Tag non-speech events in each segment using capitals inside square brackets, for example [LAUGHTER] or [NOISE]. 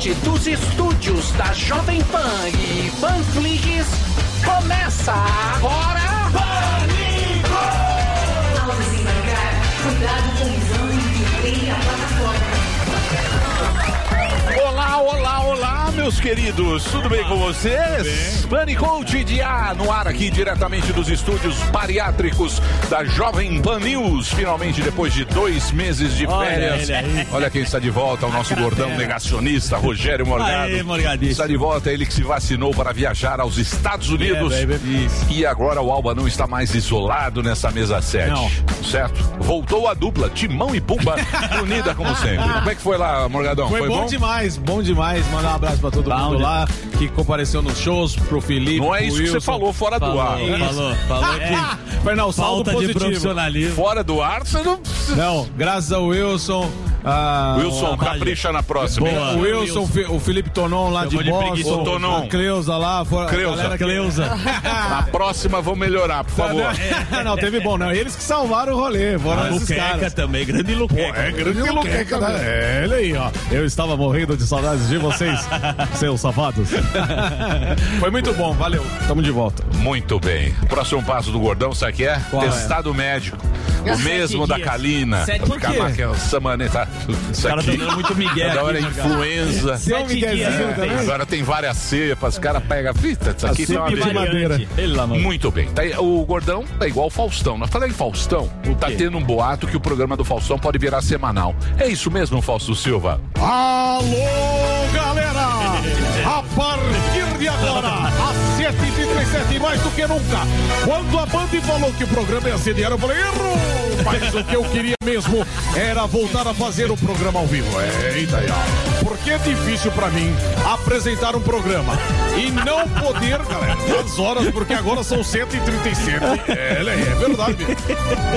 Diretamente dos estúdios da Jovem Pan e Panflix, começa agora. Meus queridos. Tudo bem com vocês? Pânico de A no ar aqui diretamente dos estúdios bariátricos da Jovem Pan News. Finalmente, depois de dois meses de Olha férias. aí. Olha quem está de volta, o nosso gordão negacionista, Rogério Morgado. Aê, Morgadinho. Está de volta, ele que se vacinou para viajar aos Estados Unidos. É. Isso. E agora o Alba não está mais isolado nessa mesa 7. Não. Certo? Voltou a dupla, Timão e Pumba, [LAUGHS] unida como sempre. Como é que foi lá, Morgadão? Foi, bom, demais, bom demais. Mandar um abraço pra todo mundo Bom, lá que compareceu nos shows, pro Felipe. Não é isso que você Wilson. falou fora do Falou, ar. falou, falou [LAUGHS] que Foi não, saldo falta de profissionalismo. Fora do ar, você não. Não, graças ao Wilson. A- Wilson, a- capricha na próxima. Boa. o Wilson, o Felipe Tonon lá de de Boston, preguiçoso. Tonon. a Cleusa lá, fora, a Cleusa. Cleusa. Na próxima, vamos melhorar, por favor. não, teve bom, não. Eles que salvaram o rolê, foram esses Luqueca caras. também, grande Luqueca. É grande Luqueca, né? É, ele aí, ó. Eu estava morrendo de saudades de vocês, [LAUGHS] seus safados. Foi muito bom, valeu. Tamo de volta. Muito bem. Próximo passo do gordão, sabe o que é? Qual é? Testado médico. O mesmo da. Kalina. Sete- ficar naquela tá? Isso Os caras estão dando muito migué Agora é aqui, Morgado. influenza. Seu Sete dias. também? Agora tem várias cepas, os caras pegam. Fita, isso aqui A tá uma de beleza. madeira. Ele lá, mano. Muito bem. Tá o Gordão é igual o Faustão. Nós falamos em Faustão. Tá quê? tendo um boato que o programa do Faustão pode virar semanal. É isso mesmo, Fausto Silva? Alô, galera! A partir de agora, às 7h37, mais do que nunca, quando a Band falou que o programa ia ser diário, eu falei, errou! Mas o que eu queria mesmo era voltar a fazer o programa ao vivo. Eita, ó. Porque é difícil pra mim apresentar um programa e não poder, galera, as horas, porque agora são 7h37. É, é verdade.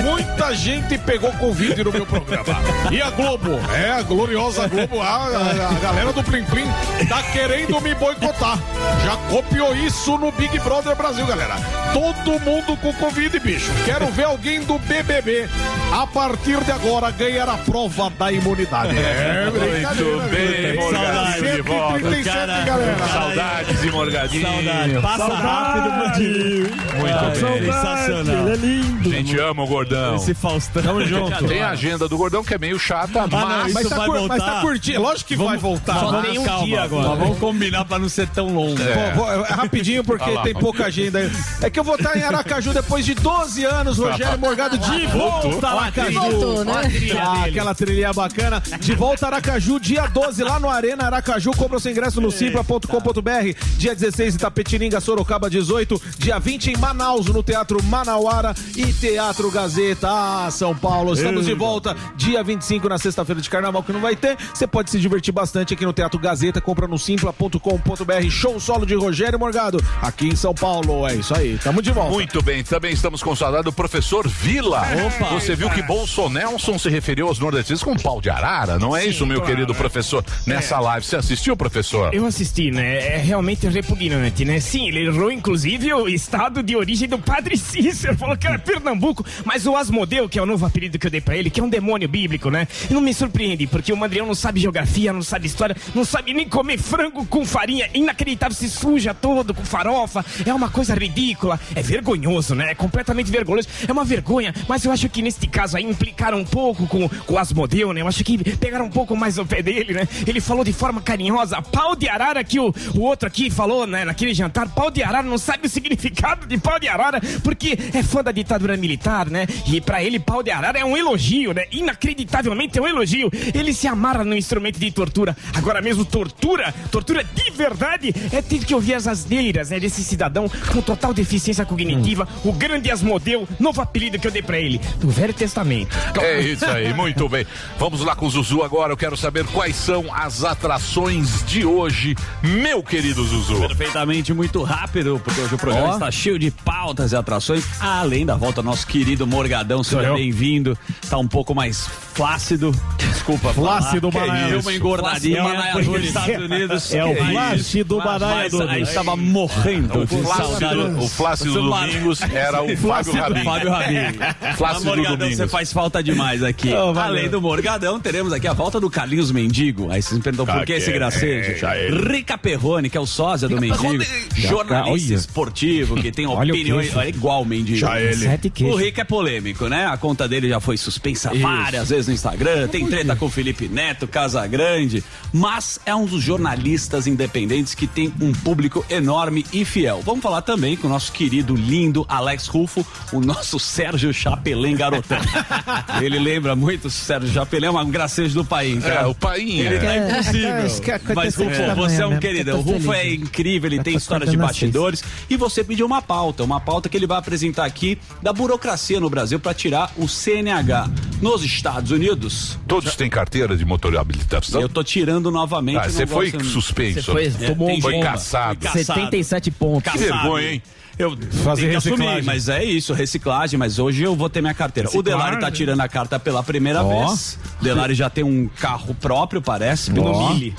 Muita gente pegou Covid no meu programa. E a Globo, é a gloriosa Globo, a, a- a galera do Plim Plim tá querendo me boicotar. Já copiou isso no Big Brother Brasil, galera. Todo mundo com Covid, bicho. Quero ver alguém do BBB a partir de agora ganhar a prova da imunidade. É, brincadeira, Muito bem? Morgadinho de volta. 137, Cara, galera. Saudades e Morgadinho. Saudade. Passa rápido, Mandinho. Muito bem. Sensacional. é lindo. A gente ama o Gordão. Esse Faustão. Tamo junto. Tem a agenda do Gordão que é meio chata, não, mas. isso Mas tá, vai cur- mas tá curtindo. Lógico que vai voltar. Só Mas- tem um calma, dia agora. vamos. Vamos combinar pra não ser tão longo. Pô, vou- é rapidinho, porque lá, tem pouca agenda aí. É que eu vou estar em Aracaju depois de 12 anos, Rogério Morgado de volta a Aracaju. Voltou, né? Ah, aquela trilha bacana. De volta a Aracaju, dia 12, lá no Arena Aracaju. Compra o seu ingresso no simpla.com.br. Dia 16 em Tapetininga, Sorocaba 18. Dia 20 em Manaus, no Teatro Manauara e Teatro Gazeta. Ah, São Paulo. Estamos de volta. Dia 25 na sexta-feira de carnaval, que não vai ter. Você pode se divertir bastante aqui no Teatro Gazeta. Compra no simpla.com.br. Show solo de Rogério Morgado, aqui em São Paulo. É isso aí. Tamo de volta. Muito bem, também estamos com saudade do professor Vila. Opa. Você viu que Bolsonelson se referiu aos nordestinos com pau de arara, não é isso, meu querido professor? Nessa live, você assistiu, professor? Eu assisti, né? É realmente repugnante, né? Sim, ele errou inclusive o estado de origem do Padre Cícero, falou que era Pernambuco, mas o Asmodeu, que é o novo apelido que eu dei pra ele, que é um demônio bíblico, né? Não me surpreende, porque o Mandrião não sabe geografia, não sabe história, não sabe nem comer frango com farinha, inacreditável, se suja todo com farofa, é uma coisa ridícula, é vergonhoso, né? É completamente vergonhoso, é uma vergonha, mas eu acho que neste caso aí implicaram um pouco com, com o Asmodeu, né? Eu acho que pegaram um pouco mais o pé dele, né? Ele falou de forma carinhosa, pau de arara que o, o outro aqui falou, né? Naquele jantar, pau de arara não sabe o significado de pau de arara, porque é fã da ditadura militar, né? E pra ele, pau de arara é um elogio, né? Inacreditavelmente é um elogio. Ele se amarra no instrumento de tortura. Agora mesmo, tortura, tortura de verdade, é ter que ouvir as asneiras, né? Desse cidadão com total deficiência cognitiva, o grande Asmodeu, novo apelido que eu dei pra ele, do Velho Testamento. É isso aí, muito bem. Vamos lá com o Zuzu agora. Eu quero saber quais são as atrações de hoje, meu querido Zuzu. Perfeitamente, muito rápido, porque hoje o programa está cheio de pautas e atrações. Além da volta, nosso querido Morgadão, seja bem-vindo. Tá um pouco mais flácido. desculpa. Flácido. Banaia. Deu uma engordadinha Flácido nos Banaia. Estados Unidos. É o Flácido Banaia aí estava morrendo O Flácido, o Flácido Domingos era o Fábio Rabin. Fábio Rabin. Flácido Morgadão, Domingos. você faz falta demais aqui. [LAUGHS] Oh. Além do Morgadão, teremos aqui a volta do Carlinhos Mendigo. Aí vocês me perguntam por que esse gracejo. já ele. Rica Perrone, que é o sósia do Mendigo. Jornalista olha. esportivo, que tem [LAUGHS] Olha opiniões. É igual o Mendigo. Já ele. Sete O. Rico é polêmico, né? A conta dele já foi suspensa várias vezes no Instagram. Tem treta com o Felipe Neto, Casagrande. Mas é um dos jornalistas independentes que tem um público enorme e fiel. Vamos falar também com o nosso querido, lindo Alex Rufo, o nosso Sérgio Chapelin garotão. Ele lembra muito o Sérgio Chapelin, é um gracejo do país. É, o Painha. Ele tá impossível. Mas, Rufo, você é um querido. O Rufo é incrível, ele tem histórias de bastidores. E você pediu uma pauta, uma pauta que ele vai apresentar aqui da burocracia no Brasil para tirar o CNH. Nos Estados Unidos, Todos têm carteira de motor habilitação? eu tô tirando novamente. Ah, você foi suspenso. Você foi- É, tomou Foi caçado. 77 pontos. Que vergonha, hein? Eu Fazer que assumir, reciclagem. mas é isso, reciclagem, mas hoje eu vou ter minha carteira. O Delari tá tirando a carta pela primeira Ó. vez. O Delari já tem um carro próprio, parece, no Ó. Mille.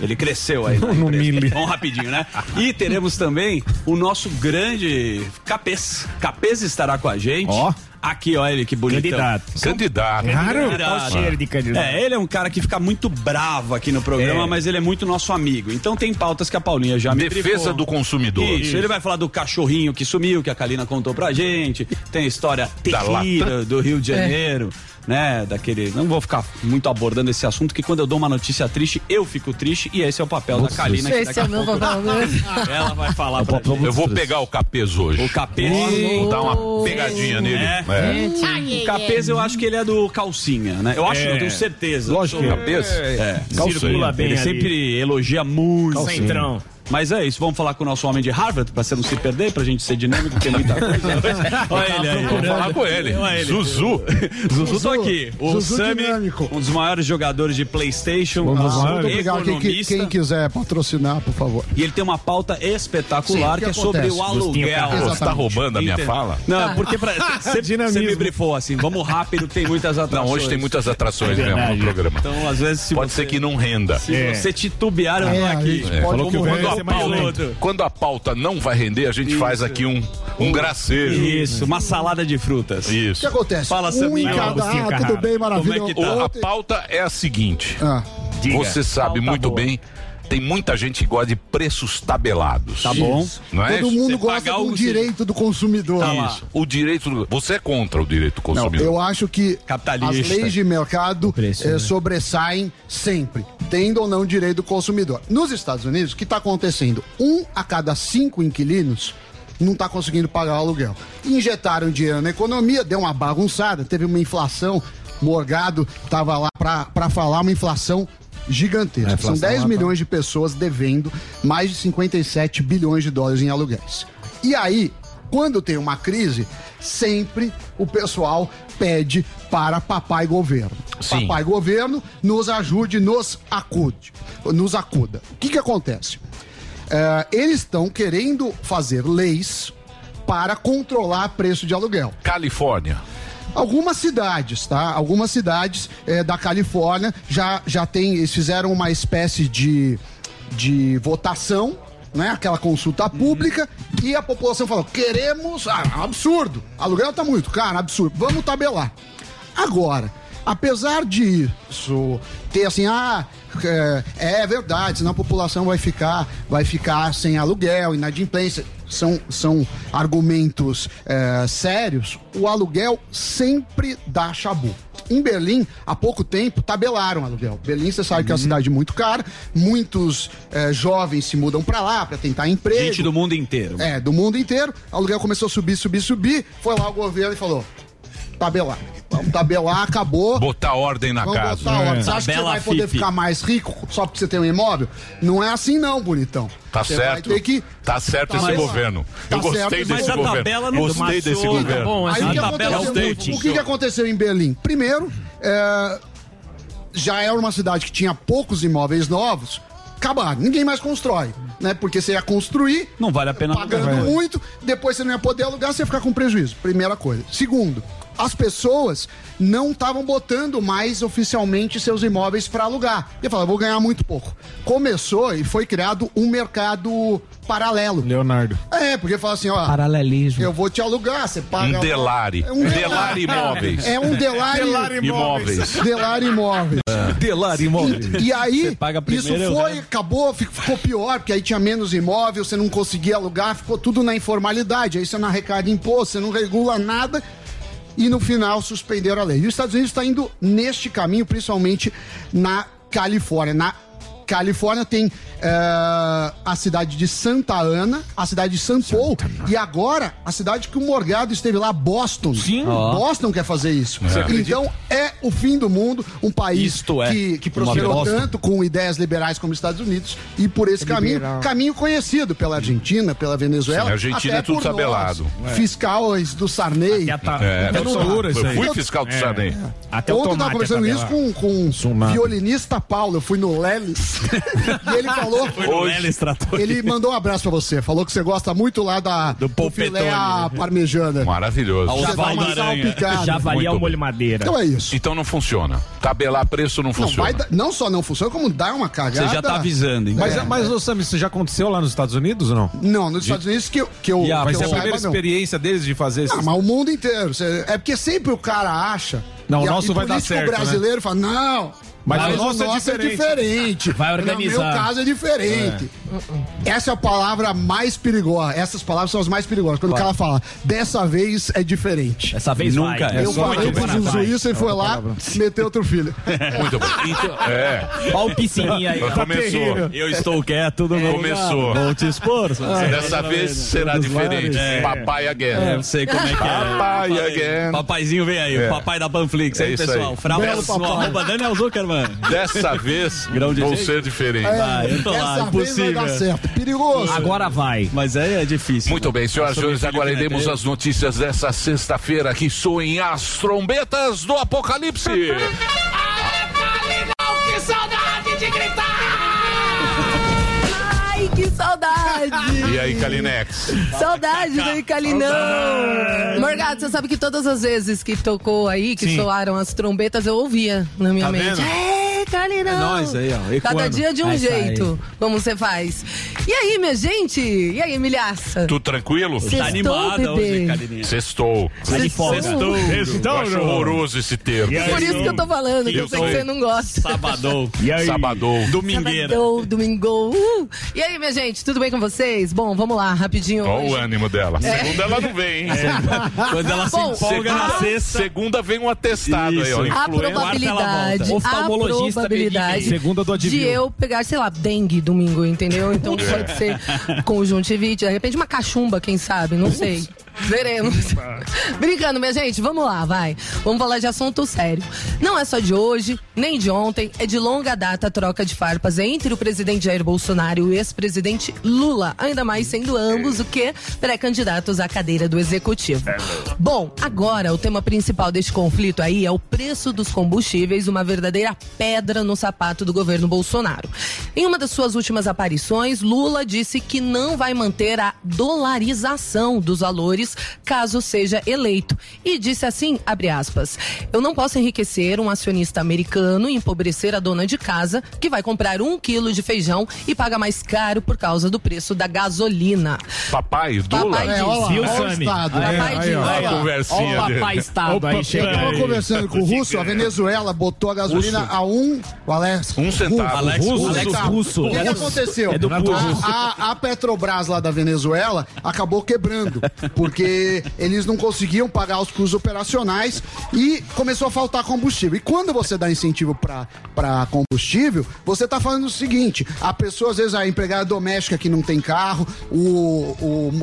Ele cresceu aí. [LAUGHS] No empresa. Mille. Vamos rapidinho, né? E teremos também o nosso grande Capês. Capês estará com a gente. Ó. Aqui, olha ele que bonitão. Candidato. Candidato. Claro. Candidato. Cheiro de candidato. É, ele é um cara que fica muito bravo aqui no programa, É. mas ele é muito nosso amigo. Então tem pautas que a Paulinha já me Defesa brifou. do consumidor. Isso, ele vai falar do cachorrinho que sumiu, que a Kalina contou pra gente. Tem a história terrível do Rio É. de Janeiro, né? Daquele. Não vou ficar muito abordando esse assunto, que quando eu dou uma notícia triste, eu fico triste, e esse é o papel da Kalina. que Esse daqui é o meu papel. [LAUGHS] Ela vai falar pra gente. Eu vou pegar o Capês hoje. O Capês. Vou dar uma pegadinha nele. É. É. O Capês eu acho que ele é do calcinha, né? Eu acho, É. eu tenho certeza. Lógico que é. Capês? É. Circula bem Ele ali. sempre elogia muito. Centrão. Mas é isso, vamos falar com o nosso homem de Harvard, pra você não se perder, pra gente ser dinâmico, tem muita coisa. [LAUGHS] Olha ele aí. Vamos falar com ele. Olha ele. Zuzu. Zuzu tô aqui. O Zuzu Sami, dinâmico. um dos maiores jogadores de Playstation, Vamos lá. Muito obrigado. Quem, quem- economista. quem quiser patrocinar, por favor. E ele tem uma pauta espetacular Sim, que, que é sobre o aluguel. Você tá roubando a minha fala? Não, porque pra, [LAUGHS] você, você me brifou assim, vamos rápido, tem muitas Não, atrações. hoje tem muitas atrações mesmo no programa. Então, às vezes, se Pode você, ser que não renda. se É. você titubear, eu É, aqui. gente É. pode Falou que o Quando a, ser mais pauta, lento. quando a pauta não vai render, a gente faz aqui um, um gracejo. Isso, uma salada de frutas. O que Isso. acontece? Fala, um em cada. Ah, tudo bem, Como é maravilha. que tá? A pauta é a seguinte. Ah, Diga. Você sabe Pauta muito boa. bem, tem muita gente que gosta de preços tabelados. Tá bom? Não é? todo mundo Você gosta do o- direito do consumidor. Tá. Isso. O direito. do- Você é contra o direito do Não, consumidor. eu acho que Capitalista. as leis de mercado preço, eh, né? sobressaem sempre, tendo ou não direito do consumidor. Nos Estados Unidos, o que está acontecendo? Um a cada cinco inquilinos não está conseguindo pagar o aluguel. Injetaram dinheiro na economia, deu uma bagunçada, teve uma inflação. Morgado estava lá para falar uma inflação gigantesca. É, São inflação 10 lá tá- milhões de pessoas devendo mais de 57 bilhões de dólares em aluguéis. E aí, quando tem uma crise, sempre o pessoal pede para papai governo. Sim. Papai governo nos ajude, nos acude, nos acuda. O que que acontece? É, eles estão querendo fazer leis para controlar preço de aluguel. Califórnia. Algumas cidades, tá? Algumas cidades eh, da Califórnia já, já tem, eles fizeram uma espécie de, de votação, né? Aquela consulta pública e a população falou: queremos. Ah, absurdo! Aluguel tá muito caro, absurdo. Vamos tabelar. Agora, apesar disso ter assim, ah, é, é verdade, senão a população vai ficar, vai ficar sem aluguel, inadimplência. São, são argumentos é, sérios. O aluguel sempre dá chabu. Em Berlim, há pouco tempo, tabelaram aluguel. Berlim, você sabe que é uma cidade muito cara. Muitos é, jovens se mudam para lá para tentar emprego. Gente do mundo inteiro. É, do mundo inteiro. O aluguel começou a subir, subir, subir. Foi lá o governo e falou: tabelar. Vamos tabelar, acabou. Botar ordem na Vamos casa. botar ordem. Você acha que você Tabela vai poder Fifi. ficar mais rico só porque você tem um imóvel? Não é assim não, bonitão. Tá Você vai certo. ter que... Tá certo esse Mas- governo. Tá Eu gostei certo, desse mas a governo. tabela não gostei matou, desse tá governo. bom, Aí o assim, que, a tabela aconteceu, o que, que aconteceu em Berlim? Primeiro, é, já era uma cidade que tinha poucos imóveis novos, acabaram. Ninguém mais constrói, né? Porque você ia construir, Não vale a pena pagando alugar. muito, depois você não ia poder alugar, você ia ficar com prejuízo. Primeira coisa. Segundo, as pessoas não estavam botando mais oficialmente seus imóveis para alugar. E falava, vou ganhar muito pouco. Começou e foi criado um mercado paralelo. Leonardo. É, porque fala assim, ó, Paralelismo. eu vou te alugar, você paga... Um delari. É um Delari imóveis. É um delari... Imóveis. Delari imóveis. Delar imóvel. E aí, Você paga isso primeiro, foi, né? acabou, fi- ficou pior, porque aí tinha menos imóvel, você não conseguia alugar, ficou tudo na informalidade. Aí você não arrecada imposto, você não regula nada. E no final suspenderam a lei. E os Estados Unidos está indo neste caminho, principalmente na Califórnia. Na Califórnia tem eh, a cidade de Santa Ana, a cidade de São Paulo e agora a cidade que o Morgado esteve lá, Boston. Sim. Boston quer fazer isso. Então é o fim do mundo, um país Isto é que, prosperou tanto com ideias liberais como os Estados Unidos e por esse caminho, liberal. caminho conhecido pela Argentina, pela Venezuela. Sim, a Argentina até é tudo por nós, tabelado. Fiscais do Sarney. Até, a- É. É dura isso Eu fui fiscal do Sarney. até o Ontem eu tomate tava conversando é isso tabelado. com, com um violinista Paulo. Eu fui no Lelis e ele falou. Hoje. Ele mandou um abraço pra você. Falou que você gosta muito lá da, do, polpetone. filé à parmejana. Maravilhoso. Ao. Javali é o molho bem. madeira. Então é isso. Então não funciona. Tabelar preço não Não, funciona. vai dar- não só não funciona, como dá uma cagada. Você já tá avisando, então. Mas, mas ô, Sam, isso já aconteceu lá nos Estados Unidos ou não? Não, nos Estados Unidos que eu, que eu, a- que Vai eu ser a saiba, primeira não. experiência deles de fazer isso. Ah, mas o mundo inteiro. É porque sempre o cara acha. Não, o e a- nosso e vai dar certo, né? brasileiro fala, não. Mas mas o nosso é diferente. Vai organizar. No meu caso é diferente. Essa é a palavra mais perigosa. Essas palavras são as mais perigosas. Quando o cara fala, dessa vez é diferente. Essa vez Nunca vai. é eu falei pro. Zuzu isso e foi lá, meteu outro filho. [LAUGHS] Muito bem. Então, é, Olha o piscininha aí. ó. começou. Eu estou quieto no meu Começou. Vou te expor. Dessa vez será diferente. É. Papai again. É, eu sei como é que é. Papai again. Papaizinho vem aí, É. o papai da Panflix. É aí, isso pessoal. papai. arroba Daniel Zuckerman. [LAUGHS] Dessa vez Grão de vão leite? ser diferentes. Vai, eu tô lá, Dessa vez vai impossível. dar certo. Perigoso. Agora vai. Mas aí é difícil. Muito bem, senhoras e senhores, agora iremos às notícias dessa sexta-feira que soem as trombetas do Apocalipse. Que saudade de Ai, que saudade! [LAUGHS] E aí, Kalinex? saudade do Icalinão! Morgado, você sabe que todas as vezes que tocou aí, que soaram as trombetas, eu ouvia na minha Tá mente. vendo? É, Calinão! É nóis aí, ó. Cada dia de um Vai jeito, como você faz. E aí, minha gente? E aí, milhaça? Tudo tranquilo? Sextou, Tá animada hoje, bebê. Carininha. Sextou. Tá de folga. Sextou. Eu acho horroroso esse termo. Por isso que eu tô falando, que eu Eu sei que você não gosta. Sabadou. E aí? Sabadou. Domingueira. Sabadão, domingo. Uh! E aí, minha gente, tudo bem com vocês? Bom, vamos lá, rapidinho. Olha o hoje. ânimo dela. Segunda ela não vem, hein? Quando ela se Bom, empolga na Segunda, sexta. segunda vem um atestado aí, ó. Isso. A probabilidade, a probabilidade Segunda do de eu pegar, sei lá, dengue domingo, entendeu? Então pode ser conjuntivite, de repente uma cachumba, quem sabe, não sei. Veremos. Brincando, minha gente, vamos lá, vai. Vamos falar de assunto sério. Não é só de hoje, nem de ontem, é de longa data a troca de farpas entre o presidente Jair Bolsonaro e o ex-presidente Lula, ainda mais sendo ambos o que pré-candidatos à cadeira do executivo. Bom, agora o tema principal deste conflito aí é o preço dos combustíveis, uma verdadeira pedra no sapato do governo Bolsonaro. Em uma das suas últimas aparições, Lula disse que não vai manter a dolarização dos valores caso seja eleito. E disse assim, abre aspas, eu não posso enriquecer um acionista americano e empobrecer a dona de casa que vai comprar um quilo de feijão e paga mais caro por causa do preço da gasolina. Papai, Dula. Papai É, olha lá, Viu, olha o Sami? estado. Papai É, diz. olha lá. a conversinha Olha o dele. papai estado aí Eu chegando. tava conversando com o Russo, a Venezuela botou a gasolina a um. O Alex. Um centavo. Alex Russo, Alex tá. Russo. O que, que aconteceu? É do Russo. a, a- a Petrobras lá da Venezuela acabou quebrando, porque eles não conseguiam pagar os custos operacionais e começou a faltar combustível. E quando você dá incentivo para combustível, você tá falando o seguinte: a pessoa, às vezes, a empregada doméstica que não tem carro, o,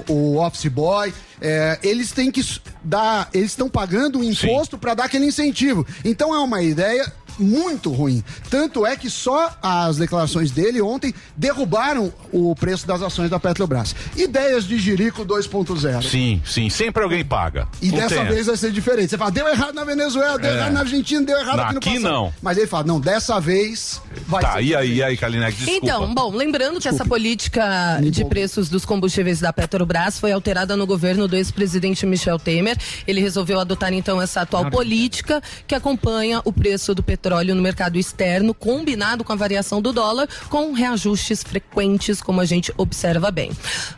o, o office boy. é, eles têm que dar, eles estão pagando o imposto para dar aquele incentivo. Então é uma ideia muito ruim. Tanto é que só as declarações dele ontem derrubaram o preço das ações da Petrobras. Ideias de Jirico 2.0. Sim, sim, sempre alguém paga. E Não dessa tem- vez vai ser diferente. Você fala, deu errado na Venezuela, deu É. errado na Argentina, deu errado aqui no Aqui passado. não. Mas ele fala, não, dessa vez vai Tá, ser e aí, e aí, Kalinek, desculpa. Então, bom, lembrando que essa política de preços dos combustíveis da Petrobras foi alterada no governo do ex-presidente Michel Temer. Ele resolveu adotar então essa atual política que acompanha o preço do petróleo no mercado externo, combinado com a variação do dólar, com reajustes frequentes, como a gente observa bem.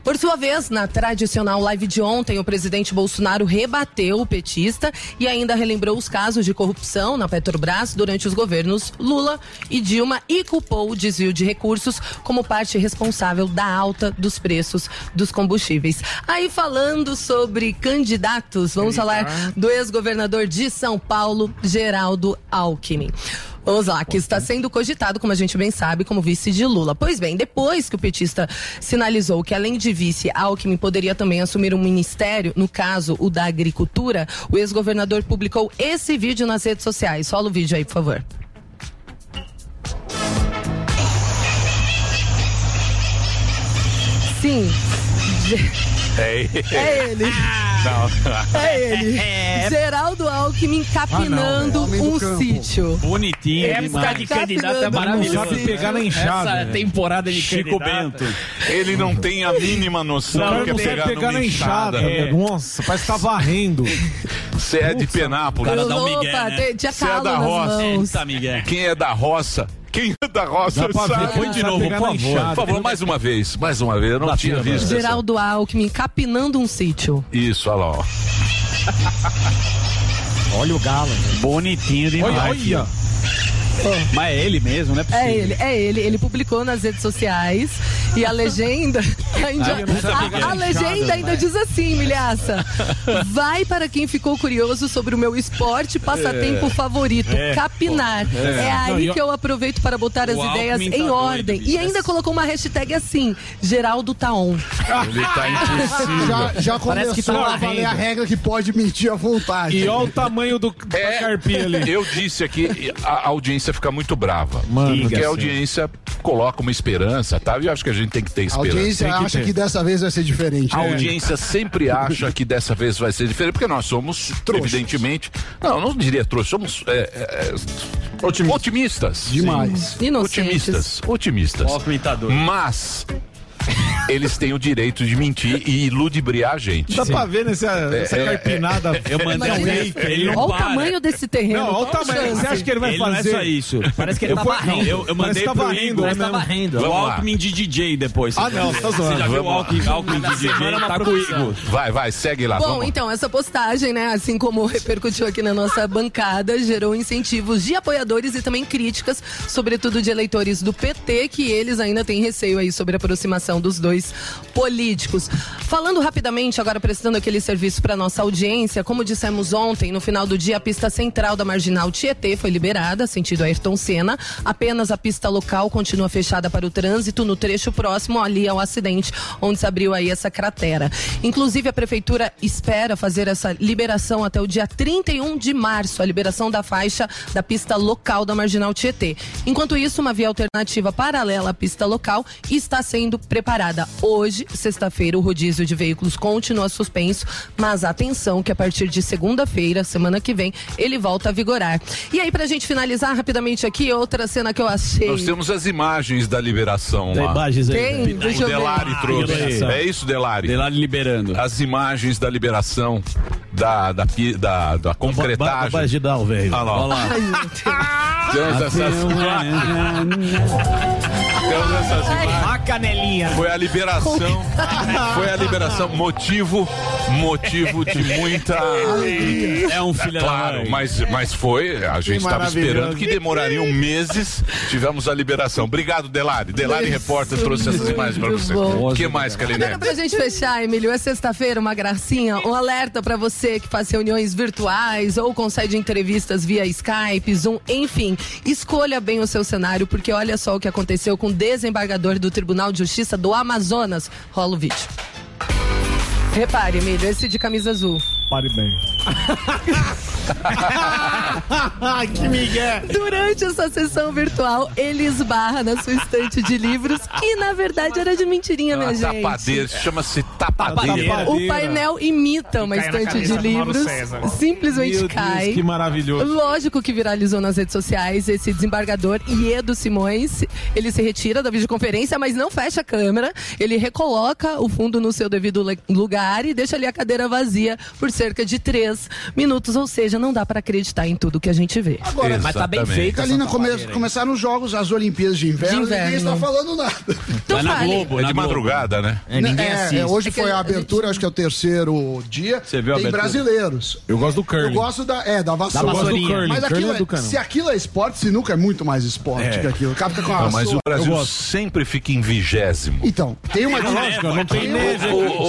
Por sua vez, na tradicional live de ontem, o presidente Bolsonaro rebateu o petista e ainda relembrou os casos de corrupção na Petrobras durante os governos Lula e Dilma e culpou o desvio de recursos como parte responsável da alta dos preços dos combustíveis. Aí falando sobre candidatos, vamos falar do ex-governador de São Paulo, Geraldo Alckmin. Que está sendo cogitado, como a gente bem sabe, como vice de Lula. Pois bem, depois que o petista sinalizou que, além de vice, Alckmin poderia também assumir um ministério, no caso, o da Agricultura, o ex-governador publicou esse vídeo nas redes sociais. Sola o vídeo aí, por favor. Sim. É, É ele. Não. É ele. [LAUGHS] Geraldo Alckmin capinando é homem do um sítio. Bonitinho Época de candidato é maravilhoso. sabe pegar na enxada, Essa né? temporada de Chico candidato. Bento. Ele não tem a mínima noção O do cara que é não pegar, pegar na enxada. né? Nossa, parece que tá varrendo. Você é de Penápolis. cara dá um migué, né? Você é da roça. Eita, Miguel. Quem é da roça? Quem é da roça sabe? Põe de novo, pegar por favor. Por favor, mais uma vez, mais uma vez. Eu não tinha visto. essa- Geraldo Alckmin capinando um sítio. Isso, olha lá, ó. [LAUGHS] Olha o galo. Bonitinho demais. Olha, olha. [LAUGHS] Mas é ele mesmo, né? É ele, é ele. Ele publicou nas redes sociais e a legenda [LAUGHS] ainda, Ah, a, a legenda ainda diz assim, milhaça. [LAUGHS] Vai para quem ficou curioso sobre o meu esporte passatempo favorito, capinar. É, aí Não, eu- que eu aproveito para botar as ideias tá em doido, ordem. bicho. E ainda colocou uma hashtag assim, Geraldo tá on. Ele tá impossível. Já, já Parece que começou tá a valer a regra que pode mentir à vontade. E olha o tamanho do, da É, carpinha ali. eu disse aqui, a a audiência fica muito brava. Mano porque a audiência coloca uma esperança, tá? E eu acho que a gente tem que ter A esperança. audiência Tem que acha ter. que dessa vez vai ser diferente. A né? audiência sempre acha que dessa vez vai ser diferente, porque nós somos, Trouxas. evidentemente. Não, não diria trouxa, somos é, é, é, otimistas. Demais. Inocentes. Otimistas. Otimistas. Mas eles têm o direito de mentir e ludibriar a gente. Dá pra ver nessa, essa é, carpinada. Eu mandei um ele não Olha o tamanho desse terreno. Não, olha o tamanho. Você acha que ele vai ele não é fazer? só isso. Parece que ele eu tá varrendo. não, eu, eu mandei Parece tá pro varrendo, Igor. Parece que tá mesmo. varrendo. O. Alckmin de DJ depois. Ah, não, tá Você zoando. já viu o. Alckmin, Alckmin de DJ? é Tá com o. Igor. Vai, vai, segue lá. Bom, então, essa postagem, né, assim como repercutiu aqui na nossa bancada, gerou incentivos de apoiadores e também críticas, sobretudo de eleitores do PT, que eles ainda têm receio aí sobre a aproximação dos dois políticos. Falando rapidamente, agora prestando aquele serviço para nossa audiência, como dissemos ontem, no final do dia, a pista central da Marginal Tietê foi liberada, sentido Ayrton Senna. Apenas a pista local continua fechada para o trânsito no trecho próximo ali ao acidente, onde se abriu aí essa cratera. Inclusive, a prefeitura espera fazer essa liberação até o dia 31 de março, a liberação da faixa da pista local da Marginal Tietê. Enquanto isso, uma via alternativa paralela à pista local está sendo preparada. Hoje, sexta-feira, o rodízio de veículos continua suspenso, mas atenção que a partir de segunda-feira, semana que vem, ele volta a vigorar. E aí, pra gente finalizar rapidamente aqui, outra cena que eu achei. Nós temos as imagens da liberação lá. Imagens aí. Tem, deixa O. Delari trouxe. liberação. É isso, Delari? Delari liberando. As imagens da liberação da, da, da, da concretagem. Vai ajudar o velho. Olha lá. Olha lá. Ai, meu Deus. Temos essas, [LAUGHS] temos essas imagens. A canelinha. Foi a liberação. Foi a liberação. Motivo. Motivo de muita. É um filho Claro, mas, mas foi. A gente estava esperando que demorariam meses. Tivemos a liberação. Obrigado, Delari. Delari Repórter trouxe essas imagens para você. O que mais, Kaline? pra gente fechar, Emílio, é sexta-feira, uma gracinha. Um alerta pra você que faz reuniões virtuais ou concede entrevistas via Skype, Zoom, enfim. Escolha bem o seu cenário, porque olha só o que aconteceu com o desembargador do Tribunal de Justiça do Amazonas. Rola o vídeo. Repare, Emílio, esse de camisa azul. Pare bem. [LAUGHS] que migué. Durante essa sessão virtual, ele esbarra na sua estante de livros, que na verdade era de mentirinha, minha Uma gente. tapadeira, chama-se tapadeira. O painel imita uma estante de livros, simplesmente Meu Deus, cai. que maravilhoso. Lógico que viralizou nas redes sociais esse desembargador Iedo Simões. Ele se retira da videoconferência, mas não fecha a câmera. Ele recoloca o fundo no seu devido lugar e deixa ali a cadeira vazia por cerca de três minutos. Ou seja, não dá para acreditar em tudo que a gente vê. Agora, Mas tá bem Exatamente. feito. ali essa na come, começaram os jogos, as Olimpíadas de inverno, De inverno. ninguém está falando nada. Então na. Globo, É na de Globo. madrugada, né? É, ninguém É, assiste. é, hoje É foi a abertura, acho que é o terceiro dia. Você viu a Tem abertura? brasileiros. Eu gosto do Eu curling. gosto da, é, da vassoura. Da vassourinha. Mas aquilo é é, se aquilo é esporte, sinuca é muito mais esporte que aquilo. Fica com a Não, mas o. Brasil sempre fica em vigésimo. Então, tem uma Lógico, não tem.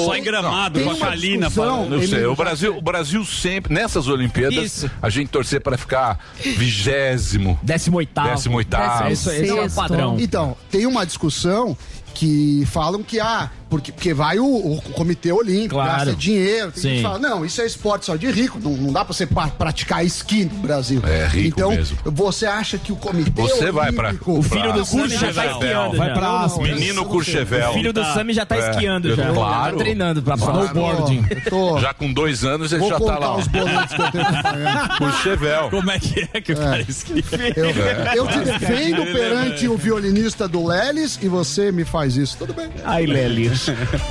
Só em gramado, com a Kalina falando. Ele- sei, o Brasil, o Brasil sempre, nessas Olimpíadas, Isso. a gente torcer para ficar vigésimo, Décimo oitavo. décimo oitavo. Isso, esse é o padrão. Então, tem uma discussão que falam que, ah, porque, porque vai o, o Comitê Olímpico, Claro. gasta dinheiro. Tem gente Sim. que fala, não, isso é esporte só de rico, não, não dá pra você pa- praticar esqui no Brasil. É rico então, mesmo. você acha que o Comitê Você vai pra- Olímpico... o filho do Sami já tá Courchevel. esquiando. Vai pra Aspen. Menino Courchevel. O filho do Sami já tá É, esquiando já. claro. Tá treinando pra. Snowboarding. Já com dois anos ele Vou já tá lá. os boletos que eu tenho. Courchevel. [LAUGHS] Como é que é que o cara esquia? Eu, eu te defendo perante o violinista do Lelis e você me faz isso. Tudo bem. Ai, Lely.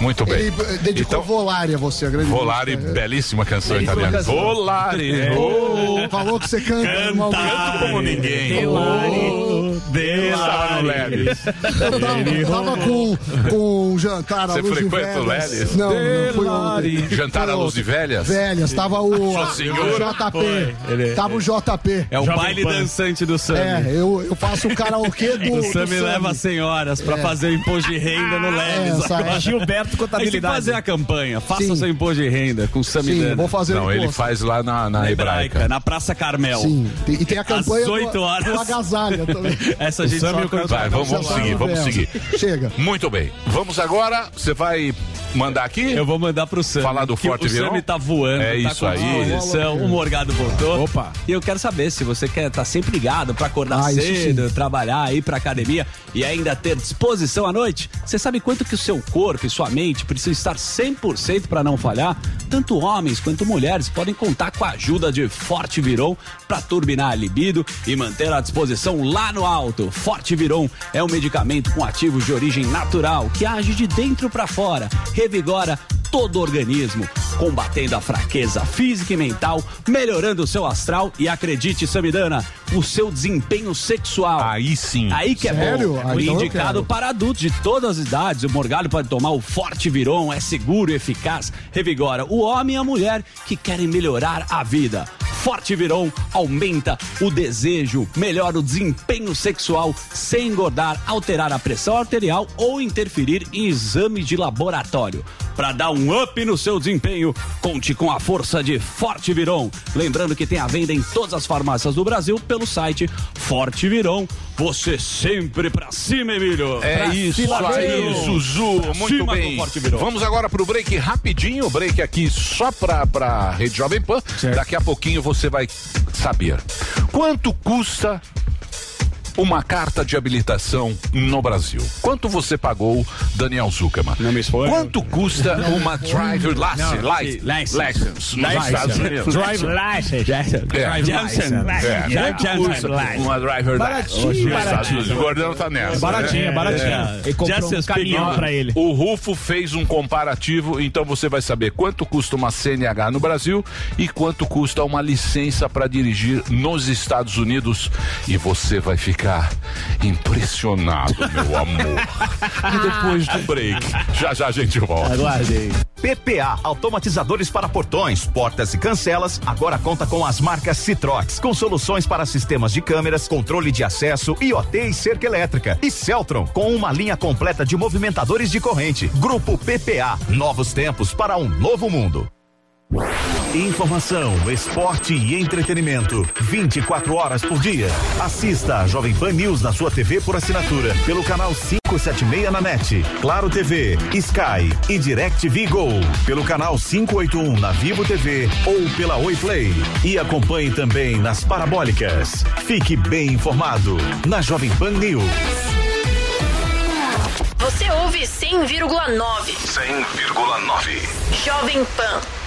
Muito bem. Ele eh, dedicou Então, Volare a você, a grande Volare, música. belíssima canção italiana. Volare. Oh, Falou que você canta. irmão. canto como ninguém. Delari. Estava no Lelis. Eu tava, eu tava com, com um jantar à Você luz de frequenta o velhas. Lelis? Não, não fui ontem. Jantar à luz de velhas? Velhas, tava o, o? JP. Tava o JP. É o Jovem baile Pan. dançante do Sami. É, eu, eu faço o karaokê [LAUGHS] do. O do Sami leva as senhoras pra fazer o imposto de renda no Leves. essa é. Gilberto Aí tem que Contabilidade. fazer a campanha. Faça Sim. seu imposto de renda com o Sami Sim, vou fazer Não, o ele faz lá na, na Na hebraica. hebraica, na Praça Carmel. Sim, tem- e tem a campanha Às 8 do, horas. do agasalha também. [LAUGHS] Essa gente Sami só o Vai, vamos, vamos seguir, vamos seguir. Chega. Muito bem. Vamos agora. Você vai mandar aqui? Eu vou mandar pro Sami. Falar do Forte O Virão? Sami tá voando, É tá isso aí. disposição, O Morgado voltou. Opa. E eu quero saber se você quer estar sempre ligado pra acordar Ah, cedo, trabalhar, ir pra academia e ainda ter disposição à noite. Você sabe quanto que o seu corpo e sua mente precisam estar 100% para não falhar? Tanto homens quanto mulheres podem contar com a ajuda de Forte Viron para turbinar a libido e manter a disposição lá no alto. Forte Viron é um medicamento com ativos de origem natural que age de dentro para fora, revigora todo o organismo, combatendo a fraqueza física e mental, melhorando o seu astral e acredite, Samidana, o seu desempenho sexual. Aí sim. Aí que é Sério? bom. Ah, então Indicado para adultos de todas as idades. O Morgalho pode tomar o Forte Viron, é seguro e eficaz. Revigora o homem e a mulher que querem melhorar a vida. Forte Viron aumenta o desejo, melhora o desempenho sexual sem engordar, alterar a pressão arterial ou interferir em exames de laboratório. Para dar um up no seu desempenho, conte com a força de Forte Viron. Lembrando que tem a venda em todas as farmácias do Brasil pelo site Forte Viron. Você sempre pra cima, Emílio. É Pra isso cima, aí. Zuzu. Pra Muito bem. Vamos agora pro break rapidinho. Break aqui só pra, pra Rede Jovem Pan. Daqui a pouquinho você vai saber. Quanto custa uma carta de habilitação no Brasil? Quanto você pagou, Daniel Zuckerman? Não me expõe. Quanto custa uma driver license? License. license. License. Nos Estados Unidos. Drive license. É. Johnson. É, uma driver license? baratinho. O Gordão tá nessa. Baratinha, né? baratinha. Ele comprou Just um caminhão pra ele. O Rufo fez um comparativo, então você vai saber quanto custa uma CNH no Brasil e quanto custa uma licença para dirigir nos Estados Unidos. E você vai ficar impressionado, meu amor. e depois do break, já já a gente volta. Aguardei. PPA, automatizadores para portões, portas e cancelas, agora conta com as marcas Citrox, com soluções para sistemas de câmeras, controle de acesso, IoT e cerca elétrica. E Celtron, com uma linha completa de movimentadores de corrente. Grupo PPA, novos tempos para um novo mundo. Informação, esporte e entretenimento. 24 horas por dia. Assista a Jovem Pan News na sua TV por assinatura pelo canal 576 na net, Claro TV, Sky e Direct Gol pelo canal 581 na Vivo TV ou pela Oi Play. E acompanhe também nas parabólicas. Fique bem informado na Jovem Pan News. Você ouve 100,9. 100,9. Jovem Pan.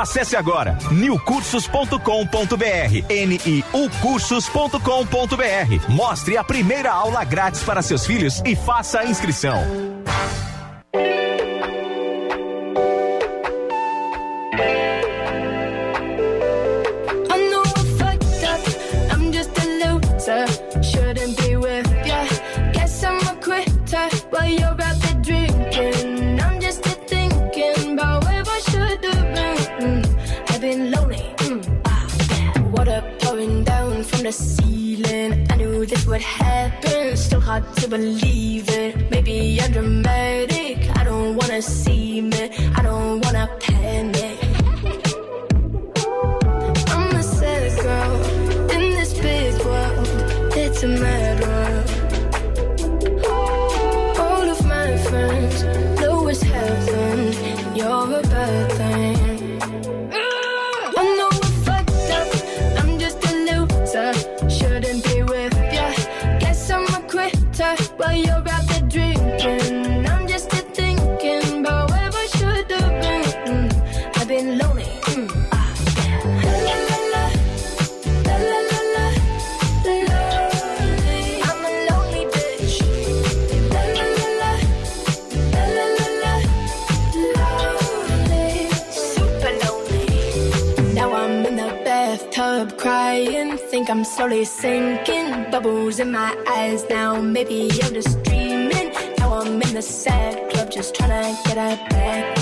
Acesse agora newcursos.com.br, niucursos.com.br. Mostre a primeira aula grátis para seus filhos e faça a inscrição. what happens. Still hard to believe it. Maybe I'm dramatic. slowly sinking, bubbles in my eyes now. Maybe I'm just dreaming. Now I'm in the sad club, just trying to get her back.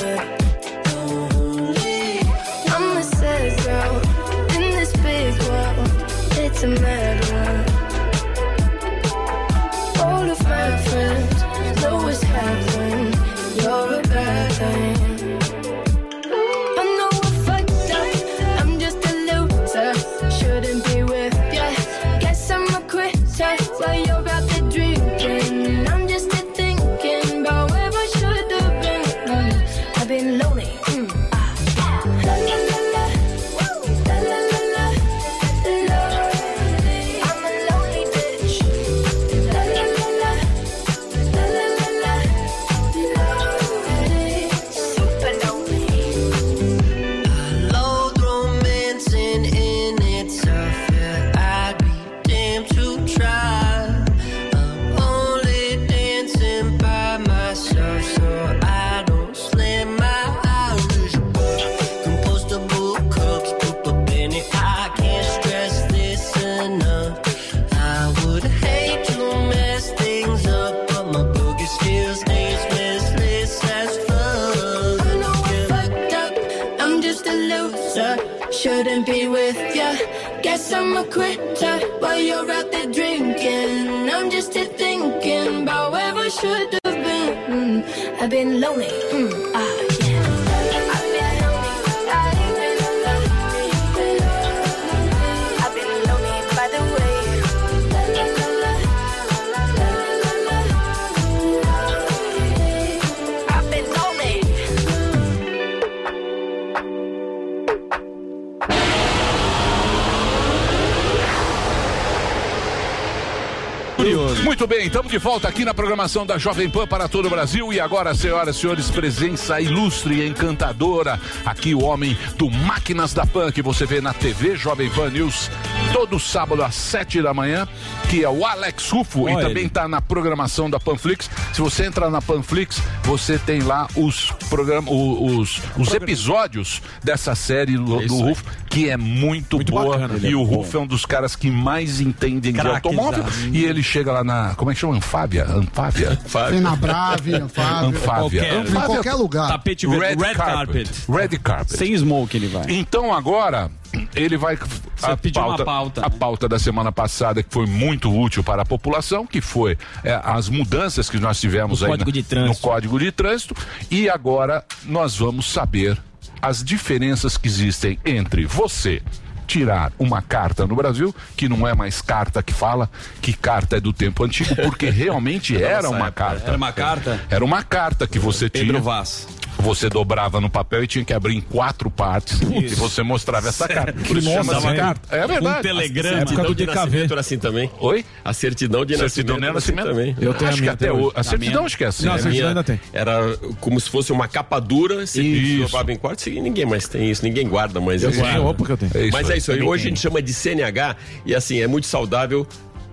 volta aqui na programação da Jovem Pan para todo o Brasil. E agora, senhoras e senhores, presença ilustre e encantadora. Aqui o homem do Máquinas da Pan, que você vê na TV Jovem Pan News todo sábado às 7 da manhã, que é o Alex Rufo Olha e também está na programação da Panflix. Se você entrar na Panflix, você tem lá os programas, os, os, os episódios dessa série do, do Rufo que é muito, boa. bacana, e é o. Rufo é um dos caras que mais entendem de automóvel. E ele chega lá na. Como é que chama? Anfábia? Anfábia? Tem na Brave. Anfávia. Qualquer- Em qualquer lugar. Tapete verde, red, carpet. Red carpet. Sem smoke ele vai. Então agora ele vai a pediu uma pauta, a pauta da semana passada que foi muito útil para a população, que foi é, as mudanças que nós tivemos No aí Código na- no Código de Trânsito e agora nós vamos saber as diferenças que existem entre você tirar uma carta no Brasil, que não é mais carta que fala, que carta é do tempo antigo, porque realmente [LAUGHS] era uma carta. Era uma carta? Era uma carta que você Pedro tinha. Vaz. Você dobrava no papel e tinha que abrir em quatro partes e você mostrava essa carta. Por isso chama essa carta. É verdade. Um telegrama. Época do de DKV. nascimento era assim também. Oi? A certidão de Certidão nascimento de era assim nascimento? também. Eu tenho a acho que minha até até o, hoje. a certidão acho que é assim. Não, a certidão ainda tem. Era como se fosse uma capa dura, você dobrava em quartos e ninguém mais tem isso, ninguém guarda mais Eu isso. tenho, opa, que eu tenho. É isso Mas é isso aí. Hoje a gente chama de CNH e assim, é muito saudável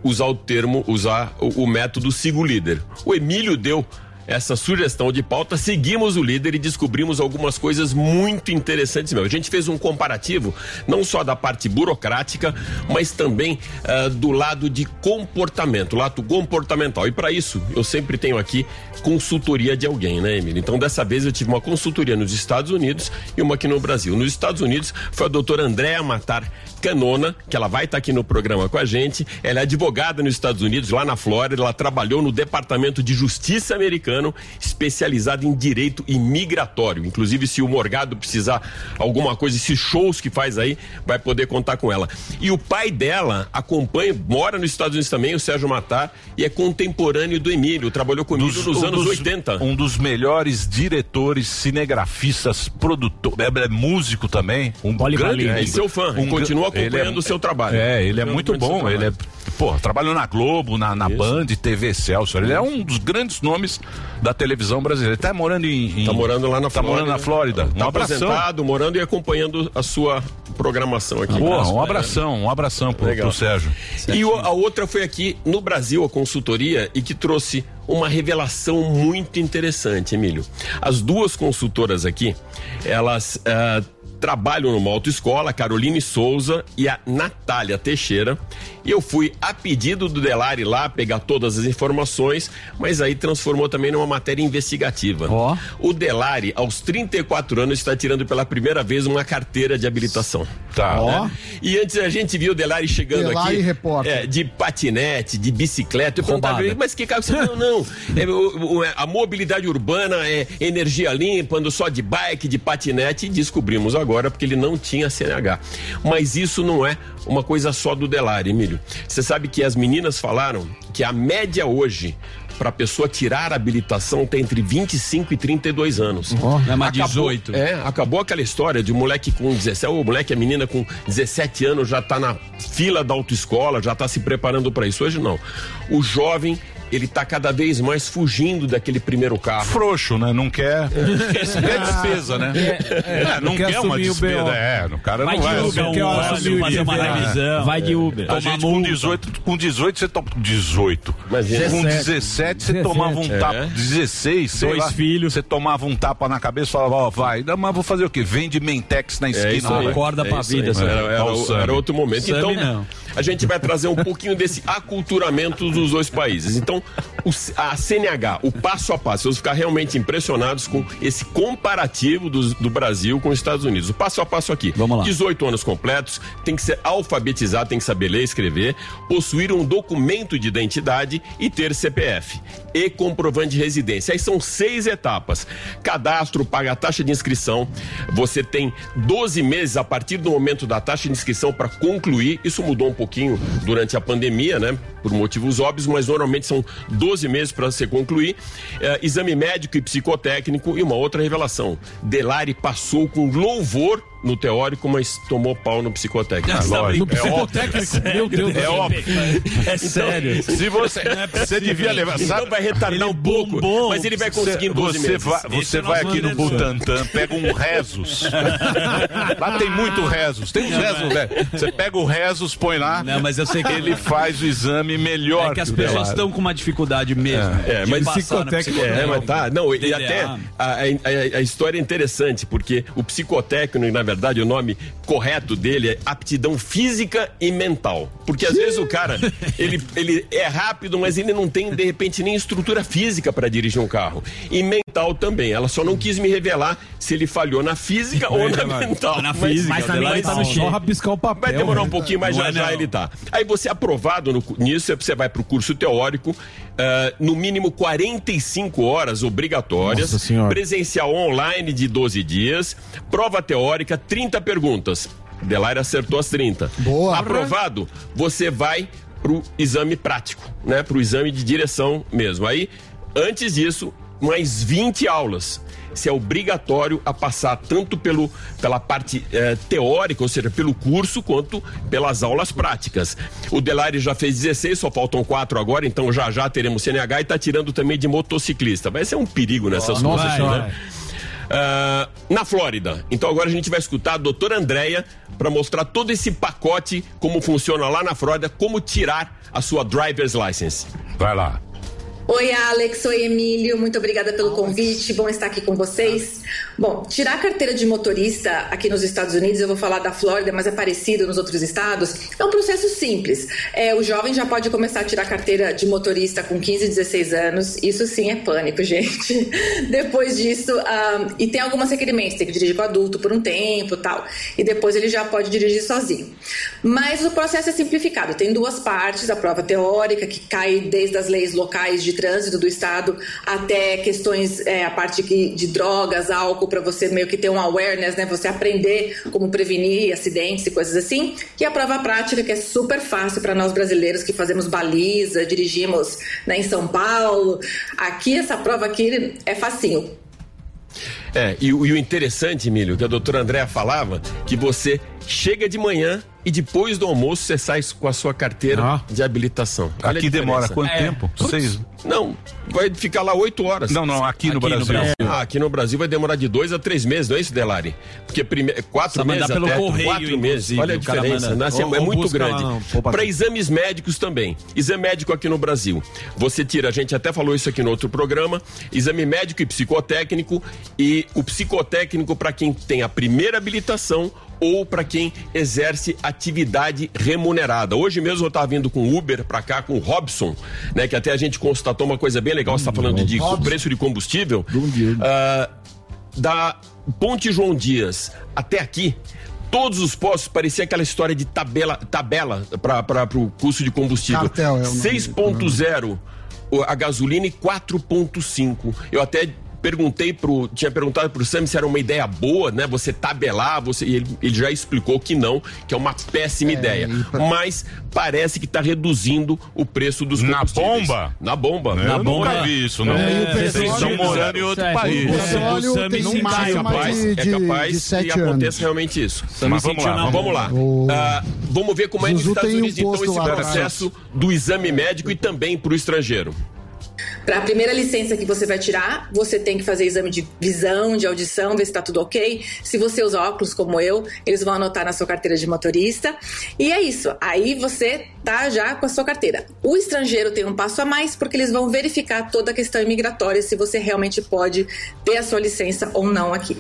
usar o termo, usar o, o método sigo líder. O Emílio deu essa sugestão de pauta, seguimos o líder e descobrimos algumas coisas muito interessantes mesmo. A gente fez um comparativo, não só da parte burocrática, mas também ah, do lado de comportamento, lado comportamental. E para isso, eu sempre tenho aqui consultoria de alguém, né, Emílio? Então, dessa vez eu tive uma consultoria nos Estados Unidos e uma aqui no Brasil. Nos Estados Unidos foi a doutora Andréa Matar Canona, que ela vai estar aqui no programa com a gente. Ela é advogada nos Estados Unidos, lá na Flórida. Ela trabalhou no Departamento de Justiça americano, especializada em direito imigratório. Inclusive, se o Morgado precisar alguma coisa, esses shows que faz aí, vai poder contar com ela. E o pai dela acompanha, mora nos Estados Unidos também, o Sérgio Matar, e é contemporâneo do Emílio. Trabalhou comigo nos um anos dos- 80. Um dos melhores diretores, cinegrafistas, produtor, é, é músico também. Um grande- É, e seu fã, e continua ele acompanhando o seu trabalho. É, ele é muito acompanhando bom. Ele é, trabalho. Pô, trabalhou na Globo, na, na Isso. Band, TV Celso. Ele é um dos grandes nomes da televisão brasileira. Ele tá morando em. em- Tá morando lá na Tá Flórida. morando na Flórida. Tá um abração. morando e acompanhando a sua programação aqui. Porra, um abração, um abração pro, Legal. pro Sérgio. E o- a outra foi aqui no Brasil, a consultoria, e que trouxe uma revelação muito interessante, Emílio. As duas consultoras aqui, elas ah, trabalham numa autoescola, a Caroline Souza e a Natália Teixeira. E eu fui a pedido do Delari lá pegar todas as informações, mas aí transformou também numa matéria investigativa. Ó. O Delari, aos 34 anos, está tirando pela primeira vez uma carteira de habilitação. Tá. Ó. E antes a gente viu o Delari chegando Delari aqui. repórter. é, de patinete, de bicicleta. Eu perguntava mas que carro você não, não. É, o- o- a mobilidade urbana é energia limpa, ando só de bike, de patinete, e descobrimos agora porque ele não tinha CNH. Mas isso não é uma coisa só do Delari, Emílio. Você sabe que as meninas falaram que a média hoje para a pessoa tirar a habilitação está entre 25 e 32 anos. Não é mais Acabou- 18. É, acabou aquela história de moleque com 17, o moleque, a menina com 17 anos já tá na fila da autoescola, já tá se preparando para isso. Hoje não. O jovem, ele tá cada vez mais fugindo daquele primeiro carro. Frouxo, né? Não quer. Não [LAUGHS] quer despesa, né? É, não quer quer uma despesa. É, o cara Vai não vai. Uber, assumir. quer um assumir fazer uma revisão. Vai de Uber. A gente com 18, com 18 você toma 18. Imagina. Com 17 você tomava um É. tapa. 16, sei Dois lá, filhos. Você tomava um tapa na cabeça e falava, ó, vai. Não, mas vou fazer o quê? Vende Mentex na É esquina. isso vai. aí. Acorda É pra isso vida. Era, era- era outro momento. Sam então, não. A gente vai trazer um pouquinho desse aculturamento dos dois países. Então, o a CNH, o passo a passo, vocês vão ficar realmente impressionados com esse comparativo dos- do, Brasil com os Estados Unidos. O passo a passo aqui. Vamos lá. 18 anos completos, tem que ser alfabetizado, tem que saber ler e escrever, possuir um documento de identidade e ter CPF. E comprovante de residência. Aí são seis etapas. Cadastro, paga a taxa de inscrição. Você tem 12 meses a partir do momento da taxa de inscrição para concluir. Isso mudou um pouquinho durante a pandemia, né? Por motivos óbvios, mas normalmente são 12 meses para você concluir. Eh, exame médico e psicotécnico e uma outra revelação. Delari passou com louvor no teórico, mas tomou pau no psicotécnico. Ah, lógico. No psicotécnico, meu Deus É óbvio. É sério. Se você, você devia levar. Então Sabe, vai retardar um pouco, mas ele vai conseguir em 12 você meses. vai, você é vai aqui no. Butantan, pega um Rezos. [LAUGHS] lá tem muito Rezos. Tem uns Rezos, né? Você pega o Rezos, põe lá. Não, mas eu sei que Ele faz o exame melhor. É que as pessoas estão com uma dificuldade mesmo. É, mas psicotécnico-. É, mas tá. Não, e até a, a- a- a história é interessante, porque o psicotécnico, na verdade, o nome correto dele é aptidão física e mental. Porque às vezes o cara, [LAUGHS] ele, ele é rápido, mas ele não tem, de repente, nem estrutura física para dirigir um carro. E mental também. Ela só não quis me revelar se ele falhou na física ou na Delari. mental. Na Mas- física, mas na mental. tá no Só cheio. rabiscar o papel. Vai demorar um né? pouquinho, mas já é já ele tá. Aí você é aprovado no, nisso, você vai pro curso teórico, ah, no mínimo 45 horas obrigatórias, presencial online de 12 dias, prova teórica, 30 perguntas. Delaire acertou as 30. Boa. Aprovado, você vai pro exame prático, né? Pro exame de direção mesmo. Aí, antes disso, mais 20 aulas. Isso é obrigatório a passar tanto pelo, pela parte eh, teórica, ou seja, pelo curso, quanto pelas aulas práticas. O Delari já fez 16, só faltam quatro agora, então já já teremos CNH e está tirando também de motociclista. Vai ser um perigo nessas Nossa coisas, Senhora. né? Ah, na Flórida. Então agora a gente vai escutar a doutora Andréia para mostrar todo esse pacote, como funciona lá na Flórida, como tirar a sua driver's license. Vai lá. Oi, Alex. Oi, Emílio. Muito obrigada pelo convite. Bom estar aqui com vocês. Bom, tirar a carteira de motorista aqui nos Estados Unidos, eu vou falar da Flórida, mas é parecido nos outros estados, é um processo simples. É, o jovem já pode começar a tirar a carteira de motorista com 15, 16 anos. Isso sim é pânico, [LAUGHS] gente. Depois disso, ah, e tem alguns requerimentos, tem que dirigir com adulto por um tempo tal. E depois ele já pode dirigir sozinho. Mas o processo é simplificado. Tem duas partes, a prova teórica, que cai desde as leis locais de trânsito do estado até questões, é, a parte que, de drogas, álcool, para você meio que ter um awareness, né? Você aprender como prevenir acidentes e coisas assim. E a prova prática, que é super fácil para nós brasileiros que fazemos baliza, dirigimos né, em São Paulo. Aqui, essa prova aqui é facinho. É, e, o- e o interessante, Emílio, que a doutora Andréa falava, que você chega de manhã e depois do almoço você sai com a sua carteira Ah. de habilitação. Olha Aqui demora quanto É. tempo? Seis? Não, vai ficar lá oito horas. Não, não, aqui, no Aqui no Brasil. Brasil. Ah, aqui no Brasil vai demorar de dois a três meses, não é isso, Delari? Porque prime... quatro mandar meses pelo até correio, quatro meses. Olha a diferença, manda. né? Assim, Ou- é ou muito grande. Para exames médicos também. Exame médico aqui no Brasil. Você tira, a gente até falou isso aqui no outro programa, exame médico e psicotécnico e o psicotécnico para quem tem a primeira habilitação ou para quem exerce atividade remunerada. Hoje mesmo eu estava vindo com Uber para cá com o Robson, né, que até a gente constatou uma coisa bem legal, você está falando de preço de combustível. Ah, da Ponte João Dias até aqui, todos os postos parecia aquela história de tabela, tabela para o custo de combustível. Cartel, é o nome 6.0 o- a gasolina e 4.5. Eu até perguntei pro, tinha perguntado pro Sam se era uma ideia boa, né? Você tabelar, você e ele, ele já explicou que não, que é uma péssima ideia. Mas parece que está reduzindo o preço dos Na bomba? Na bomba. Eu Na bomba. nunca vi isso, não. É, e o Vocês estão morando em outro É, país. O petróleo Sam tem se um encaixa, É máximo capaz, de, é capaz de que sete aconteça anos. realmente isso. Mas vamos lá, na Vamos lá. O- Ah, vamos ver como é nos Estados tem um Unidos, então, esse lá, processo do exame médico e também para o estrangeiro. Para a primeira licença que você vai tirar, você tem que fazer exame de visão, de audição, ver se está tudo ok. Se você usa óculos como eu, eles vão anotar na sua carteira de motorista. E é isso. Aí você tá já com a sua carteira. O estrangeiro tem um passo a mais porque eles vão verificar toda a questão imigratória se você realmente pode ter a sua licença ou não aqui.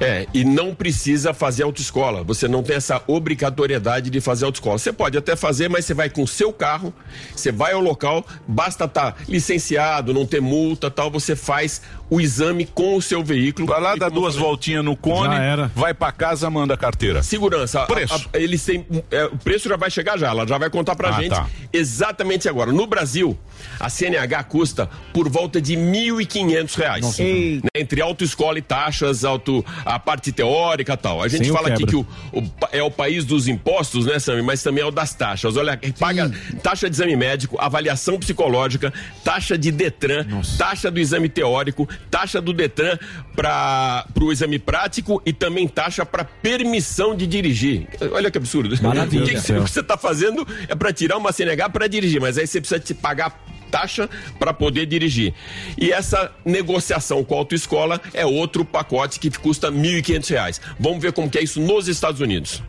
É, e não precisa fazer autoescola. Você não tem essa obrigatoriedade de fazer autoescola. Você pode até fazer, mas você vai com o seu carro, você vai ao local, basta estar licenciado, não ter multa tal, você faz o exame com o seu veículo. Vai lá, dá duas voltinhas no cone, Já era. vai pra casa, manda a carteira. Segurança. A- Preço. a- eles têm. é, o preço já vai chegar já, ela já vai contar pra Ah, gente tá. exatamente agora. No Brasil, a CNH custa por volta de 1.500 reais. Né, Entre autoescola e taxas, auto, a parte teórica e tal. A gente Sem o fala aqui que o, o é o país dos impostos, né, Sami? Mas também é o das taxas. Olha, paga taxa de exame médico, avaliação psicológica, taxa de Detran, taxa do exame teórico, taxa do Detran para o exame prático e também taxa para permissão de dirigir. Olha que absurdo. [LAUGHS] Maravilha. O que, que você está fazendo é para tirar uma CNH para dirigir, mas aí você precisa te pagar taxa para poder dirigir. E essa negociação com a autoescola é outro pacote que custa 1.500 reais. Vamos ver como que é isso nos Estados Unidos.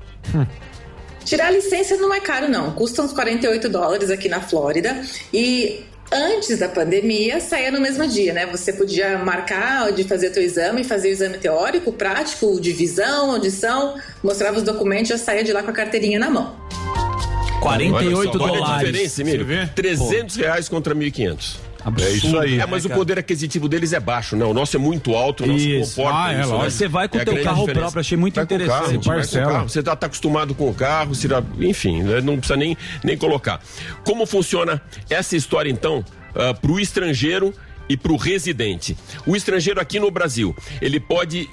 Tirar a licença não é caro, não. Custa uns 48 dólares aqui na Flórida. E antes da pandemia, saía no mesmo dia, né? Você podia marcar de fazer teu exame, fazer o exame teórico, prático, de visão, audição, mostrava os documentos, já saía de lá com a carteirinha na mão. 48 olha só, Olha a dólares. diferença, Emílio. 300 reais contra 1.500. É isso aí. É, mas o poder aquisitivo deles é baixo, né? O nosso é muito alto, o nosso Isso. comporta Ah, é, isso, né? Você vai com o a teu carro diferença. próprio, achei muito Vai interessante. carro, vai com o Parcela. carro. Você tá, tá acostumado com o carro, você já- enfim, né? não precisa nem, nem colocar. Como funciona essa história, então, para o estrangeiro e para o residente. O estrangeiro aqui no Brasil, ele pode,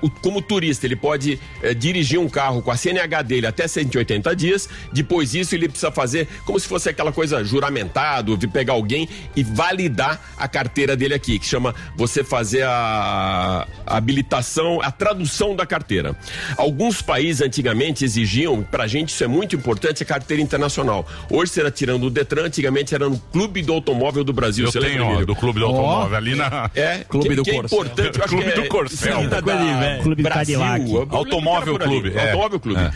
o- como turista, ele pode eh, dirigir um carro com a CNH dele até 180 dias. Depois disso, ele precisa fazer como se fosse aquela coisa juramentado, de pegar alguém e validar a carteira dele aqui, que chama você fazer a, a habilitação, a tradução da carteira. Alguns países antigamente exigiam, pra gente isso é muito importante, a carteira internacional. Hoje será tirando o Detran, antigamente era no Clube do Automóvel do Brasil. Eu Você tenho, lembra, ó, do Clube do Automóvel, ali na... É, Clube que, do que é Corcel. importante. eu acho Clube que do é Corcel. esquina Clube da velho. Clube do Brasil, Cadillac. que Automóvel. Clube, é. Automóvel Clube. É.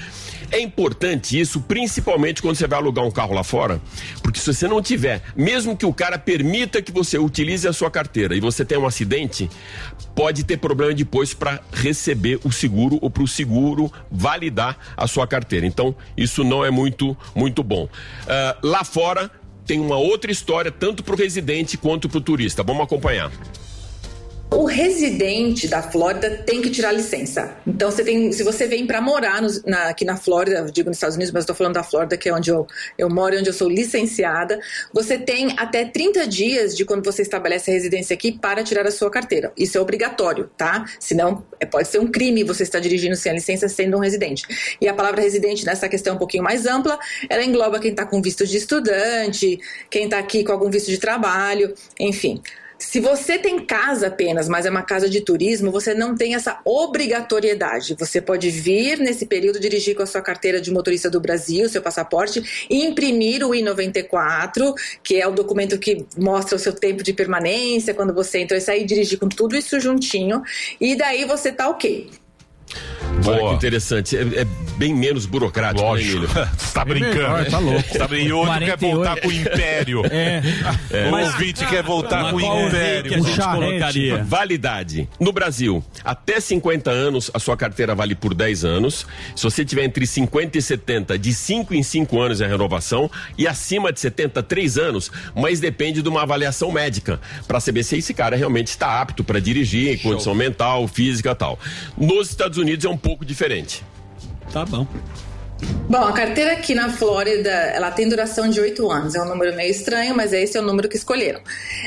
É importante isso, principalmente quando você vai alugar um carro lá fora, porque se você não tiver, mesmo que o cara permita que você utilize a sua carteira e você tenha um acidente, pode ter problema depois para receber o seguro ou para o seguro validar a sua carteira. Então, isso não é muito, muito bom. Ah, lá fora tem uma outra história, tanto para o residente quanto para o turista. Vamos acompanhar. O residente da Flórida tem que tirar licença. Então, você tem, se você vem para morar na- aqui na Flórida, digo nos Estados Unidos, mas estou falando da Flórida, que é onde eu, eu moro onde eu sou licenciada, você tem até 30 dias de quando você estabelece a residência aqui para tirar a sua carteira. Isso é obrigatório, tá? Senão, é, pode ser um crime você estar dirigindo sem a licença sendo um residente. E a palavra residente, nessa questão é um pouquinho mais ampla, ela engloba quem está com visto de estudante, quem está aqui com algum visto de trabalho, enfim. Se você tem casa apenas, mas é uma casa de turismo, você não tem essa obrigatoriedade. Você pode vir nesse período dirigir com a sua carteira de motorista do Brasil, seu passaporte, e imprimir o I-94, que é o documento que mostra o seu tempo de permanência, quando você entrou e sair, dirigir com tudo isso juntinho, e daí você tá ok. Olha Boa. que interessante. É, é bem menos burocrático, Lógico. né, Emílio? [LAUGHS] Você tá brincando. melhor, tá louco. Tá brincando. E outro quer 48. voltar com o Império. [LAUGHS] É. O Mas- ouvinte quer voltar com o Império. gente charrete. colocaria? Validade. No Brasil, até 50 anos, a sua carteira vale por 10 anos. Se você tiver entre 50 e 70, de 5 em 5 anos é a renovação. E acima de 70, 3 anos, mas depende de uma avaliação médica para saber se esse cara realmente está apto para dirigir, em condição mental, física e tal. Nos Estados Unidos é um pouco diferente. Tá bom. Bom, a carteira aqui na Flórida, ela tem duração de oito anos. É um número meio estranho, mas esse é o número que escolheram.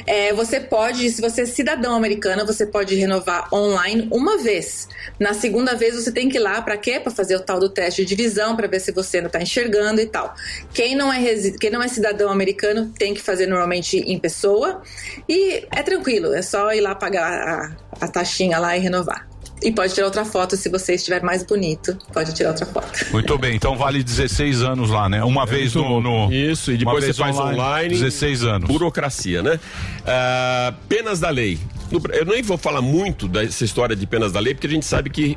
É, você pode, se você é cidadão americano, você pode renovar online uma vez. Na segunda vez, você tem que ir lá para quê? Para fazer o tal do teste de visão, para ver se você não está enxergando e tal. Quem não, é resi- Quem não é cidadão americano tem que fazer normalmente em pessoa. E é tranquilo, é só ir lá pagar a, a taxinha lá e renovar. E pode tirar outra foto se você estiver mais bonito. Pode tirar outra foto. Muito bem, então vale 16 anos lá, né? Uma vez no, no- Isso, e depois você faz online. 16 anos. Burocracia, né? Ah, penas da lei. Eu nem vou falar muito dessa história de penas da lei, porque a gente sabe que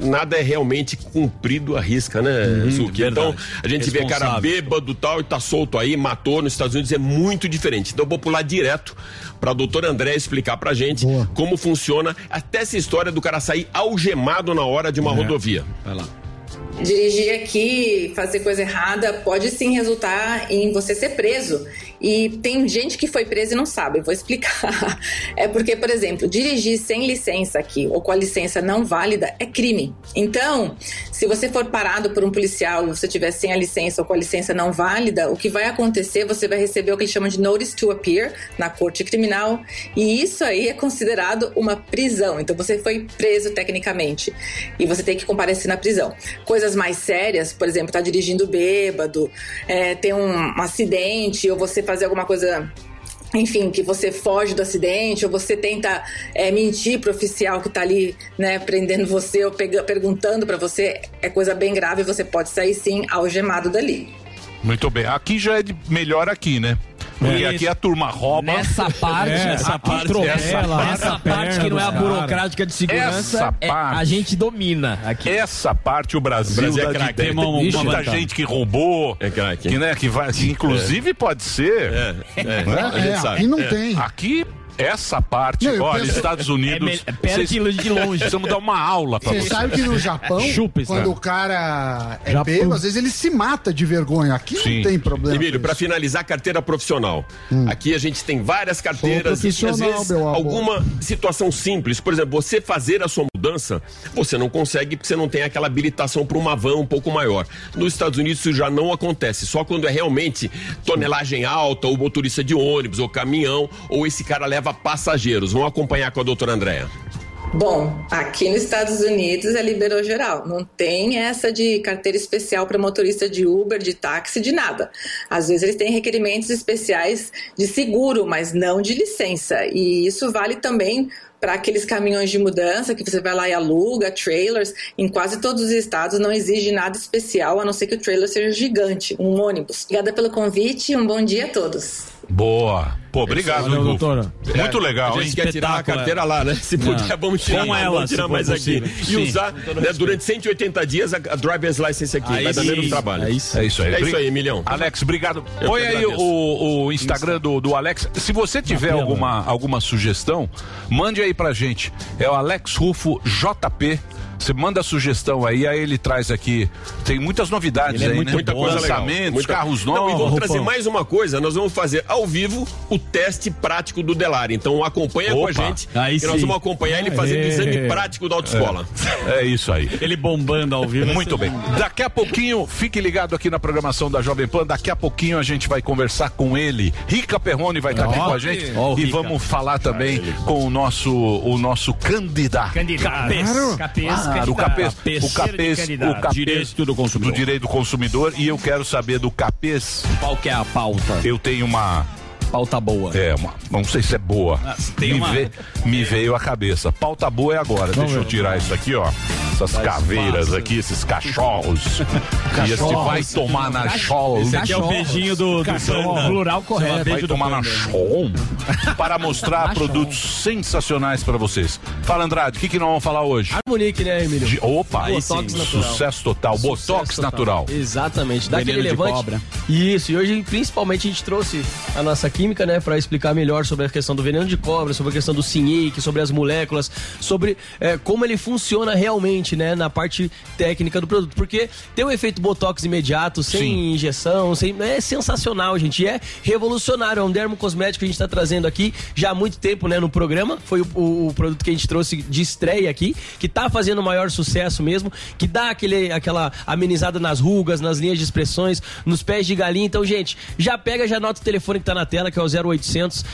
nada é realmente cumprido à risca, né, Zuki? Então, a gente vê cara bêbado tal e tá solto aí, matou nos Estados Unidos, é muito diferente. Então, eu vou pular direto pra doutora André explicar pra gente como funciona até essa história do cara sair algemado na hora de uma rodovia. Vai lá. Dirigir aqui, fazer coisa errada, pode sim resultar em você ser preso. E tem gente que foi presa e não sabe, vou explicar. [LAUGHS] É porque, por exemplo, dirigir sem licença aqui ou com a licença não válida é crime. Então, se você for parado por um policial e você tiver sem a licença ou com a licença não válida, o que vai acontecer, você vai receber o que eles chamam de notice to appear na corte criminal, e isso aí é considerado uma prisão. Então, você foi preso tecnicamente e você tem que comparecer na prisão. Coisas mais sérias, por exemplo, tá dirigindo bêbado, é, tem um, acidente ou você fazer alguma coisa enfim, que você foge do acidente ou você tenta é, mentir pro oficial que tá ali, né, prendendo você ou pega- perguntando pra você, é coisa bem grave você pode sair sim algemado dali. Muito bem. Aqui já é melhor aqui, né? Porque É aqui a turma rouba. Nessa parte, essa parte, essa parte que não é a burocrática de segurança, Essa é- parte, a gente domina aqui. Essa parte o Brasil, O Brasil é craque. tem Tem uma- uma muita vantagem. gente que roubou, que, né, que vai, que inclusive pode ser. É, é, né? sabe. aqui não tem. Aqui essa parte, Não, eu olha, penso- Estados Unidos, É me- é perto vocês- de longe. [LAUGHS] Precisamos dar uma aula pra Você vocês. sabe que no Japão, quando o cara é Japão. bêbado, às vezes ele se mata de vergonha. Aqui não tem problema. Emílio, para finalizar, carteira profissional. Aqui a gente tem várias carteiras e às profissional, vezes meu amor. alguma situação simples. Por exemplo, você fazer a sua mudança, você não consegue porque você não tem aquela habilitação para uma van um pouco maior. Nos Estados Unidos isso já não acontece. Só quando é realmente tonelagem alta, ou motorista de ônibus, ou caminhão, ou esse cara leva passageiros. Vamos acompanhar com a doutora Andréa. Bom, aqui nos Estados Unidos é liberou geral. Não tem essa de carteira especial para motorista de Uber, de táxi, de nada. Às vezes eles têm requerimentos especiais de seguro, mas não de licença. E isso vale também para aqueles caminhões de mudança que você vai lá e aluga, trailers. Em quase todos os estados não exige nada especial, a não ser que o trailer seja gigante, um ônibus. Obrigada pelo convite e um bom dia a todos. Boa. Pô, obrigado, Valeu, Hugo. doutora. Muito legal, A hein? gente quer tirar a carteira lá, né? Se Não. puder, vamos tirar. Com mais, ela, vamos tirar mais aqui. possível. E Sim. usar né, durante 180 dias a, a driver's license aqui. Aí vai dar menos trabalho. É isso aí. É isso aí, Emilhão. Alex, obrigado. Eu Põe aí o, o Instagram do, do Alex. Se você tiver alguma, alguma sugestão, mande aí pra gente. É o Alex Rufo JP. Você manda a sugestão aí, aí ele traz aqui. Tem muitas novidades Ele é aí, muito né? muita coisa legal. Lançamentos, Muita- carros Não, novos. e vamos trazer mais uma coisa. Nós vamos fazer ao vivo o teste prático do Delari. Então acompanha com a Opa, gente. aí que nós vamos acompanhar ele fazendo o exame prático da autoescola. É, é isso aí. Ele bombando ao vivo. Muito bem. Daqui a pouquinho, fique ligado aqui na programação da Jovem Pan. Daqui a pouquinho a gente vai conversar com ele. Rica Perrone vai estar aqui com a gente. e Rica. vamos falar também com o nosso, o nosso candidato. Candidato. Claro. Capês, O capês, Capês. o Candidato. o Direito do consumidor. do direito do consumidor. E eu quero saber do capês. Qual que é a pauta? Eu tenho uma pauta boa. É, uma, não sei se é boa. Ah, tem me, uma- ve- me veio a cabeça. Pauta boa é agora. Deixa eu tirar isso aqui, ó. Essas caveiras aqui, esses cachorros. [LAUGHS] E esse vai tomar na chola. Esse aqui é o beijinho do, do. Plural correto. Vai tomar na chom [LAUGHS] para mostrar produtos sensacionais para vocês. Fala, Andrade, o que, que nós vamos falar hoje? Harmonique, né, Emílio? De- opa. Botox natural. sucesso total. Sucesso Botox total. natural. Exatamente. Dá Veneno aquele de levante. cobra. Isso, e hoje principalmente a gente trouxe a nossa química, né, para explicar melhor sobre a questão do veneno de cobra, sobre a questão do sinhake, sobre as moléculas, sobre é, como ele funciona realmente, né, na parte técnica do produto. Porque tem um efeito botox imediato, sem Sim. injeção, sem, é sensacional, gente. É revolucionário, é um dermocosmético que a gente está trazendo aqui já há muito tempo, né, no programa. Foi o, o- o produto que a gente trouxe de estreia aqui, que tá fazendo o maior sucesso mesmo, que dá aquele, aquela amenizada nas rugas, nas linhas de expressões, nos pés de galinha. Então, gente, já pega, já anota o telefone que tá na tela, que é o 0800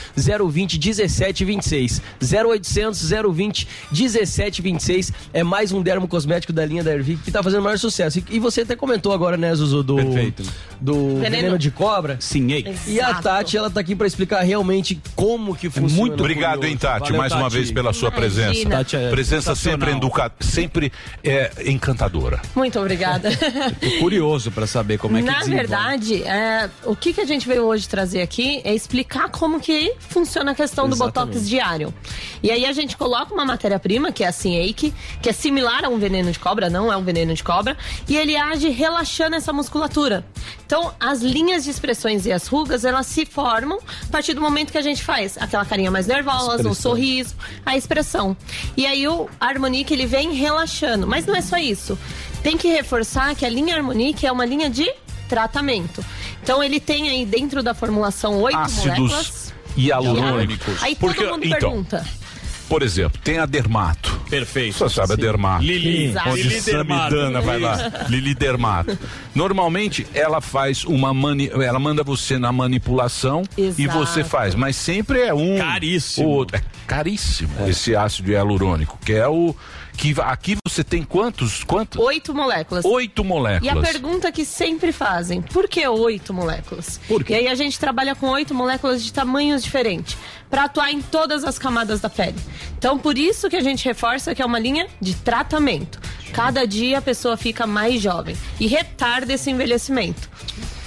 020 1726. 0800 020 1726 é mais um dermocosmético da linha da Ervic que tá fazendo o maior sucesso. E, e você até comentou agora, né, Zuzu, do, Perfeito. do veneno. Veneno. de cobra. Sim, E a Tati, ela tá aqui pra explicar realmente como que funciona. Muito obrigado, hein, Tati, Valeu, mais uma Tati. vez pela sua presença. Tati é presença sempre, sensacional. educa... sempre é, encantadora. Muito obrigada. Tô curioso pra saber como é que Na desenvolve. verdade, é, o que, que a gente veio hoje trazer aqui é explicar como que funciona a questão do Exatamente. Botox diário. E aí a gente coloca uma matéria-prima, que é a Sinake, que é similar a um veneno de cobra, não é um veneno de cobra, e ele age relaxando essa musculatura. Então, as linhas de expressões e as rugas, elas se formam a partir do momento que a gente faz aquela carinha mais nervosa, o sorriso, a expressão. E aí o Harmonique, ele vem relaxando. Mas não é só isso. Tem que reforçar que a linha Harmonique é uma linha de tratamento. Então ele tem aí dentro da formulação oito moléculas. Ácidos hialurônicos. Aí Porque, todo mundo então, pergunta. Por exemplo, tem a dermato. Perfeito. Você sabe a dermato. Lili. Exato. Onde Lili. Samidana vai lá. Lili Dermato. Normalmente ela faz uma mani... ela manda você na manipulação e Exato. você faz, mas sempre é um Caríssimo. ou outro. É caríssimo esse ácido hialurônico, que é o que aqui você tem quantos quantos? Oito moléculas. Oito moléculas. E a pergunta que sempre fazem, por que oito moléculas? Por quê? E aí a gente trabalha com oito moléculas de tamanhos diferentes, para atuar em todas as camadas da pele. Então, por isso que a gente reforça que é uma linha de tratamento. Cada dia a pessoa fica mais jovem e retarda esse envelhecimento.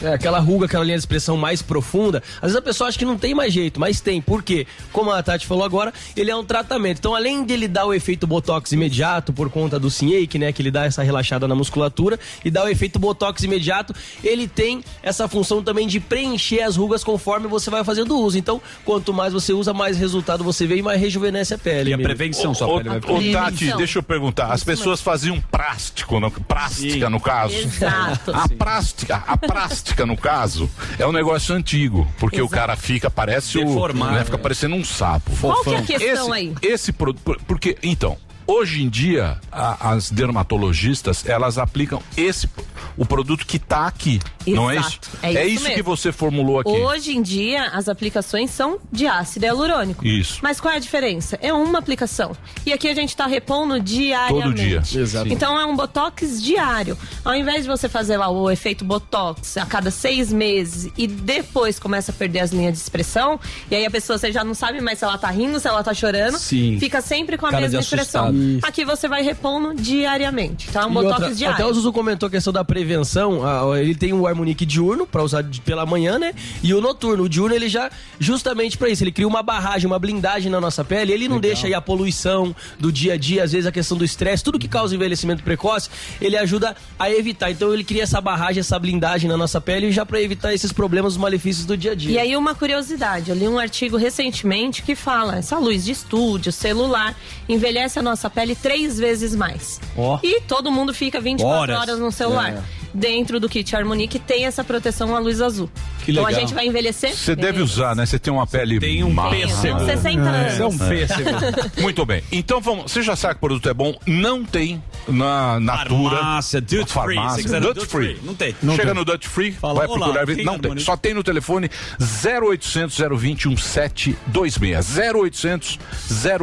É, aquela ruga, aquela linha de expressão mais profunda. Às vezes a pessoa acha que não tem mais jeito, mas tem. Por quê? Como a Tati falou agora, ele é um tratamento. Então, além de ele dar o efeito botox imediato por conta do Cinhake, né, que ele dá essa relaxada na musculatura e dá o efeito botox imediato, ele tem essa função também de preencher as rugas conforme você vai fazendo uso. Então, quanto mais você usa, mais resultado você vê e mais rejuvenesce a pele. E a mesmo. prevenção, sua pele vai ô, Tati, deixa eu perguntar. As pessoas faziam plástico, no, plástica no caso. Exato. A plástica, a plástica no caso é um negócio antigo, porque o cara fica parece Deformado, o, né, fica parecendo um sapo. Qual que é a questão esse, aí? Esse produto, porque então Hoje em dia, a- as dermatologistas, elas aplicam esse o produto que está aqui, não é isso? Exato, é isso que mesmo. você formulou aqui. Hoje em dia, as aplicações são de ácido hialurônico. Isso. Mas qual é a diferença? É uma aplicação. E aqui a gente está repondo diariamente. Todo dia. Exato. Então é um botox diário. Ao invés de você fazer lá o efeito botox a cada seis meses e depois começa a perder as linhas de expressão, e aí a pessoa você já não sabe mais se ela tá rindo, se ela tá chorando, Sim. fica sempre com a Cara mesma expressão. Isso. Aqui você vai repondo diariamente. É um E botox outra, diário. Até o Zuzu comentou a questão da prevenção. ele tem o Harmonique diurno pra usar pela manhã, né? E o noturno. O diurno ele já justamente pra isso. Ele cria uma barragem, uma blindagem na nossa pele. Ele não deixa aí a poluição do dia a dia, às vezes a questão do estresse, tudo que causa envelhecimento precoce, ele ajuda a evitar. Então ele cria essa barragem, essa blindagem na nossa pele já pra evitar esses problemas, os malefícios do dia a dia. E aí uma curiosidade, eu li um artigo recentemente que fala, essa luz de estúdio, celular, envelhece a nossa pele três vezes mais. Ó. E todo mundo fica 24 Horas. horas no celular. É. Dentro do kit Harmonique tem essa proteção à luz azul. Que então a legal. gente vai envelhecer. Você deve usar, né? Você tem uma pele tem um pêssego. Tem uns 60 anos. É um É. pêssego. [LAUGHS] Muito bem. Então vamos. Você já sabe que o produto é bom? Não tem na Natura. Farmácia, Duty Free. Farmácia, no Duty Free. Free. Não tem. Chega Não tem. no Duty Free, Fala, vai "Olá, procurar. Não tem. harmônica?" Só tem no telefone 0800 020 1726. 0800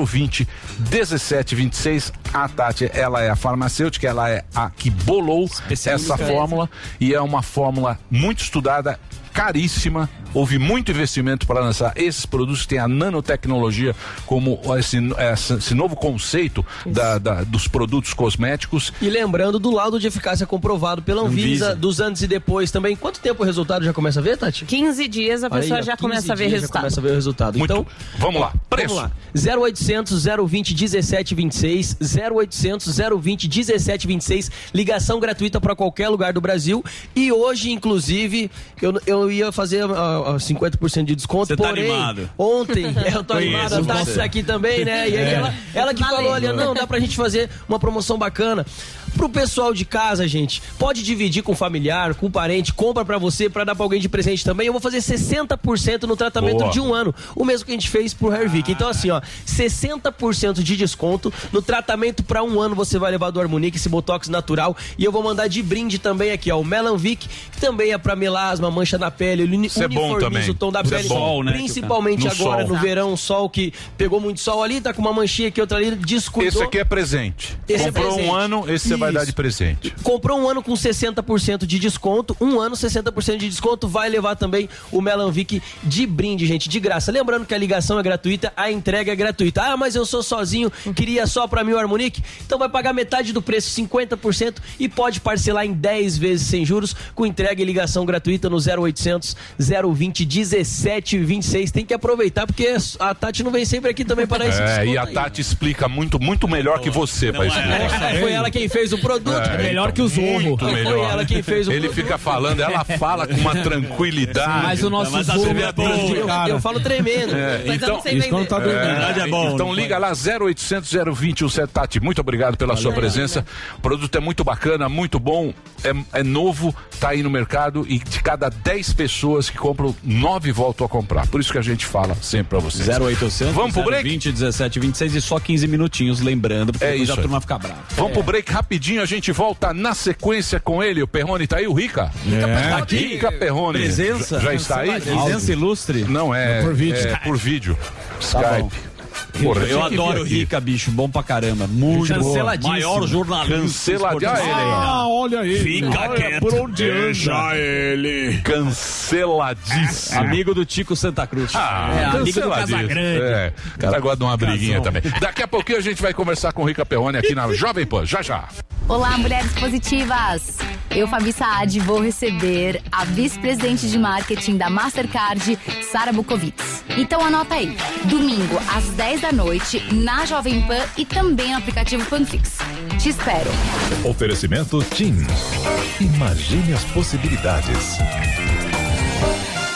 020 1726. A Tati, ela é a farmacêutica, ela é a que bolou essa nisso. Fórmula e é uma fórmula muito estudada caríssima, houve muito investimento para lançar esses produtos que têm a nanotecnologia como esse, esse novo conceito da- da- dos produtos cosméticos. E lembrando do laudo de eficácia comprovado pela Anvisa, Anvisa. dos antes e depois também. Quanto tempo o resultado já começa a ver, Tati? 15 dias a aí, pessoa ó, já 15 começa a ver dias já resultado. começa a ver o resultado. Muito. Então, Vamos lá, preço. Vamos lá. 0800 020 1726, 0800 020 1726, ligação gratuita para qualquer lugar do Brasil. E hoje, inclusive, eu, eu ia fazer ah, ah, 50% de desconto, Você tá porém, animado. ontem, [LAUGHS] eu tô animado, a Tati tá aqui também, né? E aí É. ela, ela que falou ali, não, dá pra gente fazer uma promoção bacana. Pro pessoal de casa, gente, pode dividir com o familiar, com o parente, compra pra você, pra dar pra alguém de presente também. Eu vou fazer 60% no tratamento Boa. de um ano. O mesmo que a gente fez pro Hervik. Então, assim, ó, 60% de desconto no tratamento pra um ano você vai levar do Harmonique, esse Botox natural. E eu vou mandar de brinde também aqui, ó, o Melanvic, que também é pra melasma, mancha na pele, ele uni- Isso é bom uniformiza também. o tom da Isso é pele. bom, né, Principalmente No agora, sol. no verão, sol que pegou muito sol ali, tá com uma manchinha aqui, outra ali, descuidou. Esse aqui é presente. Esse é Comprou presente. um ano, esse você vai dar de presente. Comprou um ano com 60% de desconto, um ano 60% de desconto, vai levar também o Melanvic de brinde, gente, de graça. Lembrando que a ligação é gratuita, a entrega é gratuita. Ah, mas eu sou sozinho, queria só pra mim o Harmonique? Então vai pagar metade do preço, 50%, e pode parcelar em 10 vezes sem juros, com entrega e ligação gratuita no 0800 020 20, 17 e 26. Tem que aproveitar, porque a Tati não vem sempre aqui também para esse É, e a aí. Tati explica muito, muito melhor que você explicar. É, foi ela quem fez o produto. É, melhor que o Zorro. Foi ela quem fez o Ele produto. fica falando, ela fala com uma [LAUGHS] tranquilidade. Mas o nosso Mas Zorro é bom, eu- eu falo tremendo. É, Mas eu então, não sei Isso quando tá. Verdade é bom, Então liga lá 0800 020 Tati. Muito obrigado pela sua presença. O produto é muito bacana, muito bom, é, é novo, tá aí no mercado e de cada 10 pessoas que compram, 9 voltam a comprar. Por isso que a gente fala sempre pra vocês. 0800 Vamos pro break? 20 17 26 e só 15 minutinhos, lembrando, porque É isso a turma fica brava. Vamos pro break rapidinho, a gente volta na sequência com ele. O Perrone tá aí, o Rica? É. Tá aqui. Rica Perrone. Presença. Já, já está aí? Presença ilustre. Não, é. É por vídeo. É por vídeo. Tá. Skype. Porra, eu adoro. Rica, bicho. Bom pra caramba. Muito bom. Canceladíssimo. Maior jornalista. Canceladíssimo. Ah, ele aí. Olha aí. Fica Olha quieto. Por onde Deixa anda? ele. Canceladíssimo. Amigo do Tico Santa Cruz. Ah, é, amigo do canceladíssimo. Casagrande. É, o cara gosta de uma briguinha Casão. também. Daqui a pouquinho a gente vai conversar com o Rica Perrone aqui na Jovem Pan. Já, já. Olá, mulheres positivas! Eu, Fabi Saad, vou receber a vice-presidente de marketing da Mastercard, Sara Bukovitz. Então anota aí, domingo às 10 da noite, na Jovem Pan e também no aplicativo Panflix. Te espero! Oferecimento TIM. Imagine as possibilidades.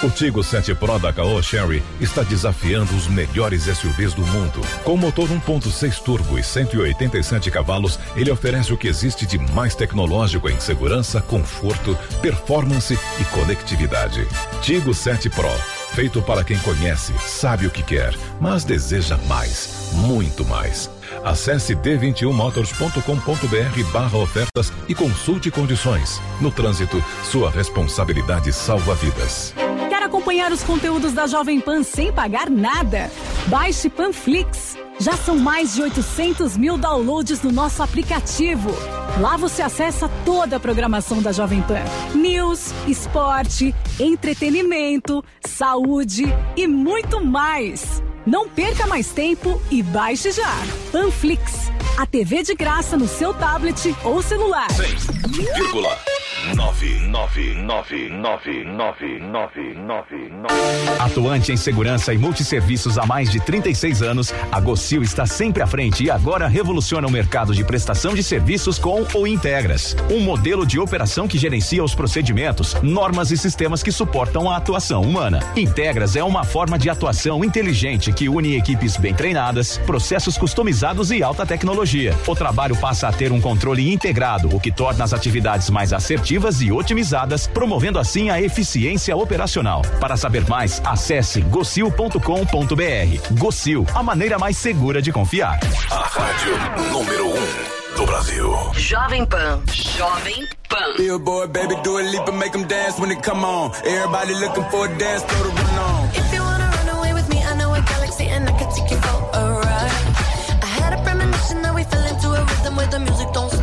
O Tigo 7 Pro da Caoa Sherry está desafiando os melhores SUVs do mundo. Com motor 1.6 turbo e 187 cavalos, ele oferece o que existe de mais tecnológico em segurança, conforto, performance e conectividade. Tigo 7 Pro, feito para quem conhece, sabe o que quer, mas deseja mais, muito mais. Acesse d21motors.com.br barra ofertas e consulte condições. No trânsito, sua responsabilidade salva vidas. Quer acompanhar os conteúdos da Jovem Pan sem pagar nada? Baixe Panflix. Já são mais de 800 mil downloads no nosso aplicativo. Lá você acessa toda a programação da Jovem Pan: news, esporte, entretenimento, saúde e muito mais. Não perca mais tempo e baixe já. Panflix, a TV de graça no seu tablet ou celular. Vírgula 999999999. Atuante em segurança e multisserviços há mais de 36 anos, a Gocil está sempre à frente e agora revoluciona o mercado de prestação de serviços com o Integras. Um modelo de operação que gerencia os procedimentos, normas e sistemas que suportam a atuação humana. Integras é uma forma de atuação inteligente que une equipes bem treinadas, processos customizados e alta tecnologia. O trabalho passa a ter um controle integrado, o que torna as atividades mais assertivas e otimizadas, promovendo assim a eficiência operacional. Para saber mais, acesse gocil.com.br. Gocil, a maneira mais segura de confiar. A rádio número 1 um do Brasil. Jovem Pan. Jovem Pan. Billboard, baby, do a leap and make them dance when it come on. Everybody looking for a dance to run on. Where the music don't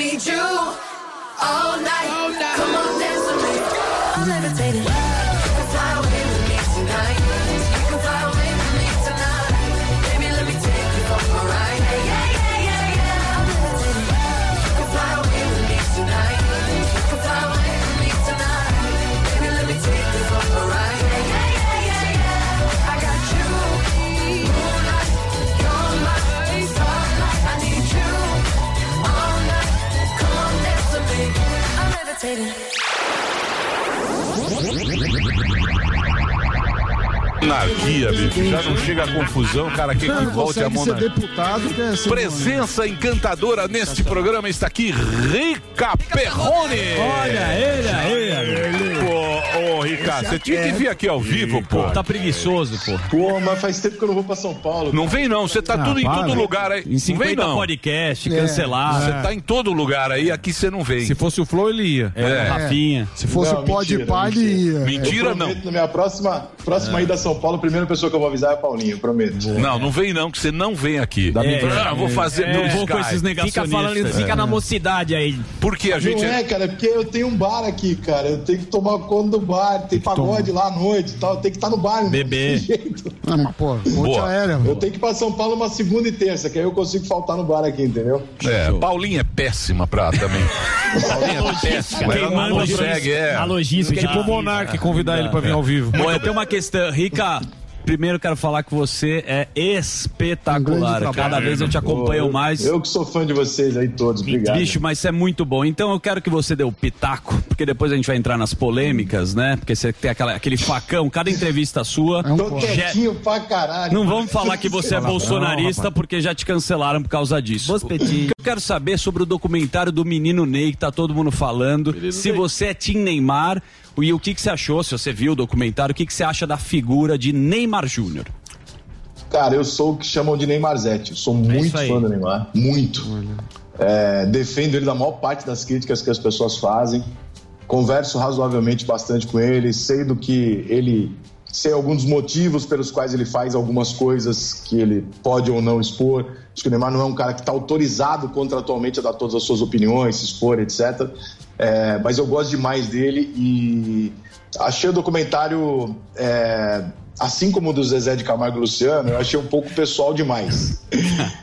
need you all night. Chega a confusão, cara que Não volte a ser monarquia. deputado, Presença encantadora neste programa está aqui, Rica Perrone. Olha ele aí. Pô, ô, Rica, você tinha que vir aqui ao vivo, pô. Tá preguiçoso, pô. Pô, mas faz tempo que eu não vou pra São Paulo. Não vem não, você tá Ah, tudo em para. todo lugar aí. Em não 50 vem não. podcast, É. cancelado. Você tá em todo lugar aí, aqui você não vem. Se fosse o Flow, ele ia. É. Rafinha. Se fosse Não, o pó de mentira, pá, ele ia. Mentira, Eu não. prometo, Na minha próxima, próxima ida a São Paulo, a primeira pessoa que eu vou avisar é Paulinho, prometo. Não, não vem não, que você não vem aqui. mentira. Ah, vou fazer É, no não vou com esses Fica falando, fica na mocidade aí. Porque a gente Não é, cara, é porque eu tenho um bar aqui, cara. Eu tenho que tomar conta do bar, tem pagode lá à noite e tal. Tenho que estar no bar, meu. Bebê. Não tem jeito. Ah, mas, pô, ponte Boa. aérea. Eu tenho que ir pra São Paulo uma segunda e terça, que aí eu consigo faltar no bar aqui, entendeu? É, Paulinha é péssima pra também. [LAUGHS] Paulinha é péssima, ela não consegue, é. A logística. Tipo o Monark convidar ele pra vir ao vivo. Bom, eu tenho uma questão. Rica, primeiro quero falar que você é espetacular. Cada vez eu te acompanho Pô, mais. Eu que sou fã de vocês aí todos, obrigado. Bicho, mas isso é muito bom. Então eu quero que você dê o pitaco, porque depois a gente vai entrar nas polêmicas, né? Porque você tem aquela, aquele facão, cada entrevista sua. Tô já- quietinho pra caralho. Não vamos falar que você é bolsonarista, não, porque já te cancelaram por causa disso. O que eu quero saber sobre o documentário do menino Ney, que tá todo mundo falando. se você é Tim Neymar, e o que, que você achou, se você viu o documentário, o que, que você acha da figura de Neymar Júnior? Cara, eu sou o que chamam de Neymarzete. Eu sou muito isso aí. fã do Neymar. Muito. É, defendo ele da maior parte das críticas que as pessoas fazem. Converso razoavelmente bastante com ele. Sei do que ele. Sei alguns motivos pelos quais ele faz algumas coisas que ele pode ou não expor. Acho que o Neymar não é um cara que está autorizado contratualmente a dar todas as suas opiniões, se expor, etc. É, mas eu gosto demais dele e achei o documentário, é, assim como o do Zezé de Camargo e Luciano, eu achei um pouco pessoal demais. [LAUGHS]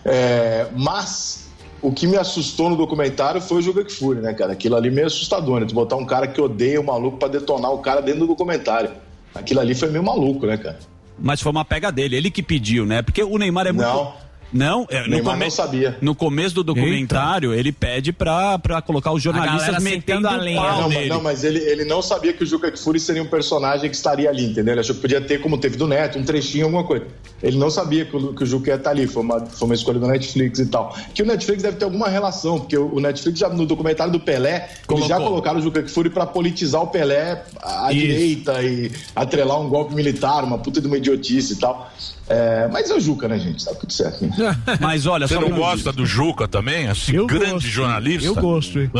É, mas o que me assustou no documentário foi o Juga que Fúria, né, cara? Aquilo ali meio assustador, né? Tu botar um cara que odeia o maluco pra detonar o cara dentro do documentário. Aquilo ali foi meio maluco, né, cara? Mas foi uma pega dele, ele que pediu, né? Porque o Neymar é muito. Não. Não, é, no, Neymar não sabia. no começo do documentário, ele pede pra, pra colocar os jornalistas metendo a lenha. Não, mas, nele. não, mas ele, ele não sabia que o Juca Kfouri seria um personagem que estaria ali, entendeu? Ele achou que podia ter, como teve do Neto, um trechinho, alguma coisa. Ele não sabia que o, que o Juca ia estar ali, foi uma, foi uma escolha do Netflix e tal. Que o Netflix deve ter alguma relação, porque o, o Netflix, já no documentário do Pelé, eles já Colocou. colocaram o Juca Kfouri pra politizar o Pelé à Isso. direita e atrelar um golpe militar, uma puta de uma idiotice e tal. É, mas é o Juca, né, gente? Tá tudo certo. né? [LAUGHS] Mas olha, Você só não gosta do Juca também? Assim, grande jornalista? Eu gosto, hein?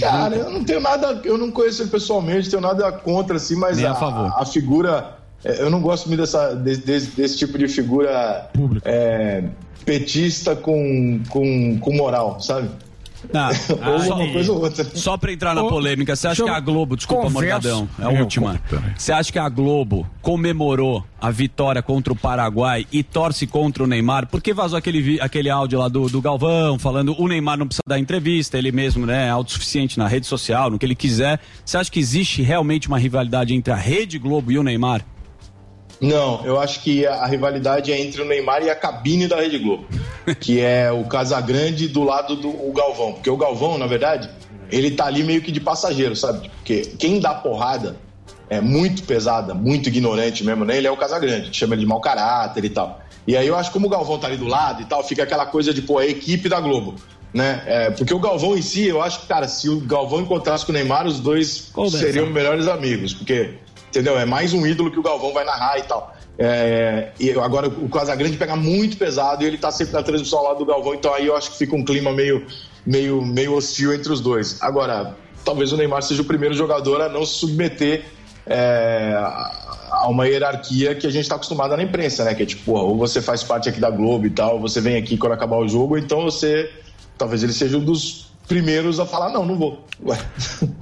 Cara, eu não tenho nada, eu não conheço ele pessoalmente, tenho nada contra, assim, mas a a, favor. a figura. é, Eu não gosto muito dessa, desse, desse- desse tipo de figura é, petista com, com, com moral, sabe? Ah, ou só- uma coisa ou outra. Só pra entrar na Ô, polêmica, você acha deixa que eu- a Globo, desculpa, Conversa. Morgadão, é a Eu última. Você acha que a Globo comemorou a vitória contra o Paraguai e torce contra o Neymar? Porque vazou aquele, aquele áudio lá do, do Galvão falando o Neymar não precisa dar entrevista, ele mesmo né, é autossuficiente na rede social, no que ele quiser. Você acha que existe realmente uma rivalidade entre a Rede Globo e o Neymar? Não, eu acho que a, rivalidade é entre o Neymar e a cabine da Rede Globo, que é o Casagrande do lado do Galvão. Porque o Galvão, na verdade, ele tá ali meio que de passageiro, sabe? Porque quem dá porrada é muito pesada, muito ignorante mesmo, né? Ele é o Casagrande, chama ele de mau caráter e tal. E aí eu acho que como o Galvão tá ali do lado e tal, fica aquela coisa de, pô, a equipe da Globo. Né? É, porque o Galvão em si, eu acho que, cara, se o Galvão encontrasse com o Neymar, os dois seriam melhores amigos. Porque entendeu? É mais um ídolo que o Galvão vai narrar e tal. É, e agora o Casagrande pega muito pesado e ele tá sempre na transmissão lado do Galvão, então aí eu acho que fica um clima meio, meio, meio hostil entre os dois. Agora, talvez o Neymar seja o primeiro jogador a não se submeter é, a uma hierarquia que a gente está acostumado na imprensa, né? Que é tipo, ou você faz parte aqui da Globo e tal, você vem aqui quando acabar o jogo, então você. Talvez ele seja um dos primeiros a falar, não, não vou. Ué.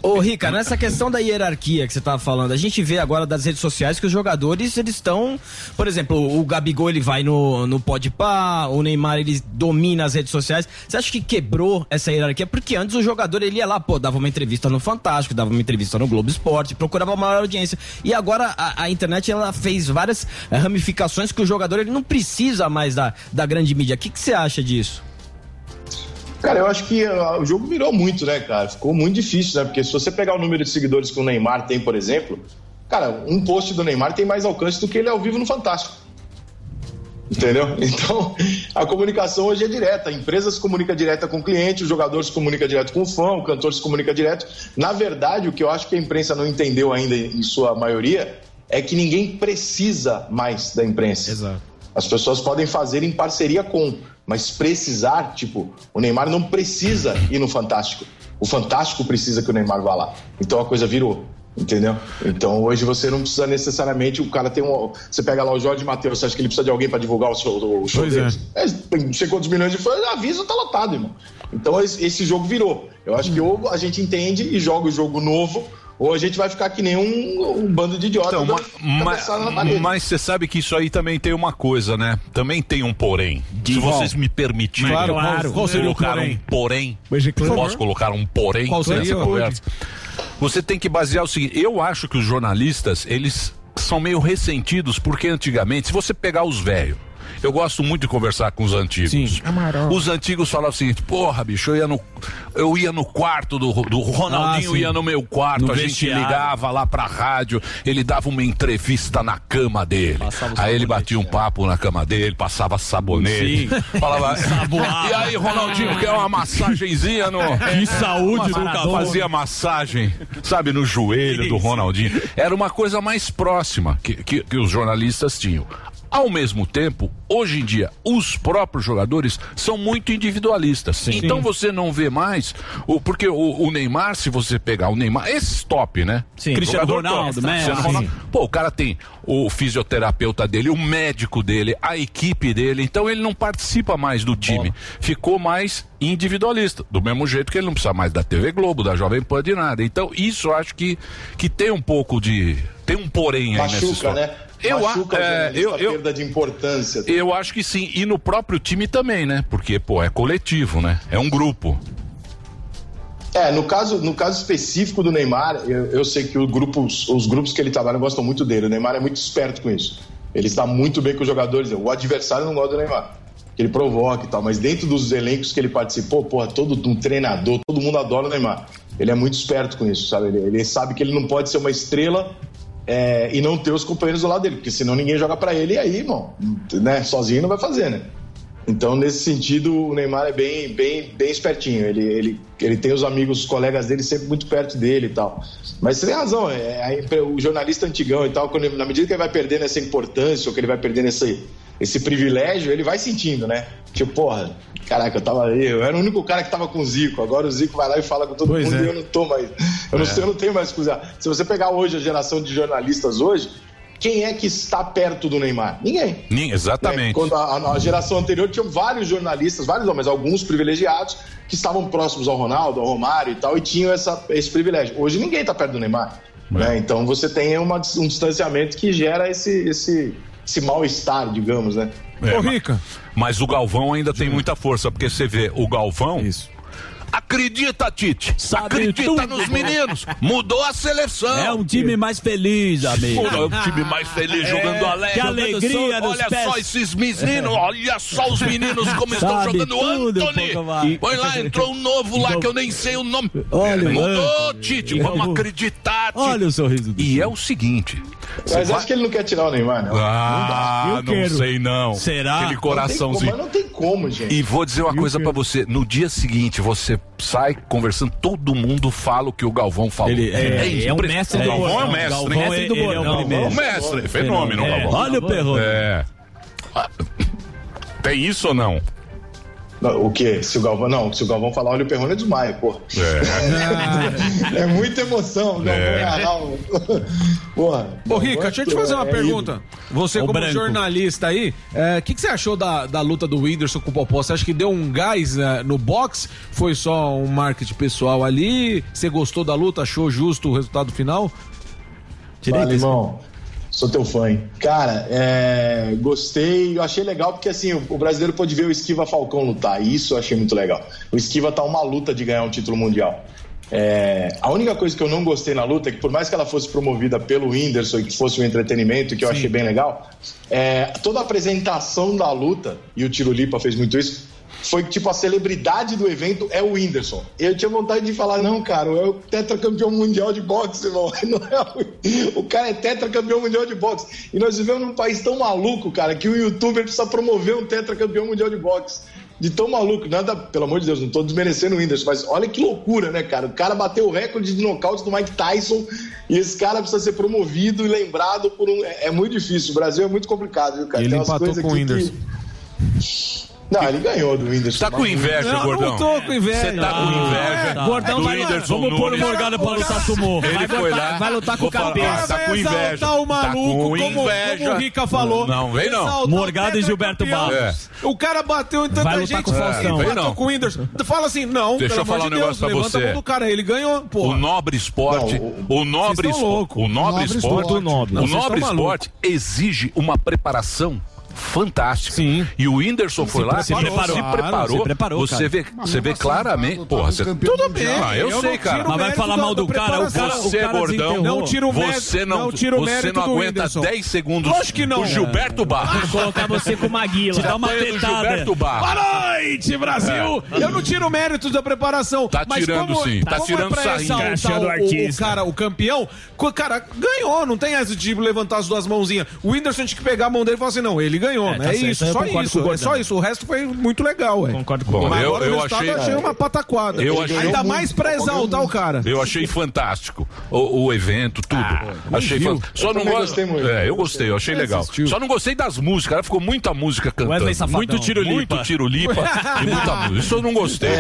Ô, Rica, nessa questão da hierarquia que você tava falando, a gente vê agora das redes sociais que os jogadores, eles estão. Por exemplo, o Gabigol ele vai no, no Podpah, o Neymar ele domina as redes sociais. Você acha que quebrou essa hierarquia? Porque antes o jogador ele ia lá, pô, dava uma entrevista no Fantástico, dava uma entrevista no Globo Esporte, procurava maior audiência. E agora a, a internet ela fez várias eh, ramificações que o jogador ele não precisa mais da, da grande mídia. O que, que você acha disso? Cara, eu acho que ah, o jogo virou muito, né, cara? Ficou muito difícil, né? Porque se você pegar o número de seguidores que o Neymar tem, por exemplo, Cara, um post do Neymar tem mais alcance do que ele ao vivo no Fantástico. Entendeu? [LAUGHS] Então, a comunicação hoje é direta. A empresa se comunica direta com o cliente, o jogador se comunica direto com o fã, o cantor se comunica direto. Na verdade, o que eu acho que a imprensa não entendeu ainda, em sua maioria, é que ninguém precisa mais da imprensa. Exato. As pessoas podem fazer em parceria com, mas precisar, tipo, o Neymar não precisa ir no Fantástico. O Fantástico precisa que o Neymar vá lá. Então a coisa virou. Entendeu? Então hoje você não precisa necessariamente. O cara tem um. Você pega lá o Jorge Matheus, você acha que ele precisa de alguém para divulgar o show, o show Pois é. dele? É, não sei quantos milhões de fãs, avisa, tá lotado, irmão. Então esse, esse jogo virou. Eu acho que ou a gente entende e joga o jogo novo, ou a gente vai ficar que nem um, um bando de idiotas Então, mas, parede. mas você sabe que isso aí também tem uma coisa, né? Também tem um porém. Se qual? vocês me permitirem, Claro, claro. Qual seria o porém? um porém. Mas, claro. Posso colocar um porém Qual seria? nessa conversa? Você tem que basear o seguinte: eu acho que os jornalistas, eles são meio ressentidos, porque antigamente, se você pegar os velhos. Eu gosto muito de conversar com os antigos. Os antigos falavam o seguinte: porra, bicho, eu ia no, eu ia no quarto do, do Ronaldinho, Ah, sim. ia no meu quarto, No a gente vestiário. ligava lá pra rádio, ele dava uma entrevista na cama dele. Aí ele sabonete, batia um papo na cama dele, passava sabonete. Sim. [LAUGHS] Falava. [LAUGHS] E aí, Ronaldinho, quer uma massagenzinha no. [LAUGHS] Que saúde do Nunca fazia massagem, sabe, no joelho do Ronaldinho. Era uma coisa mais próxima que, que, que os jornalistas tinham. Ao mesmo tempo, hoje em dia, os próprios jogadores são muito individualistas. Então você não vê mais. O, porque o, o Neymar, se você pegar o Neymar, esse top, né? Sim. Cristiano Ronaldo, top. Messi. Ronaldo. Pô, o cara tem o fisioterapeuta dele, o médico dele, a equipe dele. Então ele não participa mais do time. Ficou mais individualista. Do mesmo jeito que ele não precisa mais da TV Globo, da Jovem Pan, de nada. Então isso eu acho que, que tem um pouco de. Tem um porém aí nessa Machuca, história. né? Eu, a- Machuca o é, eu, eu, perda de importância. eu acho que sim. E no próprio time também, né? Porque, pô, é coletivo, né? É um grupo. É, no caso, no caso específico do Neymar, eu, eu sei que o grupo, os, os grupos que ele trabalha gostam muito dele. O Neymar é muito esperto com isso. Ele está muito bem com os jogadores. O adversário não gosta do Neymar. Que ele provoca e tal. Mas dentro dos elencos que ele participou, porra, todo um treinador, todo mundo adora o Neymar. Ele é muito esperto com isso, sabe? Ele, ele sabe que ele não pode ser uma estrela é, e não ter os companheiros do lado dele, porque senão ninguém joga pra ele e aí, irmão, né? Sozinho não vai fazer, né? Então, nesse sentido, o Neymar é bem, bem, bem espertinho. Ele, ele, ele tem os amigos, os colegas dele sempre muito perto dele e tal. Mas você tem razão, é, impre- o jornalista antigão e tal, quando, na medida que ele vai perdendo essa importância, ou que ele vai perdendo esse, esse privilégio, ele vai sentindo, né? Tipo, porra, caraca, eu tava aí, eu era o único cara que tava com o Zico. Agora o Zico vai lá e fala com todo Pois mundo é. e eu não tô mais. Eu não, É. sei, eu não tenho mais coisa. Se você pegar hoje a geração de jornalistas hoje, quem é que está perto do Neymar? Ninguém. Nin- Exatamente. Né? Quando a, a- geração anterior tinha vários jornalistas, vários não, mas alguns privilegiados que estavam próximos ao Ronaldo, ao Romário e tal, e tinham essa, esse privilégio. Hoje ninguém está perto do Neymar. né? Então você tem uma- um distanciamento que gera esse, esse, esse mal-estar, digamos, né? É, ma- Mas o Galvão ainda tem muita força, porque você vê o Galvão. Isso. Acredita, Tite. acredita tudo. nos meninos. Mudou a seleção. É um time mais feliz, amigo. Pô, é um time mais feliz jogando alegre. Que alegria nos Olha pés. só esses meninos, olha só os meninos como [LAUGHS] estão Sabe jogando. tudo, Anthony, [LAUGHS] põe lá, entrou um novo lá que eu nem sei o nome. Olha Mudou, Anthony. Tite, vamos acreditar. Tite. Olha o sorriso. E é o seguinte. Mas acho que ele não quer tirar o Neymar, não. Ah, não, não sei não. Será? Aquele Não tem como, coraçãozinho. mas não tem como, gente. E vou dizer uma coisa pra você. No dia seguinte, você sai conversando, todo mundo fala o que o Galvão falou. Ele é- isso, é o impre- mestre o do Galvão é o mestre. Galvão é- ele é o primeiro. É o mestre, fenômeno, É. Galvão. Olha o perro. É. Tem isso ou não? Não, o quê? Se o Galvão. Não, se o Galvão falar, olha o Perrone desmaia, pô. É. [LAUGHS] É muita emoção, Galvão É. Porra. Ô, Rica, deixa eu te fazer uma É pergunta. Você, O como branco. jornalista aí, o que, que você achou da, da luta do Whindersson com o Popó? Você acha que deu um gás né, no box? Foi só um marketing pessoal ali? Você gostou da luta? Achou justo o resultado final? Fala, irmão. Sou teu fã, hein? Cara, é, gostei, eu achei legal porque assim, o, brasileiro pôde ver o Esquiva Falcão lutar, e isso eu achei muito legal. O Esquiva tá uma luta de ganhar um título mundial. É, a única coisa que eu não gostei na luta é que, por mais que ela fosse promovida pelo Whindersson e que fosse um entretenimento, que eu achei bem legal, é, toda a apresentação da luta, e o Tiro Lipa fez muito isso, foi que, tipo, a celebridade do evento é o Whindersson. Eu tinha vontade de falar, não, cara, é o tetracampeão mundial de boxe, irmão. [LAUGHS] Não é o... o cara é tetracampeão mundial de boxe. E nós vivemos num país tão maluco, cara, que o youtuber precisa promover um tetracampeão mundial de boxe. De tão maluco, nada, pelo amor de Deus, não tô desmerecendo o Whindersson, mas olha que loucura, né, cara? O cara bateu o recorde de nocaute do Mike Tyson e esse cara precisa ser promovido e lembrado por um. É, é muito difícil, o Brasil é muito complicado, viu, cara? Ele Tem umas empatou com o Whindersson. que- Não, ele ganhou do Whindersson. Tá com inveja, Não, gordão? não tô com inveja. Você tá com inveja. Ah, Gordão, do vai Vamos pôr o. Morgado pra lutar sumô. Ele Vai foi lutar- lá. vai lutar com falar, cabeça. Tá com Vai inveja. exaltar o maluco, tá com como- inveja. como o Rica falou. Não, vem não. Exaltar o Morgado e Gilberto. Barros. O cara bateu em tanta Vai lutar gente. com o Faustão. Vem Bateu não. com o Whindersson. Fala assim, não, Deixa pelo eu falar amor um de negócio pra Deus, levanta você. a mão do cara, ele ganhou, pô. O nobre esporte, o, nobre esporte, o nobre esporte, o nobre esporte exige uma preparação fantástica. Sim. E o Whindersson foi lá, se preparou. se preparou. se preparou, você cara. vê, Mas você vê mesmo claramente, porra, você Tudo bem. Ah, eu, eu sei, cara. tiro o mérito da- da preparação. Você, O cara gordão. Não tiro o mérito- você não, não tiro o você mérito não do aguenta Whindersson. 10 segundos. Lógico que não. O Gilberto Barros. Vou [LAUGHS] colocar você com Maguila. Te dá uma do tetada. Gilberto Barros. Boa noite, Brasil! Eu não tiro o mérito da preparação. Tá mas tirando, como, sim. Tá como tirando é pra sarrinho. o, o, cara, o campeão, o cara ganhou, não tem essa de levantar as duas mãozinhas. O Whindersson tinha que pegar a mão dele e falar assim: não, ele ganhou. É, né? tá É, isso, eu só isso. o É só isso. O resto foi muito legal, ué. Concordo com Bom, o Mas eu- agora eu o resultado achei- achei uma pataquada. Eu achei- Ainda mais pra exaltar o cara. Eu achei fantástico o, o evento, tudo. achei viu? fantástico. Só Eu não gosto. gostei muito. É, eu gostei, eu achei legal. assistiu? Só não gostei das músicas. Ficou muita música cantando. Muito tiro-lipa. Muito tiro-lipa [LAUGHS] e muita música. Isso eu não gostei.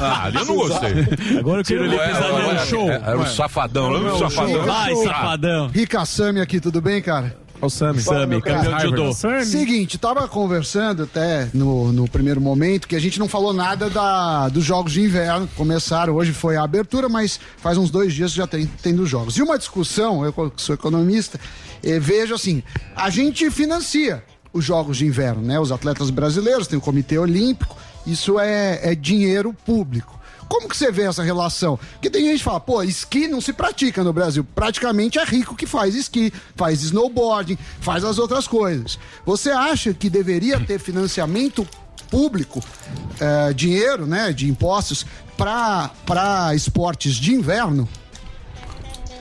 ah, ali eu não gostei. Agora eu quero no era, show. era, era o safadão, lembra do safadão? Vai, Ah, safadão. Rica Sami aqui, tudo bem, cara? O Sammy. Sammy, campeão de judô. Seguinte, tava conversando até no, no primeiro momento que a gente não falou nada da, dos jogos de inverno. Começaram, hoje foi a abertura, mas faz uns dois dias já tem, tem dos jogos. E uma discussão, eu que sou economista, eh, vejo assim: a gente financia os jogos de inverno, né? Os atletas brasileiros, tem o Comitê Olímpico, isso é, é dinheiro público. Como que você vê essa relação? Porque tem gente que fala, pô, esqui não se pratica no Brasil. Praticamente é rico que faz esqui, faz snowboarding, faz as outras coisas. Você acha que deveria ter financiamento público, eh, dinheiro, né, de impostos, para esportes de inverno?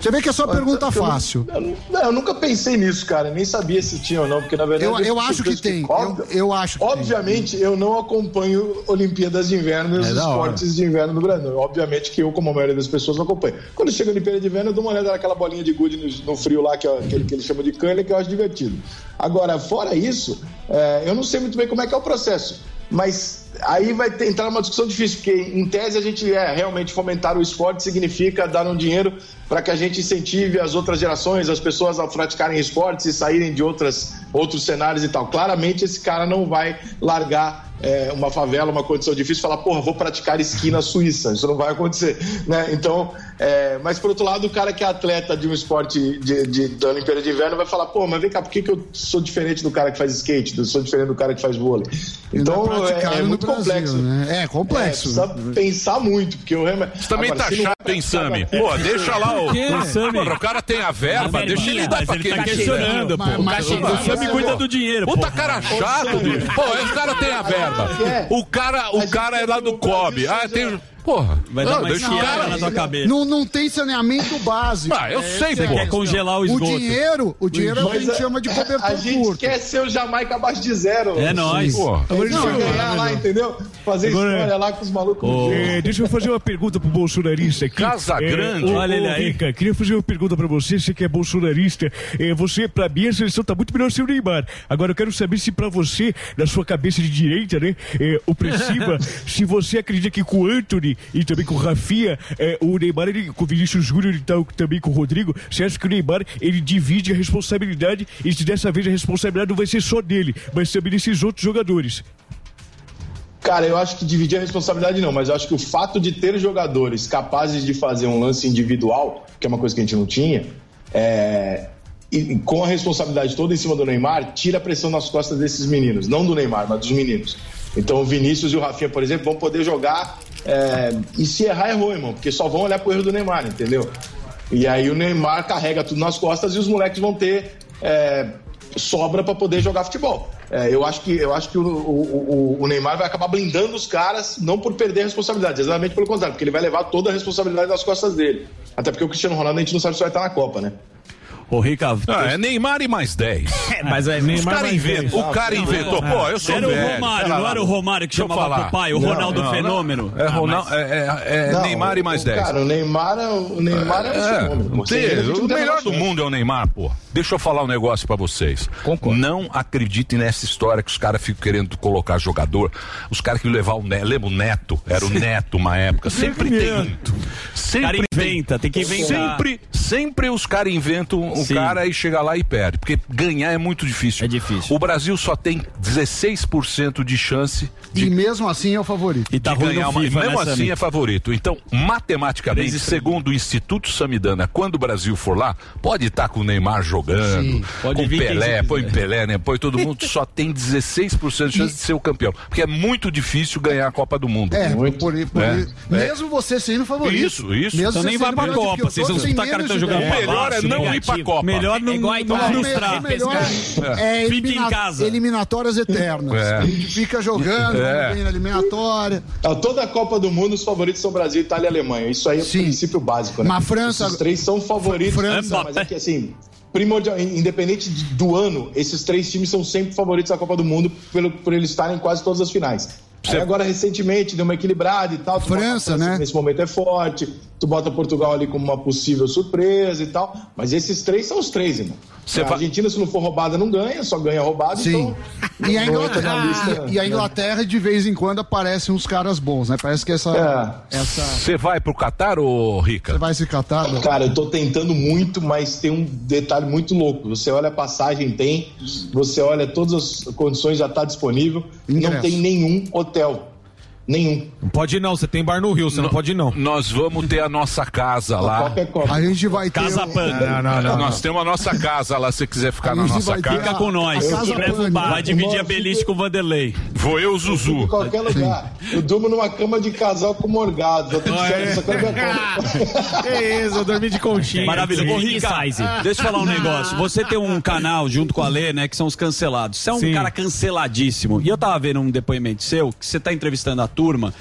Você vê que é só pergunta Eu- fácil. Eu, não, eu nunca pensei nisso, cara. Nem sabia se tinha ou não, porque na verdade. Eu, eu acho que coisas tem. cobram- Eu, eu acho que Obviamente, eu não acompanho Olimpíadas de Inverno e os É esportes de inverno no Brasil. Obviamente que eu, como a maioria das pessoas, não acompanho. Quando chega a Olimpíada de Inverno, eu dou uma olhada naquela bolinha de gude no, no frio lá, que, é aquele que eles chamam de canha, que eu acho divertido. Agora, fora isso, é, eu não sei muito bem como é que é o processo. Mas aí vai ter, entrar numa discussão difícil, porque em tese a gente é realmente fomentar o esporte significa dar um dinheiro para que a gente incentive as outras gerações, as pessoas a praticarem esportes e saírem de outras, outros cenários e tal. Claramente esse cara não vai largar é, uma favela, uma condição difícil e falar, porra, vou praticar esqui na Suíça. Isso não vai acontecer. Né? Então, é, mas por outro lado, o cara que é atleta de um esporte de, de, da Olimpíada de Inverno vai falar, pô, mas vem cá, por que, que eu sou diferente do cara que faz skate? Eu sou diferente do cara que faz vôlei? Então é é, muito complexo. né? É complexo. É, precisa pensar muito, porque eu realmente. Você também Agora, tá chato, é hein, praticado Sami? aqui- Pô, deixa lá o. Quê? Porra, o cara tem a verba, deixa ele dar mas pra ele quem tá questionando, pô. O O o Sami cuida do dinheiro, Puta cara chato, bicho. Pô, esse cara tem a verba. O cara, o cara é lá do COB. Ah, tem. Porra. Vai dar Não, o esquiada cara. na tua cabeça. Não, não tem saneamento básico. Ah, eu sei, Você pô. quer congelar o esgoto. dinheiro, o dinheiro é o que a Mas gente chama de cobertor A gente curto. quer ser o Jamaica abaixo de zero. É nóis. Pô. Agora Não, ganhar lá, entendeu? Fazer Agora- história lá com os malucos. É, deixa eu fazer uma pergunta pro bolsonarista aqui. Casa É, Grande. Olha ele aí. Rica, queria fazer uma pergunta pra você, você que é bolsonarista. É, você, pra mim, a seleção tá muito melhor sem o Neymar. Agora eu quero saber se pra você, na sua cabeça de direita, né, é, opressiva, [LAUGHS] se você acredita que com o Anthony e também com o Rafinha, é, o Neymar, ele, com o Vinícius Júnior e tal, também com o Rodrigo, você acha que o Neymar, ele divide a responsabilidade e se dessa vez a responsabilidade não vai ser só dele, mas também desses outros jogadores? Cara, eu acho que dividir a responsabilidade não, mas eu acho que o fato de ter jogadores capazes de fazer um lance individual, que é uma coisa que a gente não tinha, é, e com a responsabilidade toda em cima do Neymar, tira a pressão nas costas desses meninos. Não do Neymar, mas dos meninos. Então o Vinícius e o Rafinha, por exemplo, vão poder jogar É, e se errar, errou, irmão, porque só vão olhar pro erro do Neymar, entendeu? E aí o Neymar carrega tudo nas costas e os moleques vão ter é, sobra para poder jogar futebol. É, eu acho que, eu acho que o, o, o- Neymar vai acabar blindando os caras, não por perder a responsabilidade, exatamente pelo contrário, porque ele vai levar toda a responsabilidade nas costas dele. Até porque o Cristiano Ronaldo a gente não sabe se vai estar na Copa, né? Ô, Rica. Ah, é Neymar e mais 10. [LAUGHS] mas é Neymar cara mais inventa- 10. O cara inventou. Pô, eu sou Era o. Romário, não era o Romário que Deixa eu chamava falar. pro pai, o Ronaldo Fenômeno. É, Ronaldo, é, é- é Não, Neymar e mais o- 10. Cara, o Neymar é, o Neymar é, um É, fenômeno, pô. Sem ele, o melhor do mundo é o Neymar, pô. Deixa eu falar um negócio pra vocês. Não acreditem nessa história que os caras ficam querendo colocar jogador. Os caras que levar o Neto. Lembra o Neto? Era o Neto uma época. Sempre tem. Sempre cara inventa, tem que inventar. Sempre, sempre os caras inventam um Sim. cara e chega lá e perde. Porque ganhar é muito difícil. É difícil. O Brasil só tem 16% de chance de E mesmo assim é o favorito. E tá de ganhar uma, FIFA, mesmo né, assim é favorito. Então, matematicamente, segundo o Instituto Samidana, quando o Brasil for lá, pode estar com o Neymar jogando, Sim. Pode com Pelé, põe. Pelé, né? Põe todo mundo, [LAUGHS] só tem 16% de chance de ser o campeão. Porque é muito difícil ganhar a Copa do Mundo. É, muito. por, por, É. mesmo você sendo favorito. Isso, isso. Mesmo Então você nem vai pra Copa, os vocês vão menos cartão de jogando ganhar. O melhor é não ir pra Copa. Melhor não, É não frustrar. É melhor é, É. Fique em casa. eliminatórias eternas. É. A gente fica jogando, É. vem na eliminatória. Toda a Copa do Mundo, os favoritos são Brasil, Itália e Alemanha. Isso aí é o princípio básico, né? Mas França- Esses três são favoritos. França- mas é que assim, primordial, independente de- do ano, esses três times são sempre favoritos da Copa do Mundo pelo, por eles estarem em quase todas as finais. Aí agora, recentemente, deu uma equilibrada e tal. Tu bota a França, né? Nesse momento é forte. Tu bota Portugal ali como uma possível surpresa e tal. Mas esses três são os três, irmão. Você a vai- Argentina, se não for roubada, não ganha, só ganha roubado. Sim. Então, E a, não Inglaterra, lista, e a né? Inglaterra, de vez em quando, aparecem uns caras bons, né? Parece que essa. essa Você vai pro Catar, ô Rica? você vai se catar. né? Cara, eu tô tentando muito, mas tem um detalhe muito louco. Você olha a passagem, tem. Você olha todas as condições, já tá disponível. Não Ingresso. tem nenhum hotel hotel. Nenhum. Não pode ir não, você tem bar no Rio, você não, pode ir não. Nós vamos ter a nossa casa lá. Copa é Copa. A gente vai ter. Casa Panda. Não, não, não, Nós temos a nossa casa lá, se você quiser ficar na nossa casa. a- Fica com nós. Casa. Vai dividir a beliche com o Vanderlei. Vou eu, Zuzu. Em qualquer lugar. Eu durmo numa cama de casal com morgado. Tá tudo certo, só quero ver a Copa. É [LAUGHS] isso, eu dormi de conchinha. Maravilha. Ô, Rica, deixa eu falar um negócio. Você tem um canal junto com a Lê, né, que são os cancelados. Você é um Sim. cara canceladíssimo. E eu tava vendo um depoimento seu, que você tá entrevistando a turma,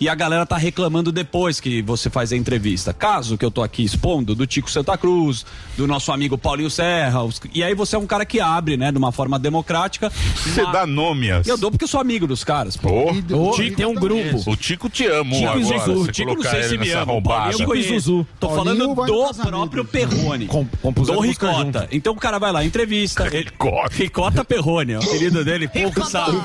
e a galera tá reclamando depois que você faz a entrevista. Caso que eu tô aqui expondo, do Tico Santa Cruz, do nosso amigo Paulinho Serra, os- e aí você é um cara que abre, né, de uma forma democrática. Você uma- dá nome assim. Eu dou porque eu sou amigo dos caras. Pô. Ô, O Tico tem um grupo. O Tico te amo Tico e agora. Zuzu. você Tico não sei se me ama. eu conheço. Zuzu. Tô Paulinho falando do próprio Perrone. compuseram do Ricota. Então o cara vai lá, entrevista. Ele, [LAUGHS] Ricota. Ricota Perrone, é o apelido dele, pouco sabe.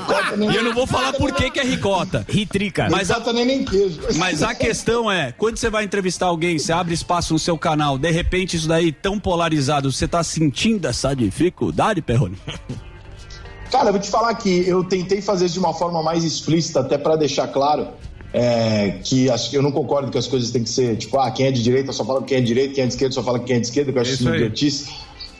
E eu não vou falar por que que é Ricota. Ritrica. Mas a, Nem queijo. mas a questão é, quando você vai entrevistar alguém, você abre espaço no seu canal, de repente isso daí tão polarizado, você tá sentindo essa dificuldade, Perrone? Cara, eu vou te falar que eu tentei fazer isso de uma forma mais explícita, até pra deixar claro é, que as- eu não concordo que as coisas têm que ser, tipo, ah, quem é de direita só fala quem é de direita, quem é de esquerda só fala quem é de esquerda, que eu acho isso idiotice.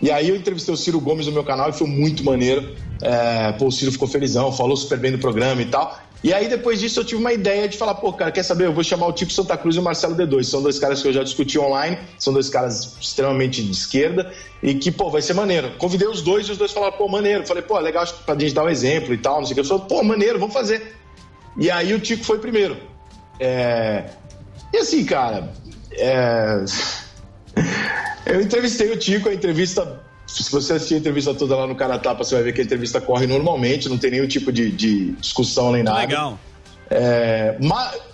E aí eu entrevistei o Ciro Gomes no meu canal e foi muito maneiro. É, pô, o Ciro ficou felizão, falou super bem do programa e tal. E aí depois disso eu tive uma ideia de falar, pô, cara, quer saber? Eu vou chamar o Tipo Santa Cruz e o Marcelo D2. São dois caras que eu já discuti online, são dois caras extremamente de esquerda e que, pô, vai ser maneiro. Convidei os dois e os dois falaram, pô, maneiro. Falei, pô, legal acho que pra gente dar um exemplo e tal, não sei o que. Eu falei, pô, maneiro, vamos fazer. E aí o Tico foi primeiro. É... E assim, cara, é... [LAUGHS] eu entrevistei o Tico, a entrevista. Se você assistir a entrevista toda lá no Cara Tapa, você vai ver que a entrevista corre normalmente, não tem nenhum tipo de, de discussão nem nada. Legal. É,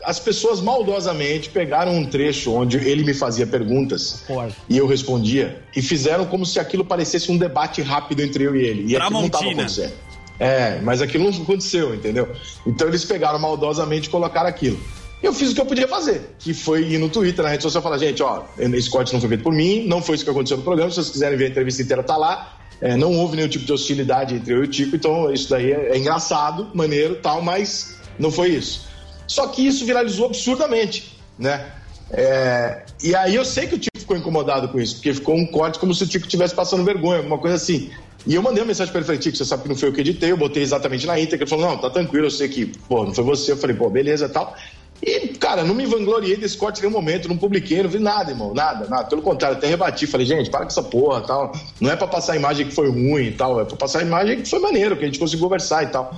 as pessoas maldosamente pegaram um trecho onde ele me fazia perguntas e eu respondia e fizeram como se aquilo parecesse um debate rápido entre eu e ele. E aquilo não estava acontecendo. É, mas aquilo não aconteceu, entendeu? Então eles pegaram maldosamente e colocaram aquilo. Eu fiz o que eu podia fazer, que foi ir no Twitter, na rede social, falar: gente, ó, esse corte não foi feito por mim, não foi isso que aconteceu no programa. Se vocês quiserem ver a entrevista inteira, tá lá. É, não houve nenhum tipo de hostilidade entre eu e o Tico, então isso daí é, é engraçado, maneiro tal, mas não foi isso. Só que isso viralizou absurdamente, né? É, e aí eu sei que o Tico ficou incomodado com isso, porque ficou um corte como se o Tico estivesse passando vergonha, alguma coisa assim. E eu mandei uma mensagem pra ele, falei, Tico, você sabe que não foi eu que editei, eu botei exatamente na íntegra. Ele falou, não, tá tranquilo, eu sei que, pô, não foi você. Eu falei, pô, beleza tal. E, cara, não me vangloriei desse corte em nenhum momento, não publiquei, não vi nada, irmão, nada, nada. Pelo contrário, até rebati, falei, gente, para com essa porra tal. Não é pra passar a imagem que foi ruim e tal, é pra passar a imagem que foi maneiro, que a gente conseguiu conversar e tal.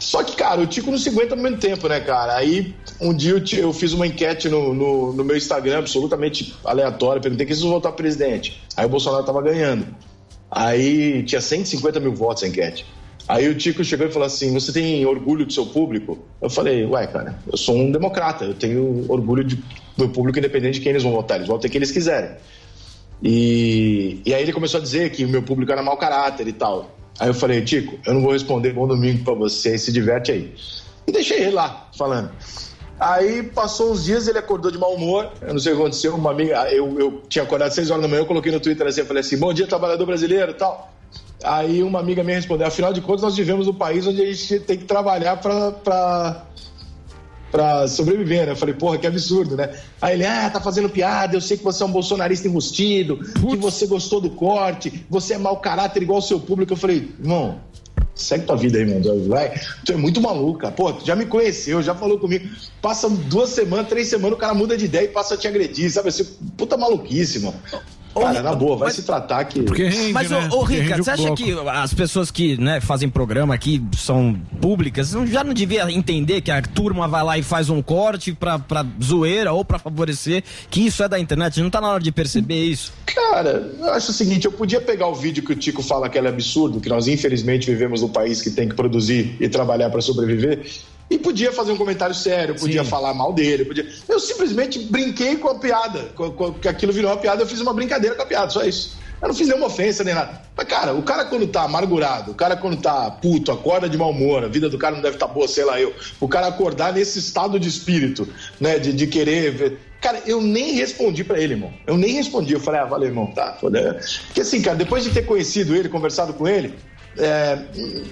Só que, cara, o Tico não se aguenta ao mesmo tempo, né, cara? Aí, um dia eu, eu fiz uma enquete no, no, no meu Instagram, absolutamente aleatória, perguntei quem se votar presidente. Aí o Bolsonaro tava ganhando. Aí tinha 150 mil votos a enquete. Aí o Tico chegou e falou assim: Você tem orgulho do seu público? Eu falei: Ué, cara, eu sou um democrata, eu tenho orgulho de- do público independente de quem eles vão votar, eles votam quem eles quiserem. E, e aí ele começou a dizer que o meu público era mau caráter e tal. Aí eu falei: Tico, eu não vou responder bom domingo pra você, se diverte aí. E deixei ele lá, falando. Aí passou uns dias, ele acordou de mau humor. Eu não sei o que aconteceu. Uma amiga, eu, eu tinha acordado às 6 horas da manhã, eu coloquei no Twitter assim, eu falei assim: bom dia, trabalhador brasileiro tal. Aí uma amiga minha respondeu: afinal de contas, nós vivemos num país onde a gente tem que trabalhar pra pra sobreviver, né? Eu falei, porra, que absurdo, né? Aí ele, ah, tá fazendo piada, eu sei que você é um bolsonarista enrustido, que você gostou do corte, você é mau caráter igual o seu público. Eu falei, irmão, segue tua vida aí, mano. Vai. Tu é muito maluca. Pô, tu já me conheceu, já falou comigo. Passa duas semanas, três semanas, o cara muda de ideia e passa a te agredir, sabe? Assim, puta maluquice, mano. Cara, na boa, vai se tratar que. Mas, ô, ô Rica, você acha que as pessoas que né, fazem programa aqui são públicas, já não devia entender que a turma vai lá e faz um corte pra, pra zoeira ou pra favorecer, que isso é da internet? Não tá na hora de perceber isso? Cara, eu acho o seguinte, eu podia pegar o vídeo que o Tico fala que ele é absurdo, que nós infelizmente vivemos num país que tem que produzir e trabalhar para sobreviver, e podia fazer um comentário sério, podia falar mal dele, podia... Eu simplesmente brinquei com a piada, com, com- que aquilo virou uma piada, eu fiz uma brincadeira com a piada, só isso. Eu não fiz nenhuma ofensa nem nada. Mas, cara, o cara quando tá amargurado, o cara quando tá puto, acorda de mau humor, a vida do cara não deve estar boa, sei lá eu. O cara acordar nesse estado de espírito, né, de, de querer ver. Cara, eu nem respondi pra ele, irmão. Eu nem respondi. Eu falei, ah, valeu, irmão, tá. Porque assim, cara, depois de ter conhecido ele, conversado com ele, é,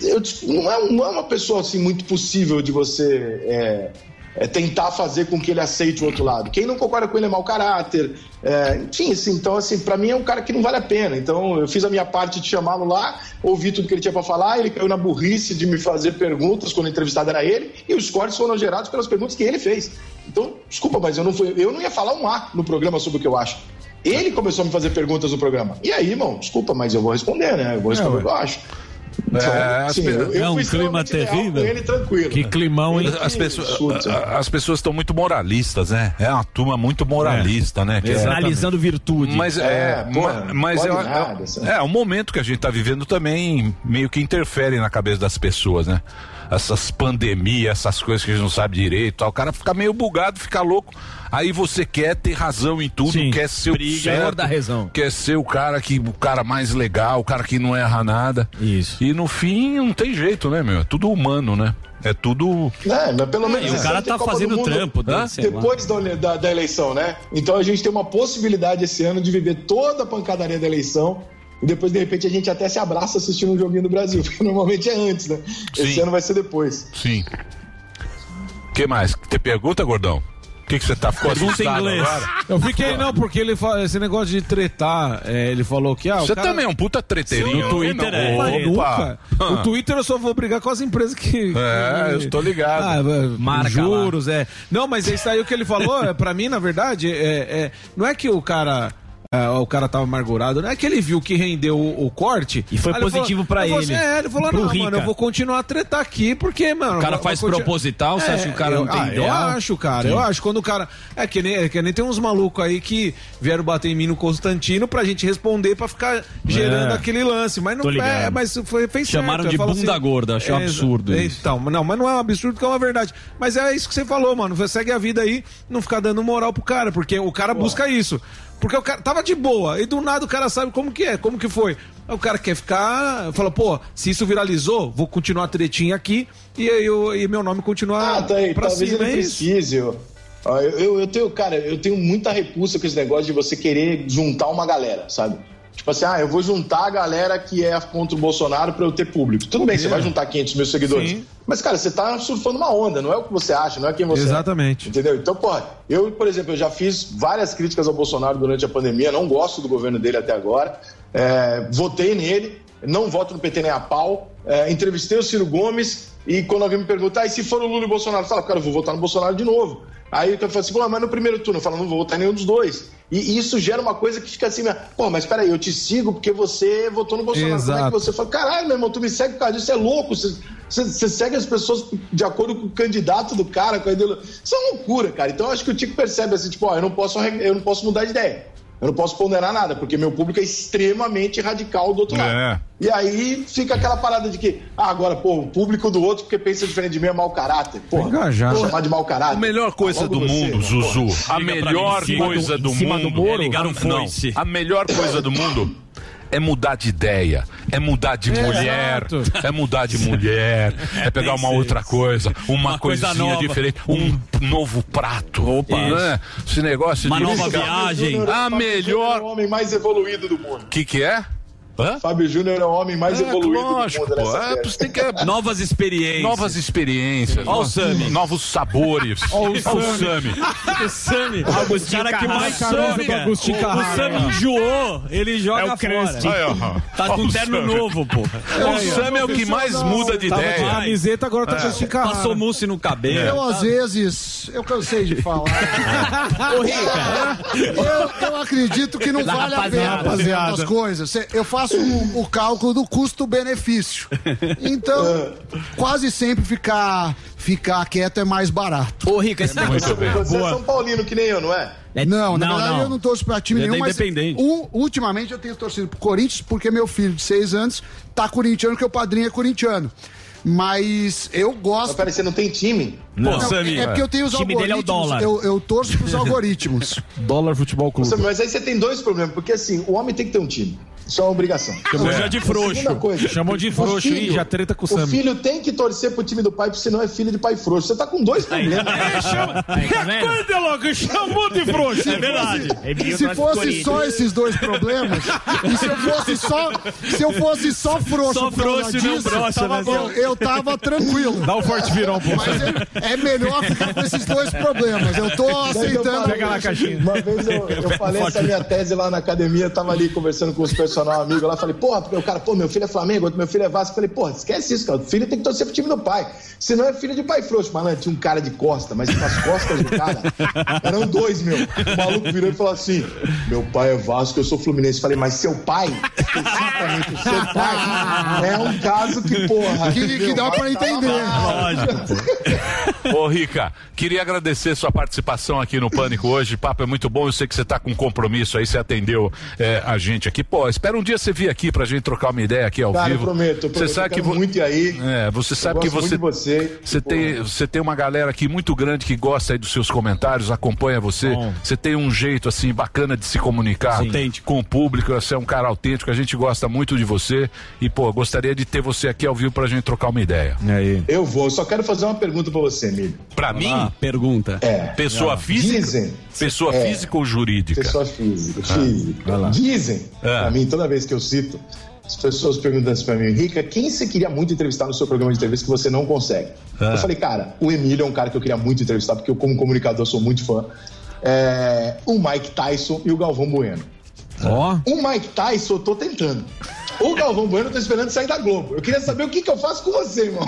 eu, não, é, não é uma pessoa assim muito possível de você é, é, tentar fazer com que ele aceite o outro lado. Quem não concorda com ele é mau caráter, é, enfim, assim, então assim, para mim é um cara que não vale a pena. Então eu fiz a minha parte de chamá-lo lá, ouvi tudo que ele tinha para falar, ele caiu na burrice de me fazer perguntas quando o entrevistado era ele, e os cortes foram gerados pelas perguntas que ele fez. Então, desculpa, mas eu não fui, eu não ia falar um A no programa sobre o que eu acho. Ele começou a me fazer perguntas no programa. E aí, irmão, desculpa, mas eu vou responder, né? Eu vou responder o que eu acho. Então, É, as sim, pe- eu- eu é um fui clima terrível. Ele tranquilo. Que climão, hein? As pessoas as pessoas estão muito moralistas, né? É uma turma muito moralista, né? Que é- Analisando virtude. Mas é, É, porra, mas é, nada, é, é, o momento que a gente tá vivendo também meio que interfere na cabeça das pessoas, né? Essas pandemias, essas coisas que a gente não sabe direito, tal. o cara fica meio bugado, fica louco. Aí você quer ter razão em tudo, quer ser o certo, da razão. quer ser o cara que o cara mais legal, o cara que não erra nada. Isso. E no fim não tem jeito, né, meu? É tudo humano, né? É tudo. É, mas pelo É, menos e o cara tá Copa fazendo Mundo trampo lá. depois da, da, da eleição, né? Então a gente tem uma possibilidade esse ano de viver toda a pancadaria da eleição e depois, de repente, a gente até se abraça assistindo um joguinho do Brasil, [LAUGHS] porque normalmente é antes, né? Esse ano vai ser depois. Sim. O que mais? Tem pergunta, gordão? O que que você tá ficou Pergunta em assustado inglês. agora? Eu fiquei, não, porque ele fala, esse negócio de tretar, é, ele falou que. Ah, Você cara- também é um puta treteirinho. No Twitter Não, é. Mas opa. nunca. O Twitter eu só vou brigar com as empresas que. É, eu estou ligado. Ah, é, Marca juros, é. Não, mas isso aí o que ele falou, é, pra mim, na verdade, é, é- não é que o cara. É, o cara tava amargurado, não é que ele viu que rendeu o, o corte. E foi positivo pra ele. falou assim, é, ele falou, Pro não, Rica. mano, eu vou continuar a tretar aqui, porque, mano. O cara faz proposital, você acha que o cara eu, não tem ah, Eu acho, cara, Sim. eu acho. Quando o cara. É que nem, é que nem tem uns malucos aí que vieram bater em mim no Constantino pra gente responder pra ficar gerando É. aquele lance. Mas não é, mas foi, fez Chamaram certo. de bunda gorda, achei um é, absurdo é, isso. Então, não, mas não é um absurdo porque é uma verdade. Mas é isso que você falou, mano. Você segue a vida aí, não ficar dando moral pro cara, porque o cara busca isso. Porque o cara tava de boa, e do nada o cara sabe como que é, como que foi. Aí o cara quer ficar, fala, pô, se isso viralizou, vou continuar a tretinha aqui e, eu, e meu nome continuar Ah, tá aí, pra talvez cima. ele é precise. Eu, eu, eu tenho, cara, eu tenho muita repulsa com esse negócio de você querer juntar uma galera, sabe? Tipo assim, ah, eu vou juntar a galera que é contra o Bolsonaro pra eu ter público. Tudo bem, você vai juntar 500 mil seguidores. Sim. Mas, cara, você tá surfando uma onda, não é o que você acha, não é quem você é. Exatamente. Entendeu? Então, porra, eu, por exemplo, eu já fiz várias críticas ao Bolsonaro durante a pandemia, não gosto do governo dele até agora. É, votei nele, não voto no PT nem a pau. É, entrevistei o Ciro Gomes e quando alguém me pergunta, ah, e se for o Lula e o Bolsonaro? Eu falo, cara, eu vou votar no Bolsonaro de novo. Aí eu falo assim, mas no primeiro turno, eu falo, não vou votar em nenhum dos dois. E, isso gera uma coisa que fica assim, pô, mas peraí, eu te sigo porque você votou no Bolsonaro. Como é Exato. que você fala, caralho, meu irmão, tu me segue por causa disso, você é louco, você, você, você segue as pessoas de acordo com o candidato do cara, com a ideologia. Isso é uma loucura, cara. Então eu acho que o Tico percebe assim, tipo, ó, eu não posso, eu não posso mudar de ideia. Eu não posso ponderar nada, porque meu público é extremamente radical do outro lado. É. E aí fica aquela parada de que, ah, agora, pô, o público do outro, porque pensa diferente de mim, é mau caráter. Porra, Engajado. chamar de mau caráter. A melhor coisa Logo do você, mundo, mano, Zuzu, porra. a melhor coisa do, mundo. É ligar um foice. a melhor coisa do mundo é mudar de ideia, é mudar de É, mulher, exato. é mudar de mulher, é [LAUGHS] pegar uma outra coisa, uma, Uma coisa coisinha nova. diferente, um novo prato. Opa. Né? Esse negócio Uma de nova viagem. A melhor. É o homem mais evoluído do mundo. O que, que é? Hã? Fábio Júnior é o homem mais É, evoluído lógico, do mundo. pô. nessa É, você tem que [LAUGHS] Novas experiências. Novas experiências, Ó o Sami. novos sabores. Ó o Sami. O Sami, [LAUGHS] o cara que mais Sami, o. Sami enjoou, ele joga É o fora. Aí, ó. Tá com o terno Sami. novo, pô. O Sam é o que mais muda de Tava de ideia. camiseta, agora tá com esse Carrara. Passou mousse no cabelo. Eu, às vezes, eu cansei de falar. [LAUGHS] Ô, Rica, Eu, acredito que não vale a pena Rapaziada. as coisas. Eu faço o, o cálculo do custo-benefício. Então, [LAUGHS] quase sempre ficar, ficar quieto é mais barato. ô, Rica, esse negócio. Você é São Paulino, que nem eu, não é? Não, na Não, verdade não. eu não torço pra time Ele é nenhum, da mas u- ultimamente eu tenho torcido pro Corinthians porque meu filho de seis anos tá corintiano, porque o padrinho é corintiano. Mas eu Mas gosto. peraí, você não tem time? Pô, Não, Sami. é porque eu tenho os O time dele é o algoritmos. dólar. eu, eu torço pros [LAUGHS] algoritmos. Dólar Futebol Clube. Mas aí você tem dois problemas, porque assim, o homem tem que ter um time. Isso é uma obrigação. Chamou já de frouxo. Coisa, Chamou de o frouxo, filho- ih, já treta com o O Sami. filho tem que torcer pro time do pai, porque senão é filho de pai frouxo. Você tá com dois problemas. [LAUGHS] Aí, tá vendo? Quando é logo, chamou de frouxo. É verdade. Se fosse Corinthians. só esses dois problemas, e se eu fosse só, se eu fosse só frouxo, Só frouxo e não disso, broxa, tava né, bom. eu tava tranquilo. Dá o forte virão, pô. Mas é, é melhor ficar com esses dois problemas. Eu tô aceitando. Pega lá a caixinha. Uma vez eu, eu falei essa minha tese lá na academia, tava ali conversando com os personal amigos lá, falei, porra, porque o cara, pô, meu filho é Flamengo, outro meu filho é Vasco. Falei, porra, esquece isso, cara. O filho tem que torcer pro time do pai. Senão é filho de pai frouxo. Malandro, tinha um cara de costa, mas nas costas do cara eram dois, meu. O maluco virou e falou assim: meu pai é Vasco, eu sou Fluminense. Falei, mas seu pai, especificamente o seu pai, é um caso que, porra. Que, que dá pra entender. Ô, Rica, queria agradecer sua participação aqui no Pânico hoje. Papo é muito bom. Eu sei que você tá com compromisso aí, você atendeu é, a gente aqui. Pô, espera um dia você vir aqui pra gente trocar uma ideia aqui ao Cara, eu vivo. prometo, eu prometo, Você sabe eu que muito aí. É, você sabe Eu que você muito de você. você tem você tem uma galera aqui muito grande que gosta aí dos seus comentários, acompanha você. Bom. Você tem um jeito assim bacana de se comunicar Autêntico. com o público. Você é um cara autêntico. A gente gosta muito de você e pô, gostaria de ter você aqui ao vivo pra gente trocar uma ideia. E aí? Eu vou, só quero fazer uma pergunta pra você, Emílio. Pra mim, Ah, pergunta. É. pessoa física, Dizem. pessoa É. física ou jurídica? Pessoa física, física. Dizem, Ah. pra mim, toda vez que eu cito, as pessoas perguntam assim pra mim, Rica, quem você queria muito entrevistar no seu programa de entrevista que você não consegue? Ah. Eu falei, cara, o Emílio é um cara que eu queria muito entrevistar, porque eu, como comunicador, sou muito fã. É, o Mike Tyson e o Galvão Bueno. Ó. O Mike Tyson, eu tô tentando. O Galvão Bueno, eu tô esperando sair da Globo. Eu queria saber o que, que eu faço com você, irmão.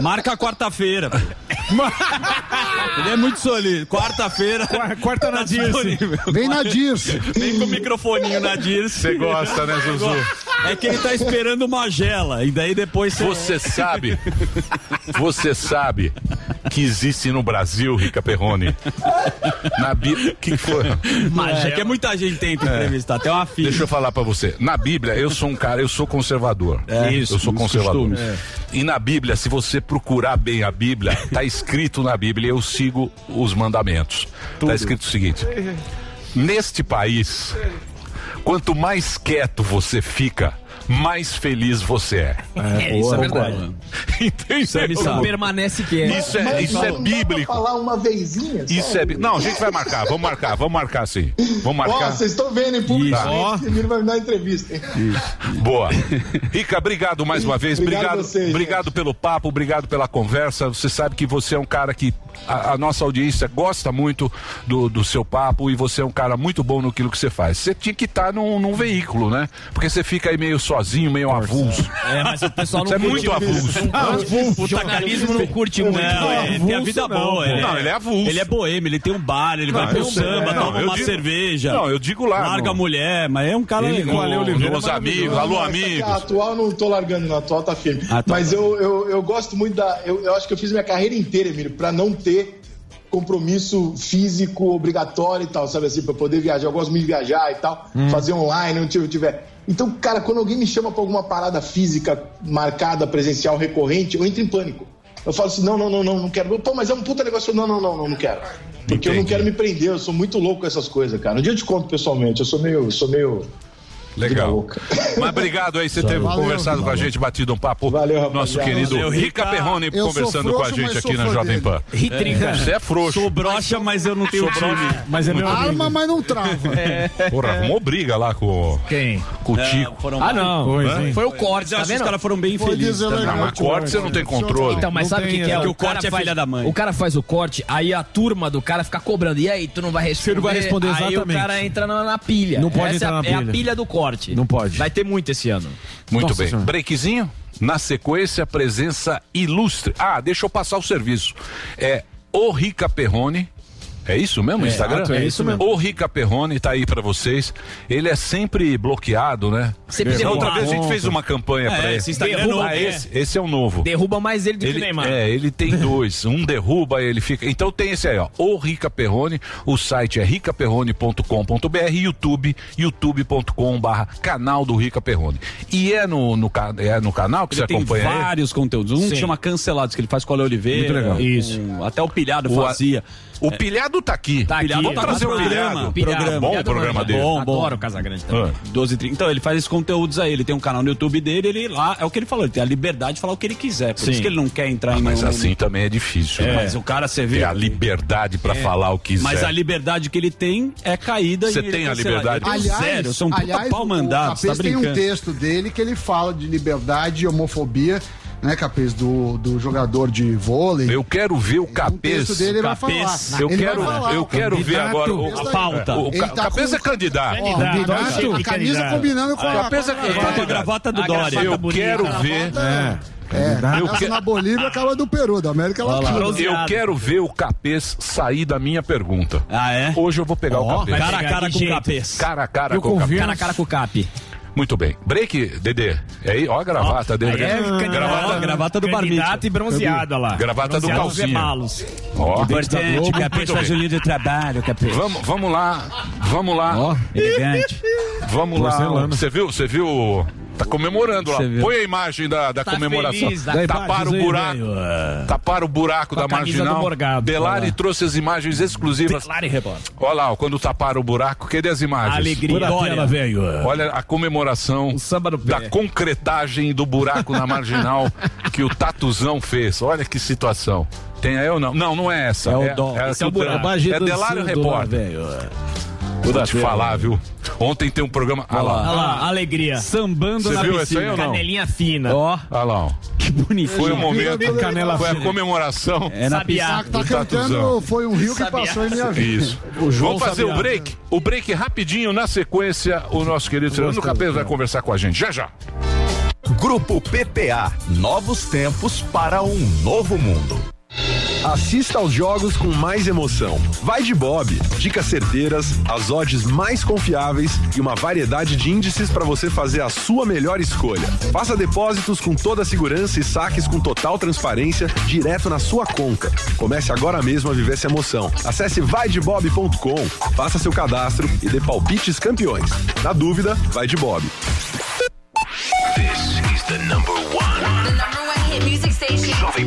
Marca quarta-feira. [LAUGHS] Ele é muito solido. Quarta-feira. Quarta na Dirce. disponível. Vem na Dirce. Vem com o microfoninho na Dirce. Você gosta, né, Zuzu? É que ele tá esperando uma gela. E daí depois Você sabe, você sabe que existe no Brasil, Rica Perrone. Na Bíblia. O que foi? É que muita gente tenta entrevistar. Tem uma filha. Deixa eu falar pra você. Na Bíblia, eu sou um cara, eu sou conservador. É, isso, eu sou conservador. costumes. E na Bíblia, se você procurar bem a Bíblia, tá escrito na Bíblia, eu sigo os mandamentos. Tá escrito o seguinte: Neste país, quanto mais quieto você fica, mais feliz você é. É, isso é verdade. Entendeu? Sami sabe. Permanece que é. Isso é, Mas isso é não dá pra bíblico. falar uma vezinha? só? Isso é. Não, a gente vai marcar, vamos marcar, vamos marcar sim. Vamos Ó, marcar. vocês estão vendo, hein, publicamente, Isso. esse vai me dar entrevista, hein? Boa. Rica, obrigado mais uma vez. Obrigado Obrigado, vocês, obrigado pelo papo, obrigado pela conversa. Você sabe que você é um cara que a, a nossa audiência gosta muito do, do seu papo e você é um cara muito bom no que você faz. Você tinha que estar num, num veículo, né? Porque você fica aí meio sozinho, meio avulso. É, mas o pessoal não é curte muito isso. avulso. Ah, O puta, jornalismo não curte muito. Não, ele tem a vida boa. Não, ele é avulso. Ele é boêmio, ele tem um bar, ele Não, vai pro samba, Não, toma uma digo- cerveja. Não, eu digo lá, Larga a mulher, mas é um cara Ele legal. Ale Oliveira Nos é amigos, alô, essa aqui, A atual eu não tô largando, na atual tá firme. Mas eu, eu, eu gosto muito da. Eu, eu acho que eu fiz minha carreira inteira, Emílio, pra não ter compromisso físico obrigatório e tal, sabe assim, pra poder viajar. Eu gosto muito de viajar e tal, Hum. fazer online, onde eu tiver. Então, cara, quando alguém me chama pra alguma parada física marcada, presencial, recorrente, eu entro em pânico. Eu falo assim, não, não, não, não, não quero. Pô, mas é um puta negócio. Não, não, não, não, não quero. Porque eu não quero me prender, eu sou muito louco com essas coisas, cara. Um dia eu te conto pessoalmente, eu sou meio. eu Sou meio Legal. Mas obrigado aí, você ter Valeu, conversado com a valeu. gente, batido um papo. Valeu, Nosso querido Valeu, Rica. Perrone conversando com a frouxo, gente aqui na Jovem. Pan. Ritrica. Você é frouxo. Sou broxa, mas eu não tenho time. Mas é meu amigo. Arma, mas não trava. Porra, arrumou briga lá com Quem? Com o Tico. Ah, não. Hã? Foi o corte, tá vendo? Os caras foram bem felizes. também. Não, mas corte você não tem controle. Então, mas sabe o que, que é? é que o corte é filha da mãe. O cara faz o corte, aí a turma do cara fica cobrando. E aí, tu não vai responder? não vai responder Aí o exatamente. cara entra na, pilha. Não pode entrar é, a- na É a pilha. pilha do corte. Não pode. Vai ter muito esse ano. Muito Nossa bem. Senhora. Breakzinho? Na sequência, presença ilustre. Ah, deixa eu passar o serviço. É o Rica Perrone. É isso mesmo, o É, Instagram? exato, é isso mesmo. O Rica Perrone tá aí pra vocês. Ele é sempre bloqueado, né? Sempre Da outra vez a gente fez uma campanha É, pra ele. esse Instagram é Derruba- novo, Ah, é. esse, esse é o novo. Derruba mais ele do que o Ele, Neymar. é, ele tem [LAUGHS] dois. Um derruba, ele fica. Então tem esse aí, ó. O Rica Perrone. O site é ricaperrone.com.br YouTube, youtube.com/barra canal do Rica Perrone. E é no, no, ca- é no canal que Ele você tem acompanha ele? vários conteúdos. Um Sim. que chama Cancelados, que ele faz com a Ale Oliveira. Muito legal. Isso. Até o Pilhado O a- fazia. O Pilhado tá aqui. Tá Pilhado aqui. Vamos trazer o Programa, Pilhado. Programa. Bom o Pilhado programa dele. Bom, bom. Adoro o Casagrande também. 12 30. Então, ele faz esses conteúdos aí. Ele tem um canal no YouTube dele, ele lá, é o que ele falou, ele tem a liberdade de falar o que ele quiser. Por Sim. isso que ele não quer entrar Ah, em mas nenhum- assim também é difícil. É, né? mas o cara, você vê. Ter a liberdade pra É. falar o que quiser. Mas a liberdade que ele tem é caída Você e tem a liberdade? Zero, eu sou um puta aliás, pau mandado, o tá tem um texto dele que ele fala de liberdade e homofobia, né, Capês, do, do jogador de vôlei. Eu quero ver o Capês. dele ele vai Capês. falar. Eu Ele quero, vai falar, eu o quero ver agora o, a daí. pauta. O, tá Capês com- é candidato. Ó, candidato, a camisa combinando com a- Capês é com a candidato. gravata. A gravata do A Dória. Eu bonita. quero ver. É. É, Eu essa que- na Bolívia acaba do Peru, da América Latina. Eu quero ver o Capês sair da minha pergunta. Ah, é? Hoje eu vou pegar o Ó, Capês. cara a cara com o Capês. Cara a cara Eu com o Capês. cara a cara com o Cap. Muito bem. Break, Dedê. É aí, ó a gravata dele. Aí é candidato- gravata, gravata do Barbite. e bronzeado olha lá. Gravata do Bronzeado calcinha. Zemalos. Ó. Importante, Muito faz um lindo trabalho, Capês. Vamos, vamos lá, vamos lá. Elegante. Vamos lá. Porcelana. Você viu? Você viu? Tá comemorando lá. Põe a imagem da, da Tá comemoração. feliz, da- Taparam o aí, buraco. Taparam o buraco Com da marginal. Morgado. Delari Olha trouxe as imagens exclusivas. E rebote. Olha lá, quando taparam o buraco, cadê as imagens? Alegria. Por a Dória. tela, velho. Olha a comemoração O samba do da concretagem do buraco na marginal [LAUGHS] que o Tatuzão fez. Olha que situação. Tem aí ou não? Não, não é essa. É o dó. É, Esse é o buraco. é Bagito Delário Repórter. Vou te falar, viu? Ontem tem um programa. Olha Olha lá. lá, alegria. Sambando Você na viu essa piscina. aí ou não? Canelinha fina. Ó, Olha lá, ó. que bonito. Foi o momento. Canela Foi a comemoração. É na Sabiá. piscina. Tá do cantando, foi um rio que Sabia. passou em minha vida. Isso. João Vamos fazer Sabiá. o break? O break rapidinho, na sequência, o nosso querido Fernando Capês vai conversar com a gente. Já, já. Grupo PPA. Novos tempos para um novo mundo. Assista aos jogos com mais emoção. Vai de Bob. Dicas certeiras, as odds mais confiáveis e uma variedade de índices para você fazer a sua melhor escolha. Faça depósitos com toda a segurança e saques com total transparência direto na sua conta. Comece agora mesmo a viver essa emoção. Acesse vaidebob.com, faça seu cadastro e dê palpites campeões. Na dúvida, vai de Bob. This is the number one. The number one hit music station. Jovem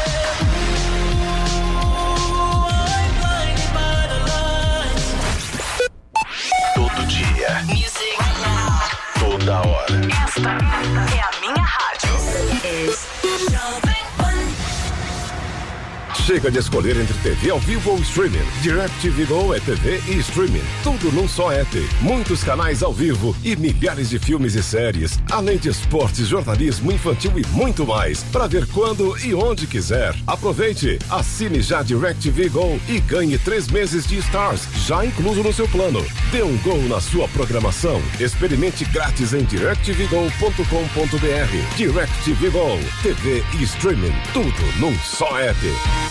dia. Music Toda hora. Esta é a minha rádio. Chega de escolher entre TV ao vivo ou streaming. DirecTV Go é TV e streaming. Tudo num só app. Muitos canais ao vivo e milhares de filmes e séries. Além de esportes, jornalismo infantil e muito mais. Para ver quando e onde quiser. Aproveite. Assine já DirecTV Go e ganhe três meses de Stars, já incluso no seu plano. Dê um gol na sua programação. Experimente grátis em directvgo.com.br. DirecTV Go. TV e streaming. Tudo num só app.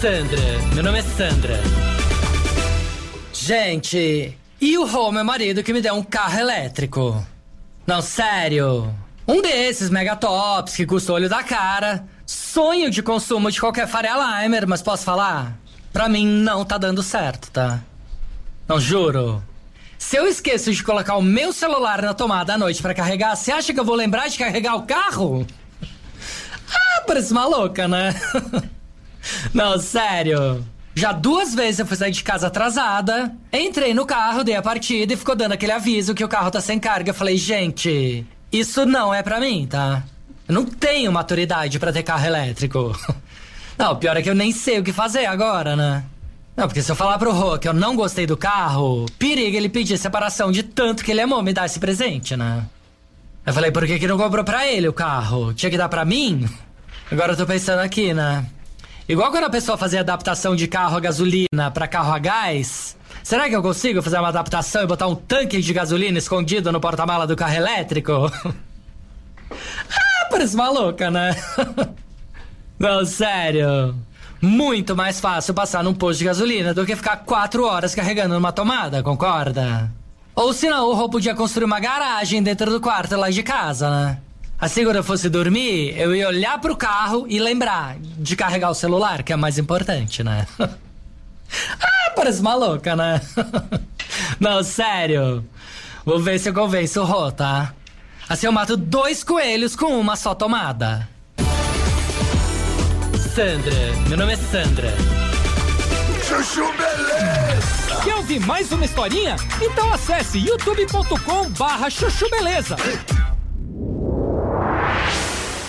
Sandra, meu nome é Sandra. Gente, e o Rô, meu marido, que me deu um carro elétrico? Não, sério. Um desses megatops que custa o olho da cara. Sonho de consumo de qualquer Faria Limer, mas posso falar? Pra mim não tá dando certo, tá? Não juro. Se eu esqueço de colocar o meu celular na tomada à noite pra carregar, você acha que eu vou lembrar de carregar o carro? [LAUGHS] Ah, parece maluca, né? [LAUGHS] Não, sério. Já duas vezes eu fui sair de casa atrasada, entrei no carro, dei a partida e ficou dando aquele aviso que o carro tá sem carga. Eu falei, gente, isso não é pra mim, tá? Eu não tenho maturidade pra ter carro elétrico. [LAUGHS] Não, pior é que eu nem sei o que fazer agora, né? Não, porque se eu falar pro Rô que eu não gostei do carro, periga ele pedir separação de tanto que ele amou me dar esse presente, né? Eu falei, por que que não comprou pra ele o carro? Tinha que dar pra mim? [LAUGHS] Agora eu tô pensando aqui, né? Igual quando a pessoa fazia adaptação de carro a gasolina pra carro a gás. Será que eu consigo fazer uma adaptação e botar um tanque de gasolina escondido no porta-mala do carro elétrico? [LAUGHS] ah, parece maluca, né? [LAUGHS] Não, sério. Muito mais fácil passar num posto de gasolina do que ficar quatro horas carregando numa tomada, concorda? Ou senão o Rô podia construir uma garagem dentro do quarto lá de casa, né? Assim, quando eu fosse dormir, eu ia olhar pro carro e lembrar de carregar o celular, que é mais importante, né? [LAUGHS] ah, parece maluca, né? [LAUGHS] Não, sério. Vou ver se eu convenço o Rô, tá? Assim eu mato dois coelhos com uma só tomada. Sandra, meu nome é Sandra. Chuchu Beleza. Quer ouvir mais uma historinha? Então acesse youtube.com barra chuchu beleza.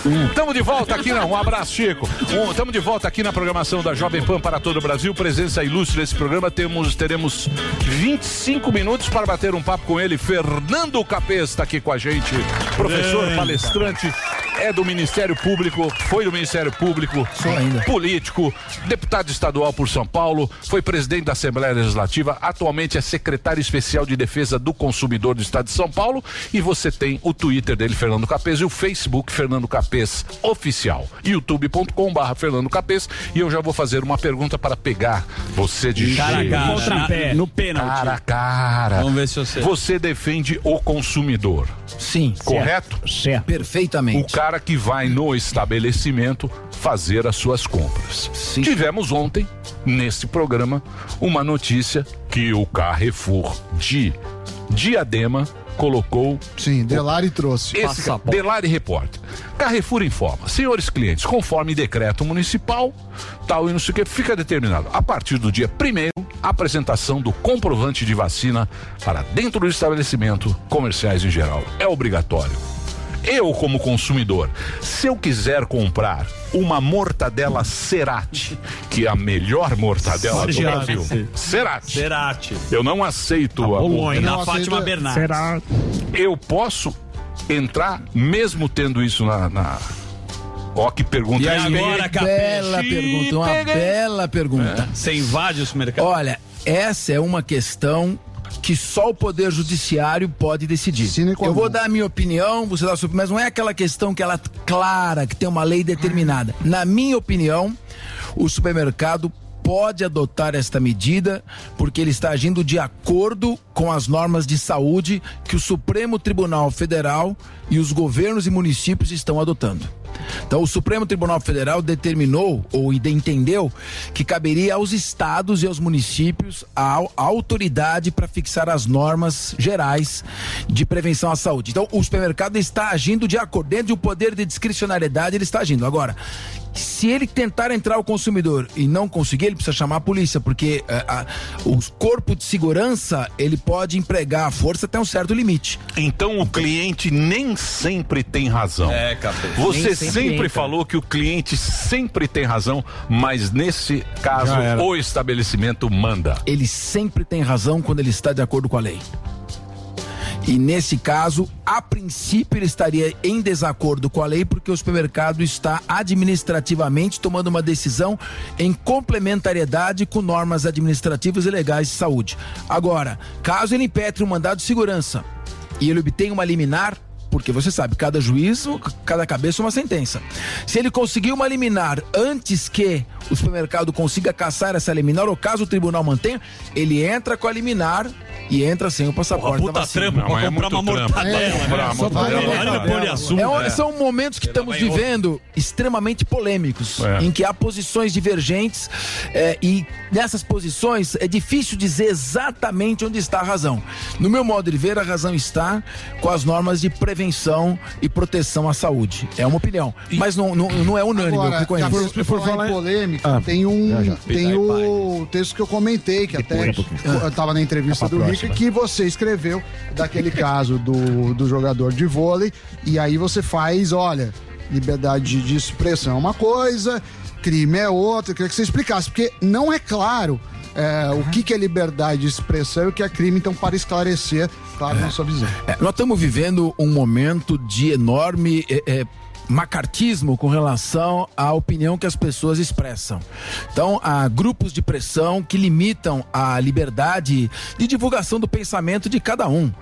Estamos de volta aqui, não. Um abraço, Chico. Estamos de volta aqui na programação da Jovem Pan para todo o Brasil. Presença ilustre nesse programa. Temos, teremos 25 minutos para bater um papo com ele. Fernando Capês está aqui com a gente. Professor, Eita. palestrante. É do Ministério Público, foi do Ministério Público, Sou ainda. político, deputado estadual por São Paulo, foi presidente da Assembleia Legislativa, atualmente é secretário especial de defesa do consumidor do estado de São Paulo e você tem o Twitter dele, Fernando Capês, e o Facebook, Fernando Capês Oficial, youtube.com barra Fernando Capês e eu já vou fazer uma pergunta para pegar você de Cara jeito. cara, Contrapé. no pênalti. Cara a cara. Vamos ver se você- Você defende o consumidor. Sim. Correto? Certo. Perfeitamente. O cara que vai no estabelecimento fazer as suas compras. Tivemos ontem, nesse programa, uma notícia que o Carrefour de Diadema colocou. Sim, Delari trouxe. Esse Delari Repórter. Carrefour informa, senhores clientes, conforme decreto municipal, tal e não sei o que, fica determinado. A partir do dia primeiro, a apresentação do comprovante de vacina para dentro do estabelecimento, comerciais em geral. É obrigatório. Eu, como consumidor, se eu quiser comprar uma mortadela Cerati, que é a melhor mortadela do Cerati. Brasil. Cerati. Cerati. Eu não aceito a, Bolonha. o- Na Fátima Bernardes. Eu posso entrar mesmo tendo isso na. na... Ó, que pergunta E agora, bela pergunta, uma bela pergunta. Você invade os mercados. Olha, essa é uma questão que só o Poder Judiciário pode decidir. Eu vou dar a minha opinião, você dá a sua opinião, mas não é aquela questão que ela é clara, que tem uma lei determinada. Na minha opinião, o supermercado pode adotar esta medida porque ele está agindo de acordo com as normas de saúde que o Supremo Tribunal Federal e os governos e municípios estão adotando. Então, o Supremo Tribunal Federal determinou ou entendeu que caberia aos estados e aos municípios a, au- a autoridade para fixar as normas gerais de prevenção à saúde. Então, o supermercado está agindo de acordo, dentro de um poder de discricionariedade, ele está agindo. Agora, se ele tentar entrar o consumidor e não conseguir, ele precisa chamar a polícia, porque eh, a- o corpo de segurança ele pode empregar a força até um certo limite. Então o cliente nem sempre tem razão. É, capeta. Você sempre, falou que o cliente sempre tem razão, mas nesse caso o estabelecimento manda. Ele sempre tem razão quando ele está de acordo com a lei. E nesse caso, a princípio, ele estaria em desacordo com a lei porque o supermercado está administrativamente tomando uma decisão em complementariedade com normas administrativas e legais de saúde. Agora, caso ele impetre um mandado de segurança e ele obtenha uma liminar, porque você sabe, cada juízo, cada cabeça uma sentença. Se ele conseguir uma liminar antes que o supermercado consiga caçar essa liminar, ou caso o tribunal mantenha, ele entra com a liminar e entra sem o passaporte Porra, puta trampo pra é comprar uma muito mortadela, né? É, Só pra. É É. São momentos que estamos vivendo extremamente polêmicos, É. em que há posições divergentes é, e nessas posições é difícil dizer exatamente onde está a razão. No meu modo de ver, a razão está com as normas de prevenção e proteção à saúde. É uma opinião, mas não, não, não é unânime, eu Agora, reconheço. por, por falar em polêmica, Ah, tem um já, já. tem o texto que eu comentei, que até um eu estava na entrevista É do próxima. Rica, que você escreveu daquele caso do, do jogador de vôlei, e aí você faz, olha, liberdade de expressão é uma coisa, crime é outra, eu queria que você explicasse, porque não é claro é, o que, que é liberdade de expressão e o que é crime, então para esclarecer, claro, na sua visão. É, nós estamos vivendo um momento de enorme é, é, macartismo com relação à opinião que as pessoas expressam. Então, há grupos de pressão que limitam a liberdade de divulgação do pensamento de cada um.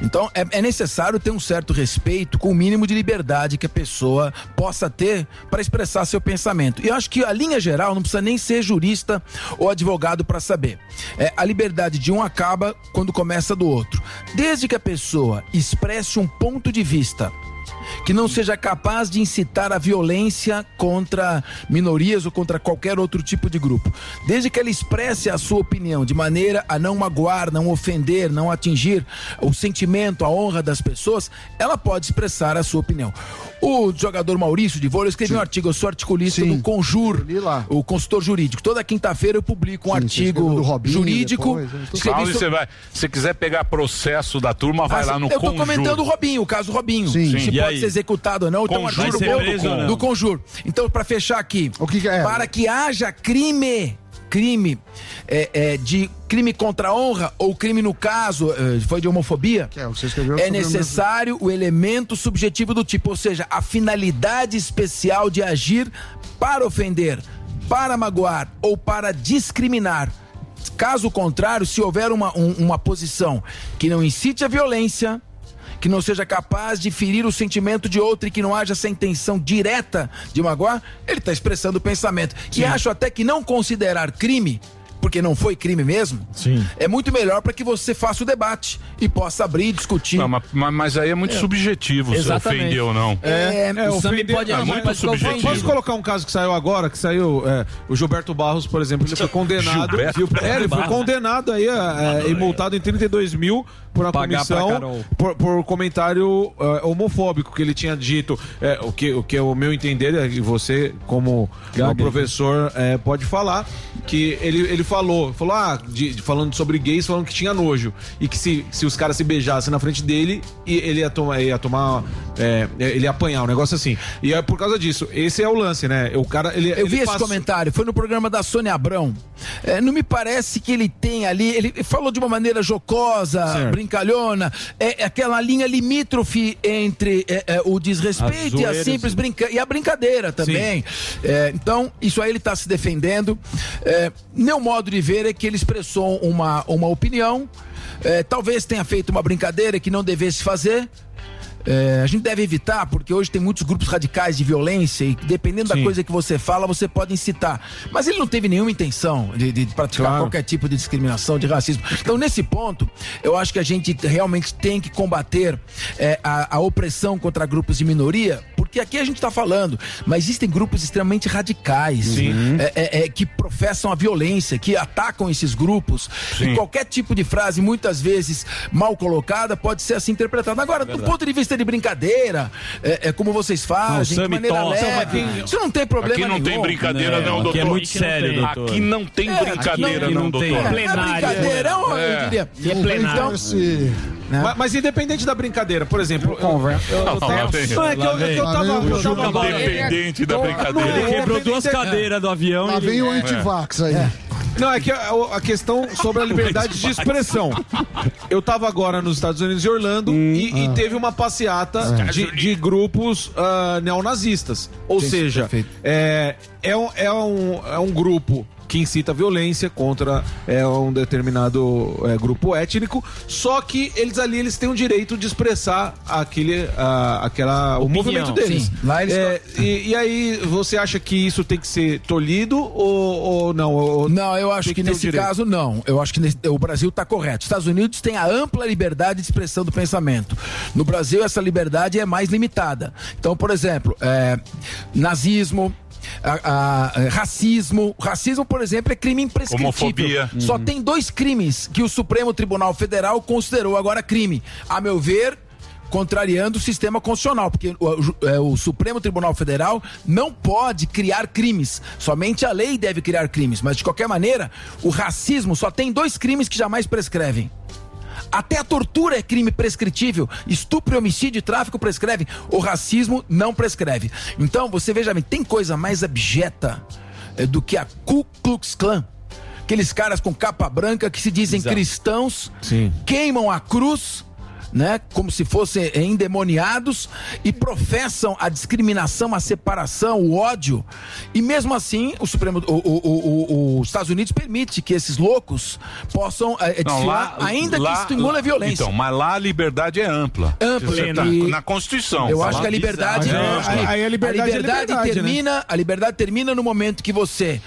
Então, é, é necessário ter um certo respeito com o mínimo de liberdade que a pessoa possa ter para expressar seu pensamento. E eu acho que a linha geral não precisa nem ser jurista ou advogado para saber. É, a liberdade de um acaba quando começa do outro. Desde que a pessoa expresse um ponto de vista que não seja capaz de incitar a violência contra minorias ou contra qualquer outro tipo de grupo. Desde que ela expresse a sua opinião de maneira a não magoar, não ofender, não atingir o sentimento, a honra das pessoas, ela pode expressar a sua opinião. O jogador Maurício de vôlei escreveu um artigo, eu sou articulista do Conjur, o consultor jurídico. Toda quinta-feira eu publico um artigo jurídico. né? escrevi Salve, so- você vai. Se quiser pegar processo da turma, vai ah, lá no Eu tô Conjur. comentando o Robinho, o caso Robinho. Sim. Se Sim. E pode aí? ser executado ou não. Então, Conjur, artigo ou não? do Conjur. Então, para fechar aqui. é? Para que haja crime, crime é, é, de crime contra a honra ou crime no caso é, foi de homofobia, É, você escreveu é sobre o necessário o elemento subjetivo do tipo, ou seja, a finalidade especial de agir para ofender, para magoar ou para discriminar. Caso contrário, se houver uma, um- uma posição que não incite a violência, que não seja capaz de ferir o sentimento de outro e que não haja essa intenção direta de magoar, ele está expressando o pensamento. E acho até que não considerar crime, porque não foi crime mesmo, é muito melhor para que você faça o debate e possa abrir e discutir. Não, mas, mas- aí é muito É. subjetivo se Exatamente. ofender ou não. É, É, o Sammy ofender- pode- é muito mas subjetivo. Posso colocar um caso que saiu agora, que saiu é, o Gilberto Barros, por exemplo, ele foi condenado. Gilberto é, ele foi condenado aí é, e multado em 32 mil por uma Pagar comissão por, por comentário eh, homofóbico que ele tinha dito. Eh, o, que, o que é o meu entender, é que você, como, como professor, eh, pode falar, que ele, ele falou, falou, ah, de- falando sobre gays, falando que tinha nojo. E que se, se os caras se beijassem na frente dele, e ele ia tomar, ia tomar eh, ele ia apanhar, um negócio assim. E é por causa disso. Esse é o lance, né? O cara, ele. Eu ele vi esse comentário, foi no programa da Sônia Abrão. É, não me parece que ele tem ali. Ele falou de uma maneira jocosa, Certo. Brincalhona, é, é aquela linha limítrofe entre é, é, o desrespeito A e a simples brinca e a brincadeira também. É, então, isso aí ele está se defendendo. É, meu modo de ver é que ele expressou uma, uma opinião. É, talvez tenha feito uma brincadeira que não devesse fazer. É, a gente deve evitar, porque hoje tem muitos grupos radicais de violência e dependendo da Sim. coisa que você fala, você pode incitar. Mas ele não teve nenhuma intenção de, de praticar Claro. qualquer tipo de discriminação, de racismo. Então, nesse ponto, eu acho que a gente realmente tem que combater é, a, a opressão contra grupos de minoria, porque aqui a gente está falando, mas existem grupos extremamente radicais é, é, é, que professam a violência, que atacam esses grupos. Sim. E qualquer tipo de frase, muitas vezes mal colocada, pode ser assim interpretada. Agora, do ponto de vista de brincadeira, é, é como vocês fazem, de Sammy maneira Tom. leve, Não, isso não tem problema Aqui não nenhum. tem brincadeira, não, aqui doutor. é muito sério, doutor. Aqui não tem É, brincadeira, aqui não, não tem. doutor. É, é brincadeira, eu, eu É. diria. E é plenário. Então, Esse... Mas, mas independente da brincadeira, por exemplo. Eu, eu, eu, eu, não, é que eu, é que eu tava. o eu tava Juca Independente da brincadeira. Ele quebrou duas cadeiras do avião. Lá vem o É. antivax aí. Não, é que a, a questão sobre a [LAUGHS] liberdade de expressão. Eu tava agora nos Estados Unidos de Orlando e, e teve uma passeata de, de grupos ah, neonazistas. Ou Sim, seja, perfeito. é, é, um, é, um, é um grupo que incita violência contra é, um determinado é, grupo étnico, só que eles ali eles têm o direito de expressar aquele, ah, aquela, o Opinião. movimento deles. Sim, lá eles É, e, e aí, você acha que isso tem que ser tolhido ou, ou não? Ou- Não, eu acho tem que, o nesse caso não. Eu acho que nesse- o Brasil está correto. Os Estados Unidos têm a ampla liberdade de expressão do pensamento. No Brasil, essa liberdade é mais limitada. Então, por exemplo, é, nazismo. A- a- racismo. Racismo, por exemplo, é crime imprescritível. Homofobia. Só tem dois crimes que o Supremo Tribunal Federal considerou agora crime. A meu ver, contrariando o sistema constitucional, porque o, o- é, o Supremo Tribunal Federal não pode criar crimes. Somente a lei deve criar crimes. Mas, de qualquer maneira, o racismo só tem dois crimes que jamais prescrevem. Até a tortura é crime prescritível. Estupro, homicídio e tráfico prescrevem. O racismo não prescreve. Então, você veja bem, tem coisa mais abjeta eh, do que a Ku Klux Klan. Aqueles caras com capa branca que se dizem Exato. cristãos, Sim. queimam a cruz, né, como se fossem eh, endemoniados e professam a discriminação, a separação, o ódio. E mesmo assim, o Supremo, o, o- o- o- os Estados Unidos permite que esses loucos possam eh, Não, desfilar, ainda que estimule a violência. Então, mas lá a liberdade é ampla. Ampla, tá e- na Constituição. Eu acho que a liberdade, Mas é eu ampla. acho que Aí a liberdade é liberdade, né? termina, a liberdade termina no momento que você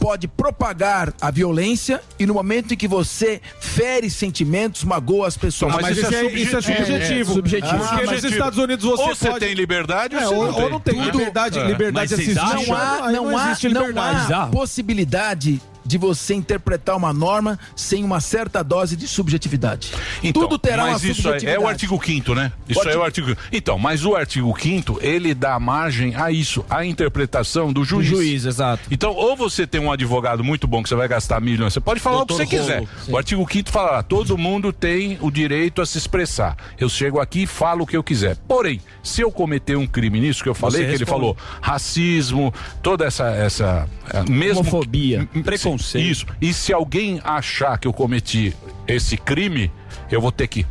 pode propagar a violência e no momento em que você fere sentimentos, magoa as pessoas. Mas, isso, é, isso é subjetivo. subjetivo. Porque Ah, nos mas- Estados Unidos você ou você pode... tem liberdade É, ou você ou, não tem. ou não tem Tudo- liberdade, É. liberdade Mas assistida. não há, não há, não liberdade. há possibilidade de você interpretar uma norma sem uma certa dose de subjetividade. Então, Tudo terá uma mas isso é, subjetividade. é o artigo 5 né? Isso O é o artigo. Então, mas o artigo 5 ele dá margem a isso, a interpretação do juiz. juiz, exato. Então, ou você tem um advogado muito bom que você vai gastar milhões, você pode falar o que Doutor você quiser. Rolo, sim. O artigo 5 fala lá, todo mundo tem o direito a se expressar. Eu chego aqui e falo o que eu quiser. Porém, se eu cometer um crime nisso que eu falei, Você que ele responde. falou, racismo, toda essa essa é, mesmo Homofobia, Sim, preconceito. Isso. E se alguém achar que eu cometi esse crime, eu vou ter que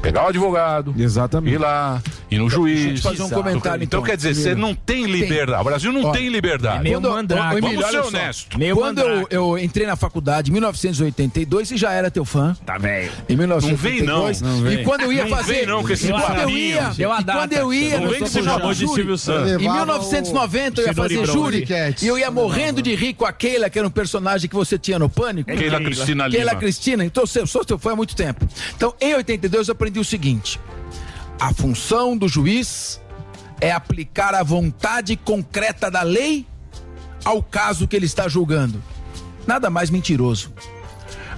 pegar o advogado, Exatamente. ir lá, ir no juiz. eu te fazer um comentário, Então, então. quer dizer, você não tem liberdade. O Brasil não Ó, tem liberdade. é meio Quando- mandrake. Vamos ser honesto. Meio Quando eu, eu entrei na faculdade em 1982 e já era teu fã. Tá velho. Em 1982. Não vem, não. E quando eu ia Não fazer. vem, não, com esse quando eu ia, Deu a e data. quando eu ia, Não no vem que você chamou de Silvio Santos. Em Levava 1990 eu ia fazer júri e eu ia morrendo de rir com a Keila, que era um personagem que você tinha no Pânico. Keila Cristina Keila Lima. Cristina. Então eu sou teu fã há muito tempo. Então em 82 eu aprendi o seguinte: a função do juiz é aplicar a vontade concreta da lei ao caso que ele está julgando. Nada mais mentiroso.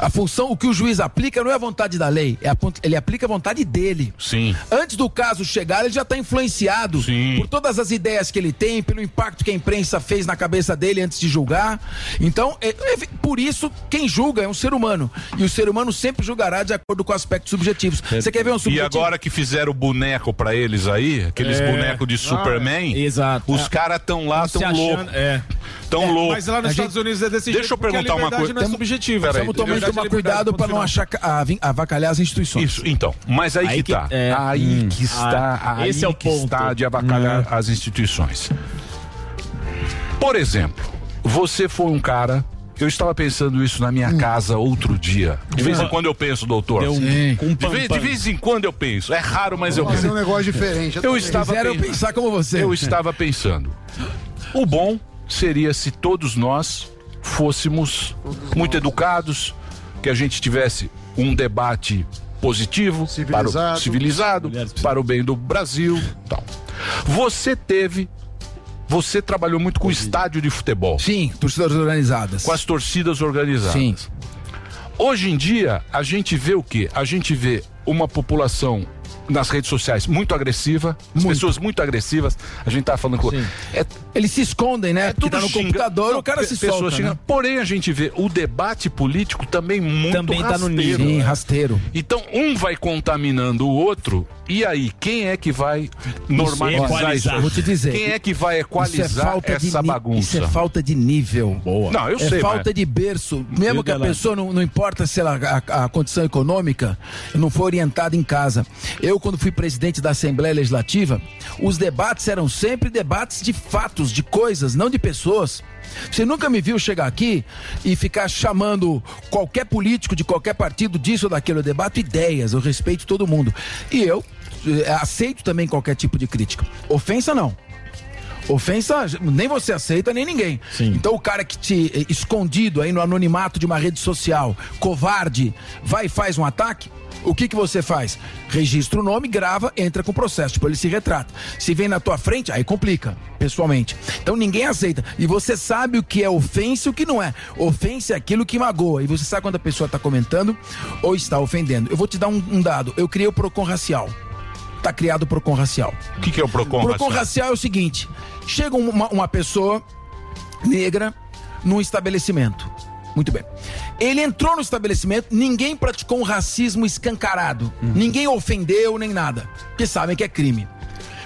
A função, o que o juiz aplica não é a vontade da lei, é a, ele aplica a vontade dele. Sim. Antes do caso chegar, ele já está influenciado por todas as ideias que ele tem, pelo impacto que a imprensa fez na cabeça dele antes de julgar. Então, é- é- por isso, quem julga é um ser humano. E o ser humano sempre julgará de acordo com aspectos subjetivos. Você quer ver um E subjetivo? agora que fizeram o boneco pra eles aí, aqueles É. bonecos de Superman, Ah, exato. os É. caras tão lá, Tão tão se achando- loucos. é. Tão É, loucos. mas lá nos A Estados gente- Unidos é desse Deixa jeito, eu porque a perguntar uma coisa. não é subjetiva. Peraí, Estamos tomando deixa eu- tomar cuidado para não achar, avacalhar as instituições. Isso, então. Mas aí, Aí que, que- tá. é. Aí Hum. que está. Ah, aí esse é o ponto. está de avacalhar Hum. as instituições. Por exemplo, você foi um cara. Eu estava pensando isso na minha casa outro dia. De vez em quando eu penso, doutor. Deu um- um de, vez, de vez em quando eu penso. É raro, mas eu penso. um negócio diferente. Eu também. estava Fizeram pen- pensar como você. Eu estava pensando. O bom seria se todos nós fôssemos muito educados, que a gente tivesse um debate positivo, para o, Civilizado. civilizado, para o bem do Brasil, tal. Você teve você trabalhou muito com estádio de futebol. Sim, torcidas organizadas. Com as torcidas organizadas. Sim. Hoje em dia, a gente vê o quê? A gente vê uma população nas redes sociais muito agressiva, as pessoas muito agressivas. A gente tá falando com. É, Eles se escondem, né? Porque tudo tá no xinga- computador, Não, o cara se pessoas solta. Né? Porém, a gente vê o debate político também muito Também tá no rasteiro. nível. Sim, rasteiro. Então, um vai contaminando o outro, e aí, quem é que vai normalizar Equalizar. isso? aí? Vou te dizer. Quem é que vai Isso é equalizar falta de essa bagunça? Isso é falta de nível. Boa. Não, eu é sei, falta mas- de berço. Mesmo que a pessoa, não, não importa se ela, a, a condição econômica, não foi orientada em casa. Eu, quando fui presidente da Assembleia Legislativa, os debates eram sempre debates de fatos, de coisas, não de pessoas. Você nunca me viu chegar aqui e ficar chamando qualquer político de qualquer partido disso ou daquilo. Eu debato ideias, eu respeito todo mundo. E eu eh, aceito também qualquer tipo de crítica. Ofensa não. Ofensa, nem você aceita, nem ninguém. Então o cara que te eh, escondido aí no anonimato de uma rede social, covarde, vai e faz um ataque, o que que você faz? Registra o nome, grava, entra com o processo, tipo, ele se retrata. Se vem na tua frente, aí complica, pessoalmente. Então ninguém aceita. E você sabe o que é ofensa e o que não é. Ofensa é aquilo que magoa. E você sabe quando a pessoa está comentando ou está ofendendo. Eu vou te dar um, um dado. Eu criei o Procon Racial. Tá criado o Procon Racial. O que, que é o Procon, Procon racial? racial é o seguinte: chega uma, uma pessoa negra num estabelecimento. Muito bem. Ele entrou no estabelecimento, ninguém praticou um racismo escancarado. Ninguém ofendeu nem nada. Porque sabem que é crime.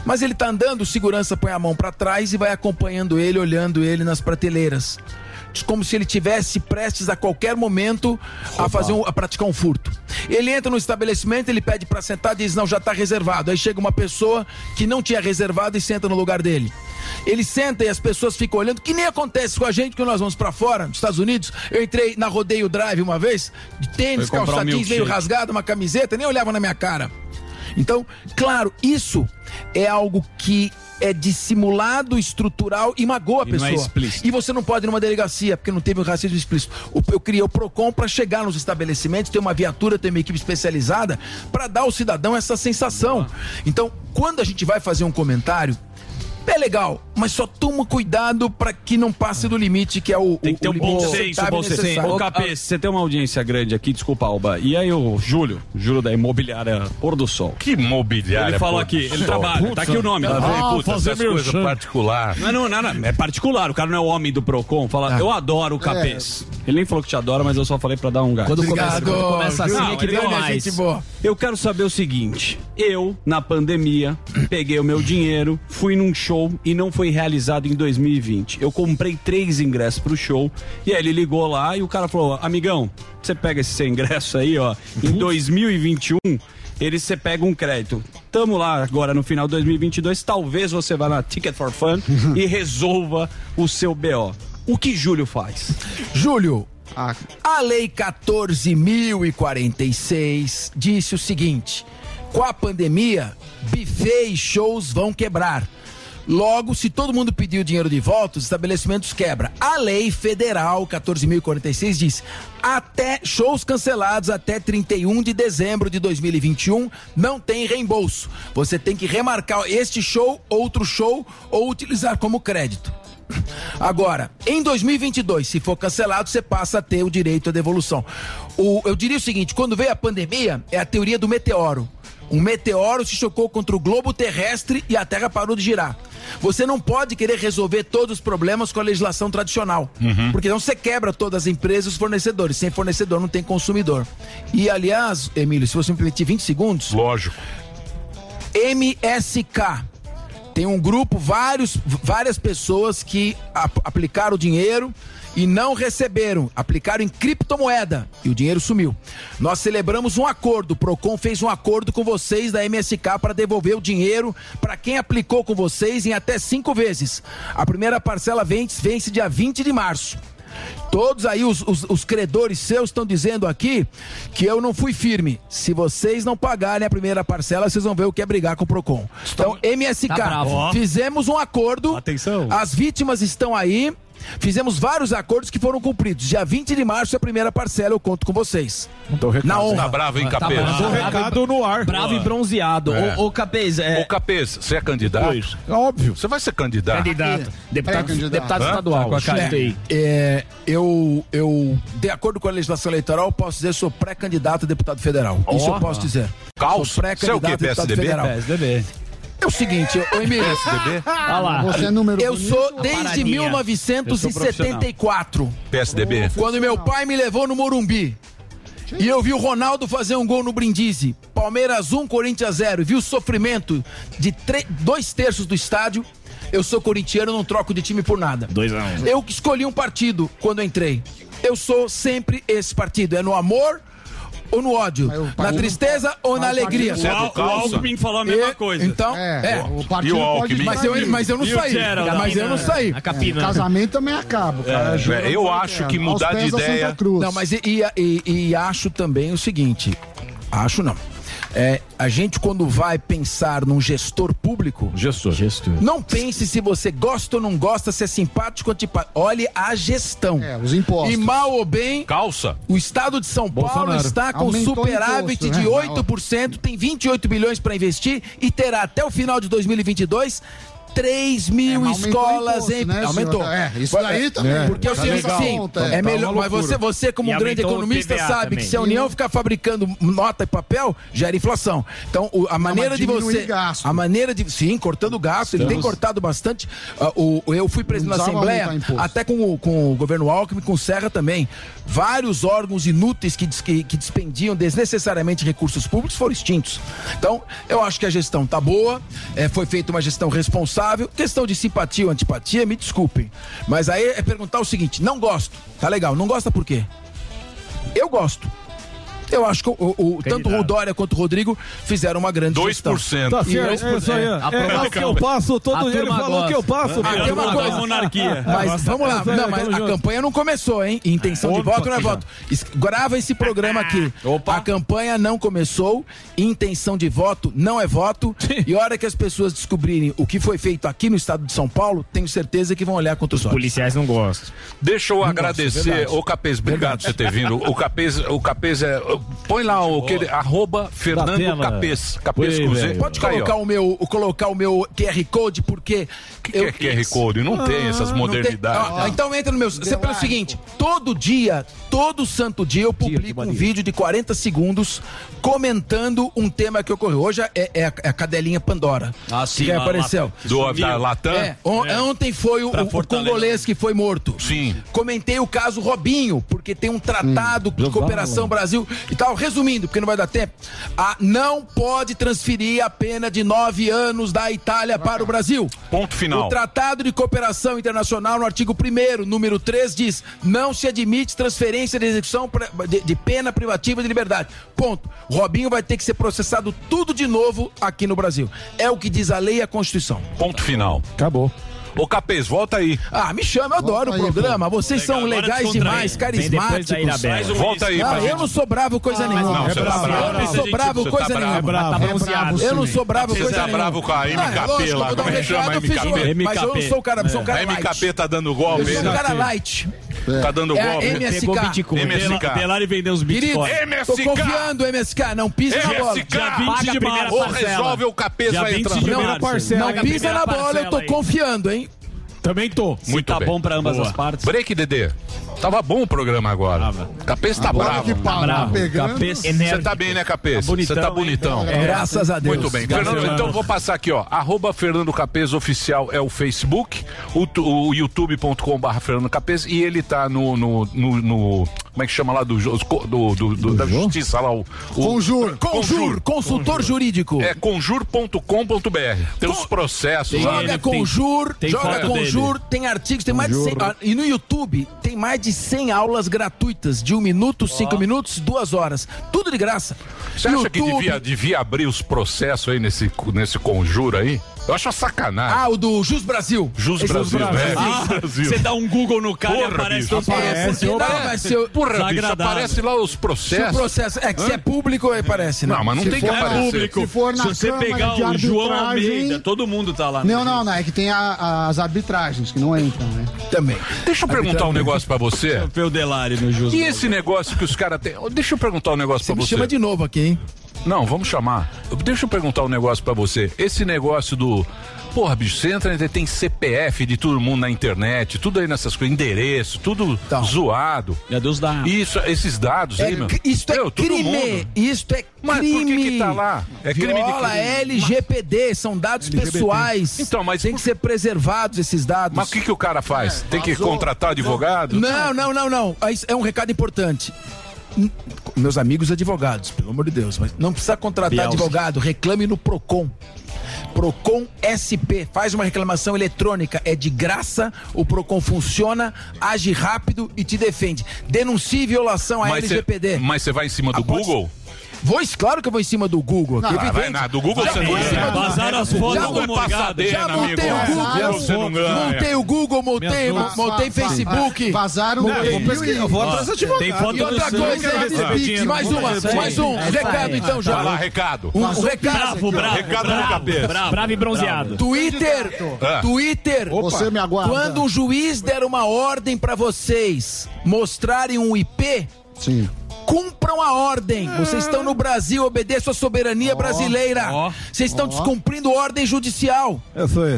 Mas ele tá andando, o segurança põe a mão para trás e vai acompanhando ele, olhando ele nas prateleiras. Como se ele tivesse prestes a qualquer momento a fazer um, a praticar um furto. Ele entra no estabelecimento, ele pede para sentar, diz não já tá reservado. Aí chega uma pessoa que não tinha reservado e senta no lugar dele. Ele senta e as pessoas ficam olhando, que nem acontece com a gente quando nós vamos para fora, nos Estados Unidos. Eu entrei na Rodeio Drive uma vez, de tênis, comprar um calça jeans meio rasgado, uma camiseta, nem olhava na minha cara. Então, claro, isso é algo que é dissimulado, estrutural e magoa a não pessoa. é. E você não pode ir numa delegacia, porque não teve um racismo explícito. Eu criei o PROCON para chegar nos estabelecimentos, ter uma viatura, ter uma equipe especializada, para dar ao cidadão essa sensação. Então, quando a gente vai fazer um comentário, é legal, mas só toma cuidado para que não passe do limite, que é o, Tem que ter um bom senso, bom senso. Ô, Capê, você tem uma audiência grande aqui, desculpa, Alba. E aí o Júlio, Júlio da imobiliária Pôr do Sol. Que imobiliária Ele falou aqui, ele trabalha, tá aqui o nome. Tá vendo? puta, essas coisas particular. Não, não, não, não, é particular, o cara não é o homem do Procon. Fala, eu adoro o Capês. Ele nem falou que te adora, mas eu só falei pra dar um gás. Quando começa- quando começa assim, Não, é que é mais. gente boa. Eu quero saber o seguinte: eu, na pandemia, peguei o meu dinheiro, fui num show e não foi realizado em 2020. Eu comprei três ingressos pro show e aí ele ligou lá e o cara falou: amigão, você pega esse seu ingresso aí, ó, em 2021. Ele você pega um crédito. Tamo lá agora no final de 2022. Talvez você vá na Ticket for Fun [LAUGHS] e resolva o seu BO. O que Júlio faz? Júlio, a Lei 14.046 disse o seguinte: com a pandemia, buffet e shows vão quebrar. Logo, se todo mundo pedir o dinheiro de volta, os estabelecimentos quebram. A lei federal 14.046 diz: até shows cancelados até 31 de dezembro de 2021 não tem reembolso. Você tem que remarcar este show, outro show ou utilizar como crédito. Agora, em 2022, se for cancelado, você passa a ter o direito à devolução. O, eu diria o seguinte: quando veio a pandemia, é a teoria do meteoro. Um meteoro se chocou contra o globo terrestre e a Terra parou de girar. Você não pode querer resolver todos os problemas com a legislação tradicional. Porque não você quebra todas as empresas e os fornecedores. Sem fornecedor não tem consumidor. E aliás, Emílio, se você me permitir 20 segundos. Lógico. MSK. Tem um grupo, vários, várias pessoas que ap- aplicaram o dinheiro e não receberam. Aplicaram em criptomoeda e o dinheiro sumiu. Nós celebramos um acordo. O Procon fez um acordo com vocês da MSK para devolver o dinheiro para quem aplicou com vocês em até cinco vezes. A primeira parcela vence, vence dia 20 de março. Todos aí, os, os, os credores seus estão dizendo aqui que eu não fui firme. Se vocês não pagarem a primeira parcela, vocês vão ver o que é brigar com o Procon. Então, MSK, Tá fizemos um acordo. Atenção. As vítimas estão aí. Fizemos vários acordos que foram cumpridos. Dia 20 de março é a primeira parcela, eu conto com vocês. Na honra. Tá bravo, hein, Tá Capês? bravo. Mandou recado no ar. Bravo e bronzeado. É. Ô, ô Capês, é... Ô, Capês, você é candidato? Pois, óbvio. Você vai ser candidato? Candidato. Deputado, É, candidato. deputado Hã? estadual. É, Chutei. é, eu, eu, de acordo com a legislação eleitoral, posso dizer que sou pré-candidato a deputado federal. Isso eu posso dizer. Calça? Sou pré-candidato é o a deputado PSDB? federal. PSDB. É o seguinte, ô Emílio. PSDB? Olha lá. Você é número Eu bonito? sou desde paradinha. 1974, PSDB. quando meu pai me levou no Morumbi. E eu vi o Ronaldo fazer um gol no Brindisi. Palmeiras 1, Corinthians 0. E vi o sofrimento de tre- dois terços do estádio. Eu sou corintiano, não troco de time por nada. 2 a 1 Eu escolhi um partido quando entrei. Eu sou sempre esse partido. É no amor ou no ódio? Na tristeza ou na alegria? é O? Alckmin falou a mesma E- coisa. Então, É, é. o partido o pode? Mas eu, mas eu não saí. Gerald? Mas eu não saí. A capina. Casamento também acaba. o cara É, eu acho que mudar de ideia-. Não, mas e, e- e- e acho também o seguinte. Acho não. É, a gente, quando vai pensar num gestor público, Gestor. Gestor. não pense se você gosta ou não gosta, se é simpático ou antipático. Olhe a gestão. É, os impostos. E mal ou bem, Calça? o estado de São Paulo Bolsonaro. está com Aumentou superávit imposto, de né? 8%, tem 28 bilhões para investir e terá até o final de 2022 3 mil É, escolas em. né, aumentou. É, isso daí também. É, Porque eu Tá sei assim, Conta, é é. melhor. Tá Mas você, você, como um grande economista, sabe também. que se a União ficar fabricando nota e papel, gera inflação. Então, o- a maneira mas de você. gasto. A maneira de. Sim, cortando gasto, ele tem cortado bastante. Ah, o, eu fui presidente da Não Assembleia, até com o, com o governo Alckmin, com o Serra também. Vários órgãos inúteis que, que, que dispendiam desnecessariamente recursos públicos foram extintos. Então, eu acho que a gestão tá boa, é, foi feita uma gestão responsável. Questão de simpatia ou antipatia, me desculpem. Mas aí é perguntar o seguinte: não gosto. Tá legal, não gosta por quê? Eu gosto. Eu acho que o, o- tanto o Dória quanto o Rodrigo fizeram uma grande 2%. gestão. Tá E certo, dois é por- isso aí. é, É, o que eu passo todo A dia. Ele falou o que eu passo. Tem uma coisa. monarquia. [LAUGHS] Mas vamos lá, É, não, mas a campanha não começou, hein? Intenção de voto não é voto. Es- Grava esse programa aqui. A campanha não começou, intenção de voto não é voto. E a hora que as pessoas descobrirem o que foi feito aqui no estado de São Paulo, tenho certeza que vão olhar contra os olhos. Policiais não gostam. Deixa eu agradecer. verdade. Ô Capês, obrigado por você ter vindo. O Capês, o Capês é. Põe lá o que arroba Fernando tela. Capês. Capês Oi, velho. Pode Tá aí, colocar o meu, colocar o meu QR Code, porque. que é QR Code? Não tem essas Não tem- modernidades. Ah, então entra no meu. Você pelo seguinte: todo dia, todo santo dia eu publico um vídeo de 40 segundos comentando um tema que ocorreu. Hoje é, é a, é a cadelinha Pandora. Ah, sim, Que a apareceu. Do da Latam? É, on- Ontem foi o, o Fortaleza. congolês que foi morto. Sim. Comentei o caso Robinho, porque tem um tratado de cooperação Brasil e tal. Resumindo, porque não vai dar tempo. A, não pode transferir a pena de nove anos da Itália para o Brasil. Ponto final. O Tratado de Cooperação Internacional, no artigo 1 número 3, diz: não se admite transferência de execução de, de pena privativa de liberdade. Ponto. O Robinho vai ter que ser processado tudo de novo aqui no Brasil. É o que diz a lei e a Constituição. Ponto final. Acabou. Ô Capês, volta aí. Ah, me chama, eu adoro o aí, programa. Vocês Legal, são agora legais demais, carismáticos. Volta aí Não, eu não sou bravo coisa nenhuma. Não, você tá bravo. bravo. Eu não sou Você bravo tá coisa nenhuma. É. Tá. Eu não sou bravo Você coisa é nenhuma. bravo com a Ah, é MKP lá, eu como é que chama a eu MKP? Mas eu não sou o cara, sou um A cara light. MKP tá dando Eu golpe. sou um cara light. Tá dando É golpe. MSK. Pegou Bitcoin. MSK. Delari vendeu os Querido, bitcoins. tô MSK. confiando, MSK. Não pisa na bola. MSK. Dia 20 Paga a de março. Ou resolve o Capês Dia vai 20 entrar. de Não, parcela. não pisa na bola, eu tô aí. confiando, hein? Também tô. Muito tá bem. bom pra ambas Boa. as partes. Break, Dedê. Tava bom o programa agora. Capês tá Agora bravo. que Tá bravo. pegando. Capês, Você tá bem, né, Capês? Tá bonitão, Você tá hein? bonitão. É, Graças a Deus. Muito bem. Graças Fernando, então vou passar aqui, ó. Arroba Fernando Capês Oficial é o Facebook, o, o youtube.com barra Fernando Capês e ele tá no, no, no- no- Como é que chama lá do, do, do- do- da justiça lá? O, o Conjur. Conjur, consultor jurídico. É conjur.com.br. Tem os processos lá. Joga Conjur, tem joga Conjur, dele. tem artigos, tem mais de 100. Conjur. ah, E no YouTube tem mais de 100 aulas gratuitas, de um minuto, cinco minutos, duas horas. Tudo de graça. Você acha que devia, devia abrir os processos aí nesse, nesse conjuro aí? Eu acho uma sacanagem. Ah, o do Jus Brasil. Jus Esse Brasil, Jus é. Ah, Jus Brasil. Você dá um Google no cara e Porra, aparece bicho. É, porque não, mas se eu- Porra, bicho, Desagradável. aparece lá os Se o processos. processo. É que se é público, aí parece, né? Não, mas não Se tem que aparecer. público. Se for na Se você Câmara pegar de o João arbitragem- Almeida, todo mundo tá lá. Não, não, não. É que tem a- as arbitragens que não entram, né? Também. Deixa eu perguntar um negócio pra você. Peu Delari no Jus. E esse negócio que os caras têm. Deixa eu perguntar um negócio Você pra me você. chama de novo aqui, hein? Não, vamos chamar. Deixa eu perguntar um negócio pra você. Esse negócio do. Porra, bicho, você entra e tem CPF de todo mundo na internet, tudo aí nessas coisas, endereço, tudo zoado. É dos dados. Isso, esses dados É aí, meu. isto é Meu, crime. Isto é Mas por crime. que que tá lá? É crime de Viola crime. LGPD, são dados LGBT. pessoais. Então, mas tem que ser preservados esses dados. Mas o que, que o cara faz? Tem que contratar advogado? Não, não, não, não. É um recado importante. Meus amigos advogados, pelo amor de Deus, mas não precisa contratar Bielsa. advogado, reclame no Procon. Procon SP, faz uma reclamação eletrônica, é de graça, o Procon funciona, age rápido e te defende. Denuncie violação à Mas LGPD. Mas você vai em cima do Google? Vou, claro que eu vou em cima do Google. Não, vai, evidente. vai, não, do Google já você não ganha. cima do- Vazaram as fotos Já do montei- Já amigo. montei o Google, Vazaram você não ganha. montei o Google, montei, montei. Facebook. Vazaram vou pesquisar, eu vou atrás advogado. Tem foto E do outra coisa, mais uma, mais um, recado então, já. Vai lá, recado. Vazou recado. bravo, bravo, cabeça. Bravo e bronzeado. Twitter, Ah. Twitter. Você me aguarda. Quando um juiz der uma ordem pra vocês mostrarem um IP, Sim. Cumpram a ordem. Vocês estão no Brasil, obedeçam a soberania brasileira. ó, Vocês estão descumprindo ordem judicial.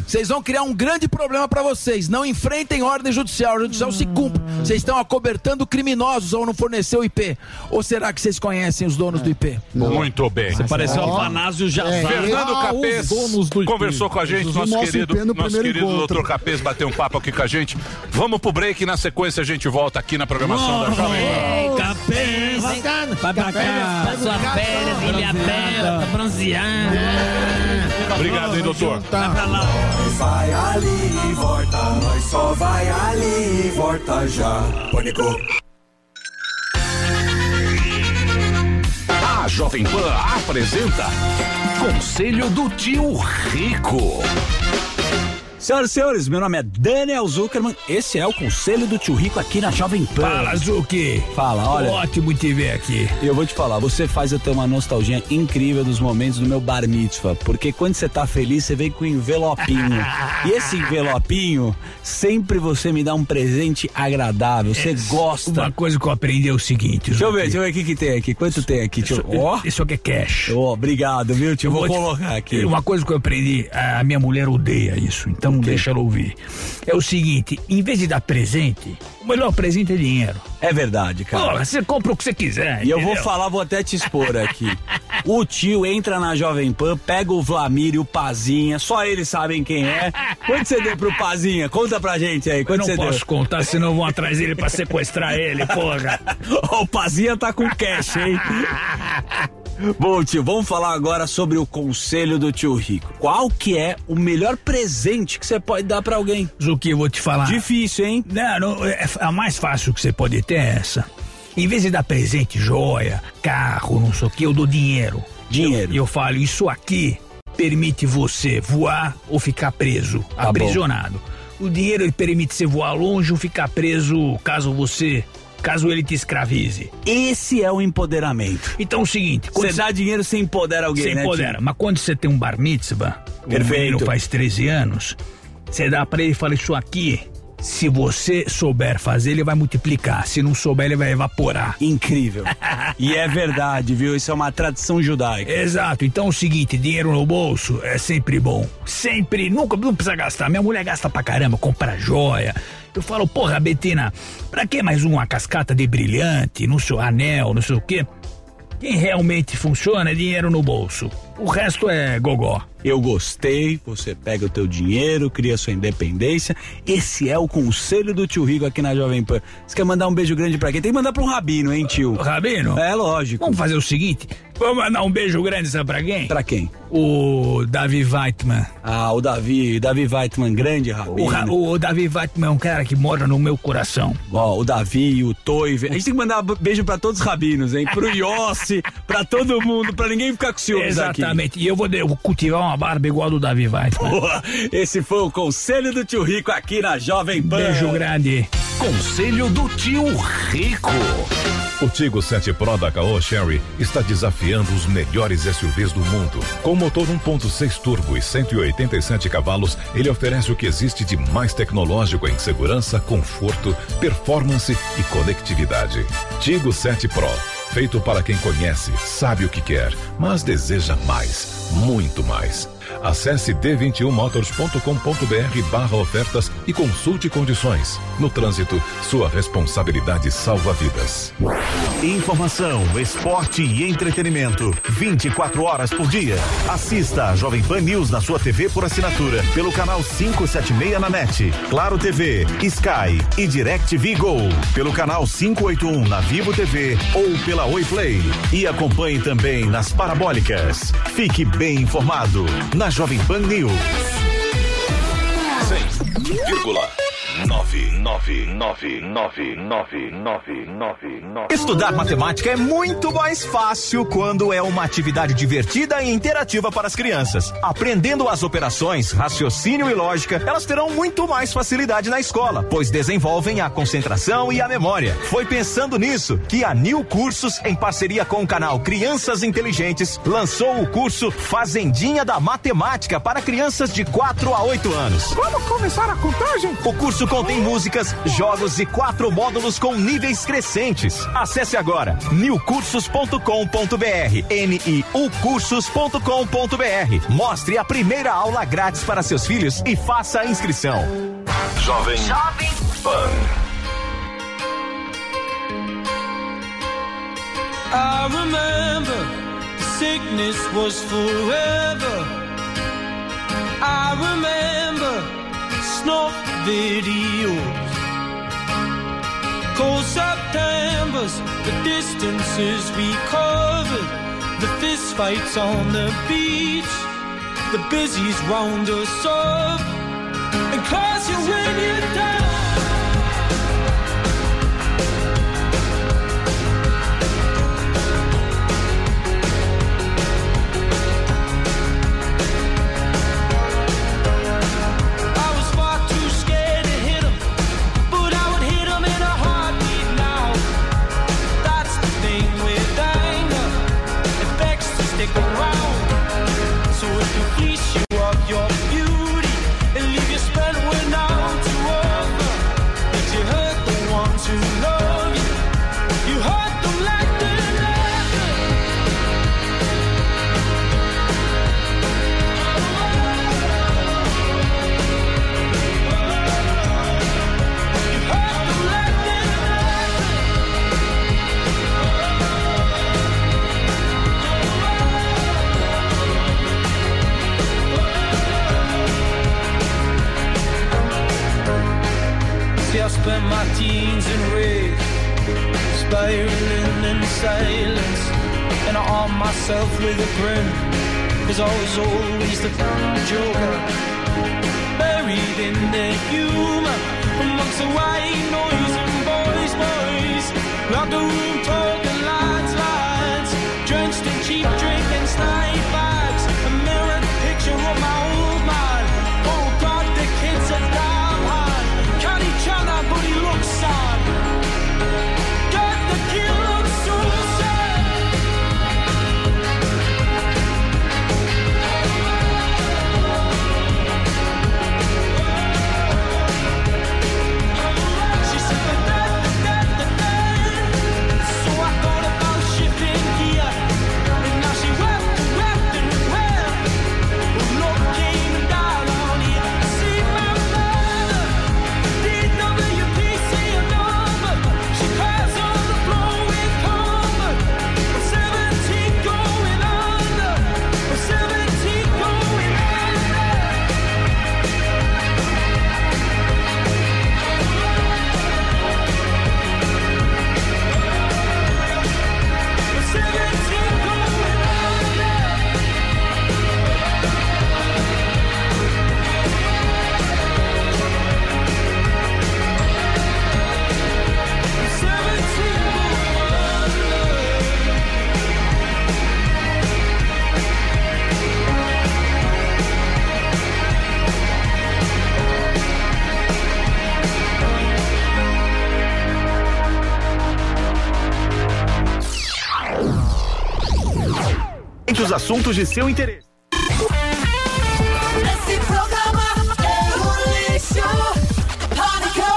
Vocês vão criar um grande problema pra vocês. Não enfrentem ordem judicial. A judicial se cumpre. Vocês estão acobertando criminosos ao não fornecer o IP. Ou será que vocês conhecem os donos do IP? Muito bem. Você pareceu Ó. Afanásio Jazar. É. Fernando Ah, Capês os donos do IP. conversou com a gente, Os nosso nosso querido, no nosso primeiro querido encontro. doutor Capês bateu um papo aqui com a gente. Vamos pro break e na sequência a gente volta aqui na programação da Jovem Pan. Capês, vai pra cá. Passou a férias, Ilha Bela, tá bronzeando. Obrigado, hein, doutor. Vai pra lá. Vai ali e volta, nós só vai ali e volta já. Pânico. A Jovem Pan apresenta Conselho do Tio Rico. Senhoras e senhores, meu nome é Daniel Zuckerman. Esse é o Conselho do Tio Rico aqui na Jovem Pan. Fala, Zuki. Fala, olha. Ótimo te ver aqui. E eu vou te falar, você faz eu ter uma nostalgia incrível dos momentos do meu bar mitzvah, porque quando você tá feliz, você vem com um envelopinho. [LAUGHS] e esse envelopinho, sempre você me dá um presente agradável, você gosta. Uma coisa que eu aprendi é o seguinte, Deixa eu ver, deixa eu ver o que, que tem aqui. Quanto tem aqui? Ó, Isso aqui é cash. Ó, obrigado, viu, tio? Eu Vou te- colocar aqui. Uma coisa que eu aprendi, a minha mulher odeia isso, então deixa ela ouvir. É o seguinte, em vez de dar presente, o melhor presente é dinheiro. É verdade, cara. Porra, você compra o que você quiser. E eu vou entendeu? falar, vou até te expor aqui. [LAUGHS] O tio entra na Jovem Pan, pega o Vlamir e o Pazinha, só eles sabem quem é. Quanto você deu pro Pazinha? Conta pra gente aí, Eu quanto não você posso deu? contar, senão vão atrás dele pra sequestrar ele, porra. [LAUGHS] o Pazinha tá com cash, hein? [LAUGHS] Bom, tio, vamos falar agora sobre o conselho do tio Rico. Qual que é o melhor presente que você pode dar pra alguém? Zuki, eu vou te falar. Difícil, hein? Não, não, é, a mais fácil que você pode ter é essa. Em vez de dar presente, joia, carro, não sei o que, eu dou dinheiro. Dinheiro. E eu, falo, isso aqui permite você voar ou ficar preso, Tá bom. aprisionado. O dinheiro ele permite você voar longe ou ficar preso caso você, caso ele te escravize. Esse é o empoderamento. Então é o seguinte, Você dá dinheiro, você empodera alguém, você né, empodera. tio? Mas quando você tem um bar mitzvah, Perfeito. menino faz 13 anos, você dá pra ele e fala, isso aqui Se você souber fazer, ele vai multiplicar. Se não souber, ele vai evaporar. Incrível. [LAUGHS] e é verdade, viu? Isso é uma tradição judaica. Exato. Então é o seguinte, dinheiro no bolso é sempre bom. Sempre, nunca não precisa gastar. Minha mulher gasta pra caramba, compra joia. Eu falo, porra, Betina, pra que mais uma cascata de brilhante, no seu anel, não sei o quê? Quem realmente funciona é dinheiro no bolso. O resto é gogó. Eu gostei, você pega o teu dinheiro, cria sua independência. Esse é o conselho do tio Rico aqui na Jovem Pan. Você quer mandar um beijo grande pra quem? Tem que mandar pro Rabino, hein, tio? Rabino? É, lógico. Vamos fazer o seguinte, vamos mandar um beijo grande, sabe pra quem? Pra quem? O Davi Weitman. Ah, o Davi, Davi Weitman, grande Rabino. O, o Davi Weitman é um cara que mora no meu coração. Ó, o Davi, o Toive. A gente tem que mandar beijo pra todos os rabinos, hein? Pro Yossi, [LAUGHS] pra todo mundo, pra ninguém ficar com ciúmes aqui. Exatamente. E eu vou, eu vou cultivar uma barba igual a do Davi Weitman. Boa. Esse foi o conselho do tio Rico aqui na Jovem Pan. Beijo grande. Conselho do tio Rico. O Tigo 7 Pro da Caoa Sherry está desafiando os melhores SUVs do mundo. Com motor 1.6 turbo e 187 cavalos, ele oferece o que existe de mais tecnológico em segurança, conforto, performance e conectividade. Tigo 7 Pro, feito para quem conhece, sabe o que quer, mas deseja mais, muito mais. Acesse d21motors.com.br barra ofertas e consulte condições. No trânsito, sua responsabilidade salva vidas. Informação, esporte e entretenimento. 24 horas por dia. Assista a Jovem Pan News na sua TV por assinatura. Pelo canal 576 na NET. Claro TV, Sky e DirecTV Go. Pelo canal 581 na Vivo TV ou pela Oi Play. E acompanhe também nas parabólicas. Fique bem informado na Jovem Pan News. 100,9999999. Estudar matemática é muito mais fácil quando é uma atividade divertida e interativa para as crianças. Aprendendo as operações, raciocínio e lógica, elas terão muito mais facilidade na escola, pois desenvolvem a concentração e a memória. Foi pensando nisso que a New Cursos, em parceria com o canal Crianças Inteligentes, lançou o curso Fazendinha da Matemática para crianças de 4 a 8 anos. Vamos começar a contagem? O curso contém músicas, jogos e quatro módulos com níveis crescentes. Acesse agora newcursos.com.br, niucursos.com.br. Mostre a primeira aula grátis para seus filhos e faça a inscrição. Jovem Pan. I remember sickness was forever. I remember snuff videos. Cold Septembers, the distances we covered, the fist fights on the beach, the busies round us up, and cause you when you're down. Spiraling in silence. And I arm myself with a grin, cause I was always the joker. Buried in the humor, amongst the white noise and boys, boys. Locked the room, talking lines, lines. Drenched in cheap drink and snipe assuntos de seu interesse. Esse programa é um lixo. Pânico,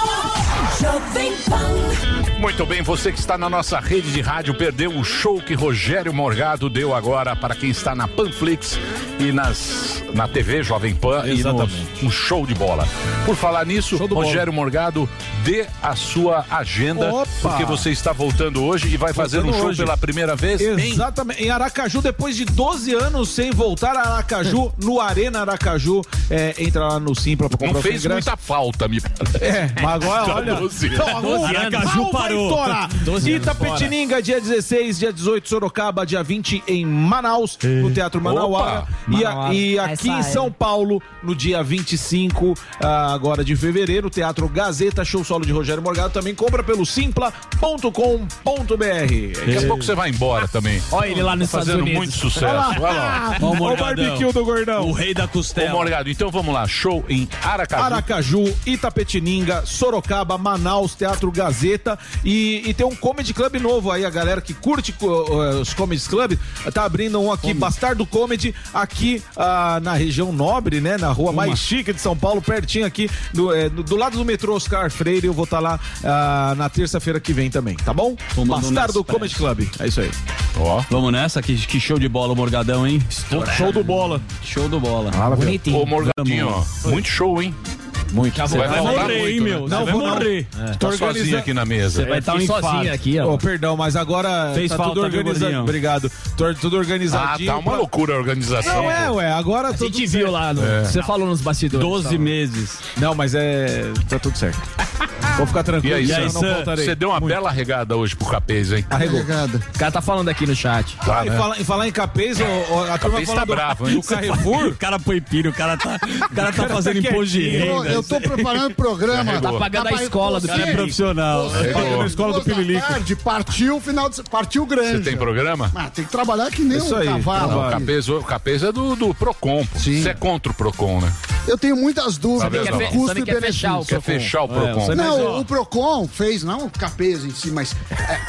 Jovem Pan. Muito bem, você que está na nossa rede de rádio perdeu o show que Rogério Morgado deu agora para quem está na Panflix e nas, na TV Jovem Pan Exatamente. e no um show de bola. Por falar nisso, Rogério Morgado, dê a sua agenda, Opa! porque você está voltando hoje e vai fazer um show hoje. pela primeira vez em Exatamente. Em Aracaju, depois de 12 anos sem voltar a Aracaju, no Arena Aracaju, é, entra lá no Simpla pra comprar Não fez muita falta, me parece. É, mas agora, [LAUGHS] olha. 12 Então, anos. agora 12 o anos. pau vai parou. estourar. 12 anos Itapetininga, dia 16, dia 18, Sorocaba, dia 20 em Manaus, no Teatro Manauara. Opa, E, a- e aqui Essa em é. São Paulo, no dia 25, ah, agora de fevereiro, Teatro Gazeta, show solo de Rogério Morgado. Também compra pelo simpla.com.br. Daqui a pouco você vai embora também. Olha ele lá nos Tá fazendo Unidos. muito sucesso. Olha lá. Olha o. O barbecue do gordão. O rei da costela. Ô, Morgado, então vamos lá. Show em Aracaju. Aracaju, Itapetininga, Sorocaba, Manaus, Teatro Gazeta e, e tem um comedy club novo aí, a galera que curte eh, os comedy club, tá abrindo um aqui, Bastardo Comedy, aqui ah, na região nobre, né, na rua mais chique de São Paulo, pertinho aqui, do, eh, do lado do metrô Oscar Freire, eu vou estar lá ah, na terça-feira que vem também, tá bom? Tomando Bastardo. Comedy Club, é isso aí. Ó. Vamos nessa? Que, que show de bola o Morgadão, hein? Show do bola. Show do bola. Ô, Morgadinho, ó. Muito show, hein? Muito. Você vai, vai morrer, muito, hein, né? meu? Você vai morrer. É. Tô Tá sozinho aqui na mesa. Você vai estar um infarto. Ô, perdão, mas agora Fez tá falta, tudo organizado. Obrigado. Tô- tudo organizadinho. Ah, tá uma pra- loucura a organização. Não é, ué, agora A tudo gente certo. viu lá, no, É. você falou nos bastidores. 12 meses. Não, mas é. Tá tudo certo. [LAUGHS] Vou ficar E tranquilo. aí, eu Sam? não voltarei. Você deu uma bela regada hoje pro Capês, hein? Arregou. O cara tá falando aqui no chat. Tá, Ah, e, né? falar, e falar em capês, ô, ô, a turma Capês fala tá do, bravo, hein? do Carrefour. [LAUGHS] O cara foi piro, o cara tá, o cara tá fazendo tá imposto de renda. Eu tô preparando o programa. Carregou. Tá pagando a escola do cara é profissional. Você pagou Na escola do Pirilico. tarde, Partiu o final de... Partiu grande. Você tem programa? Ah, tem que trabalhar que nem Isso um aí, cavalo. Não, o. Capês, o Capês é do, do Procon. pô. Sim. Você é contra o Procon, né? Eu tenho muitas dúvidas Sabe, do quer fe- custo e que fechar o benefício. Quer fechar o É, Procon. Não, o Procon fez, não o Capesa em si, mas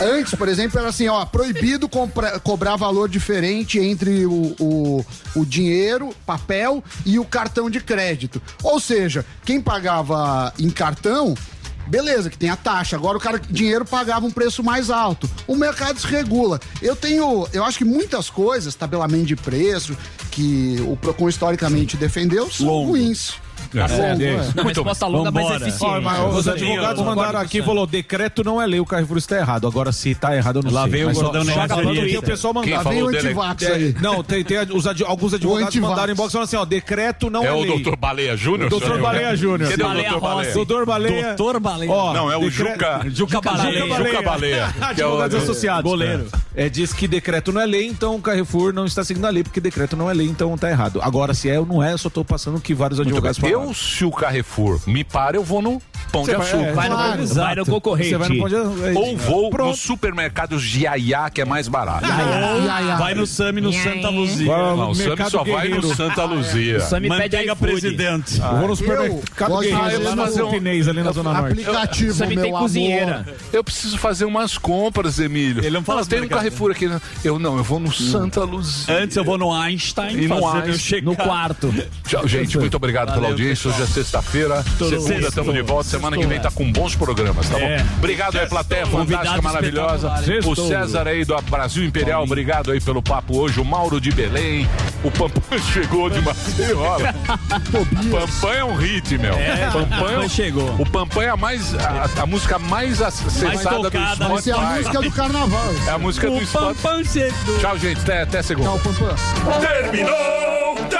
é, antes, por exemplo, era assim, ó, proibido compra- cobrar valor diferente entre o, o, o dinheiro, papel e o cartão de crédito. Ou seja, quem pagava em cartão, beleza, que tem a taxa. Agora o cara dinheiro pagava um preço mais alto. O mercado se regula. Eu tenho, eu acho que muitas coisas, tabelamento de preço, que o Procon historicamente defendeu, são ruins. É. Longo, É, é. Uma resposta longa, mas Vambora. eficiente. Ó, mas os advogados mandaram aqui e falou: decreto não é lei, o Carrefour está errado. Agora, se tá errado, eu não Lá sei. veio o Mas só- gordão o pessoal mandava. Lá vem o antivax É, aí. [LAUGHS] não, tem, tem os adi- alguns advogados mandaram inbox falando assim: ó, decreto não É é, o lei. doutor Baleia Júnior? Doutor? Baleia Júnior. Cadê o Baleia doutor Baleia? Doutor Baleia. Doutor Baleia. Não, é o Juca. Juca Baleia. Juca Baleia. [LAUGHS] é o- Advogados associados. Goleiro. É, diz que decreto não é lei, então o Carrefour não está seguindo a lei, porque decreto não é lei, então tá errado. Agora, se é ou não é, eu só tô passando o que vários Muito advogados bem. Eu, se o Carrefour me para, eu vou no Pão de Você vai- Açúcar. é, Vai no, vai no concorrente. Você vai no Pão de Açúcar. Ou vou Pronto. nos supermercados de Iaiá, que é mais barato. Ia, ia. Vai no Sami no Santa Luzia. Vai Não, o Sami só vai no Santa Luzia. Sami pede iFood. presidente. Eu vou no supermercado de Guerreiro, lá fazer um- ali na Zona Norte. Aplicativo, Sami meu tem amor. cozinheira. Eu preciso fazer umas compras, Emílio. Ele não fala tem um supermercado. Carrefour aqui. Eu não, eu vou no Santa Luzia. Antes eu vou no Einstein E no Einstein. No quarto. Tchau, gente. Muito obrigado pela Valeu, audiência. Hoje é sexta-feira. Segunda, estamos de volta. Semana que vem tá com bons programas, tá bom? É. Obrigado aí, plateia fantástica, maravilhosa. O. César aí do Brasil Imperial, obrigado aí pelo papo hoje. O Mauro de Belém. O Pampam [LAUGHS] chegou de Maceió. [LAUGHS] Olha. Pampam é um hit, meu. É, é chegou. O Pampam é a, mais, a, a música mais acessada do. Vai ser a Spotify. música do carnaval. É a música do Spotify. Tchau, gente. Até, até segunda. Tchau, terminou.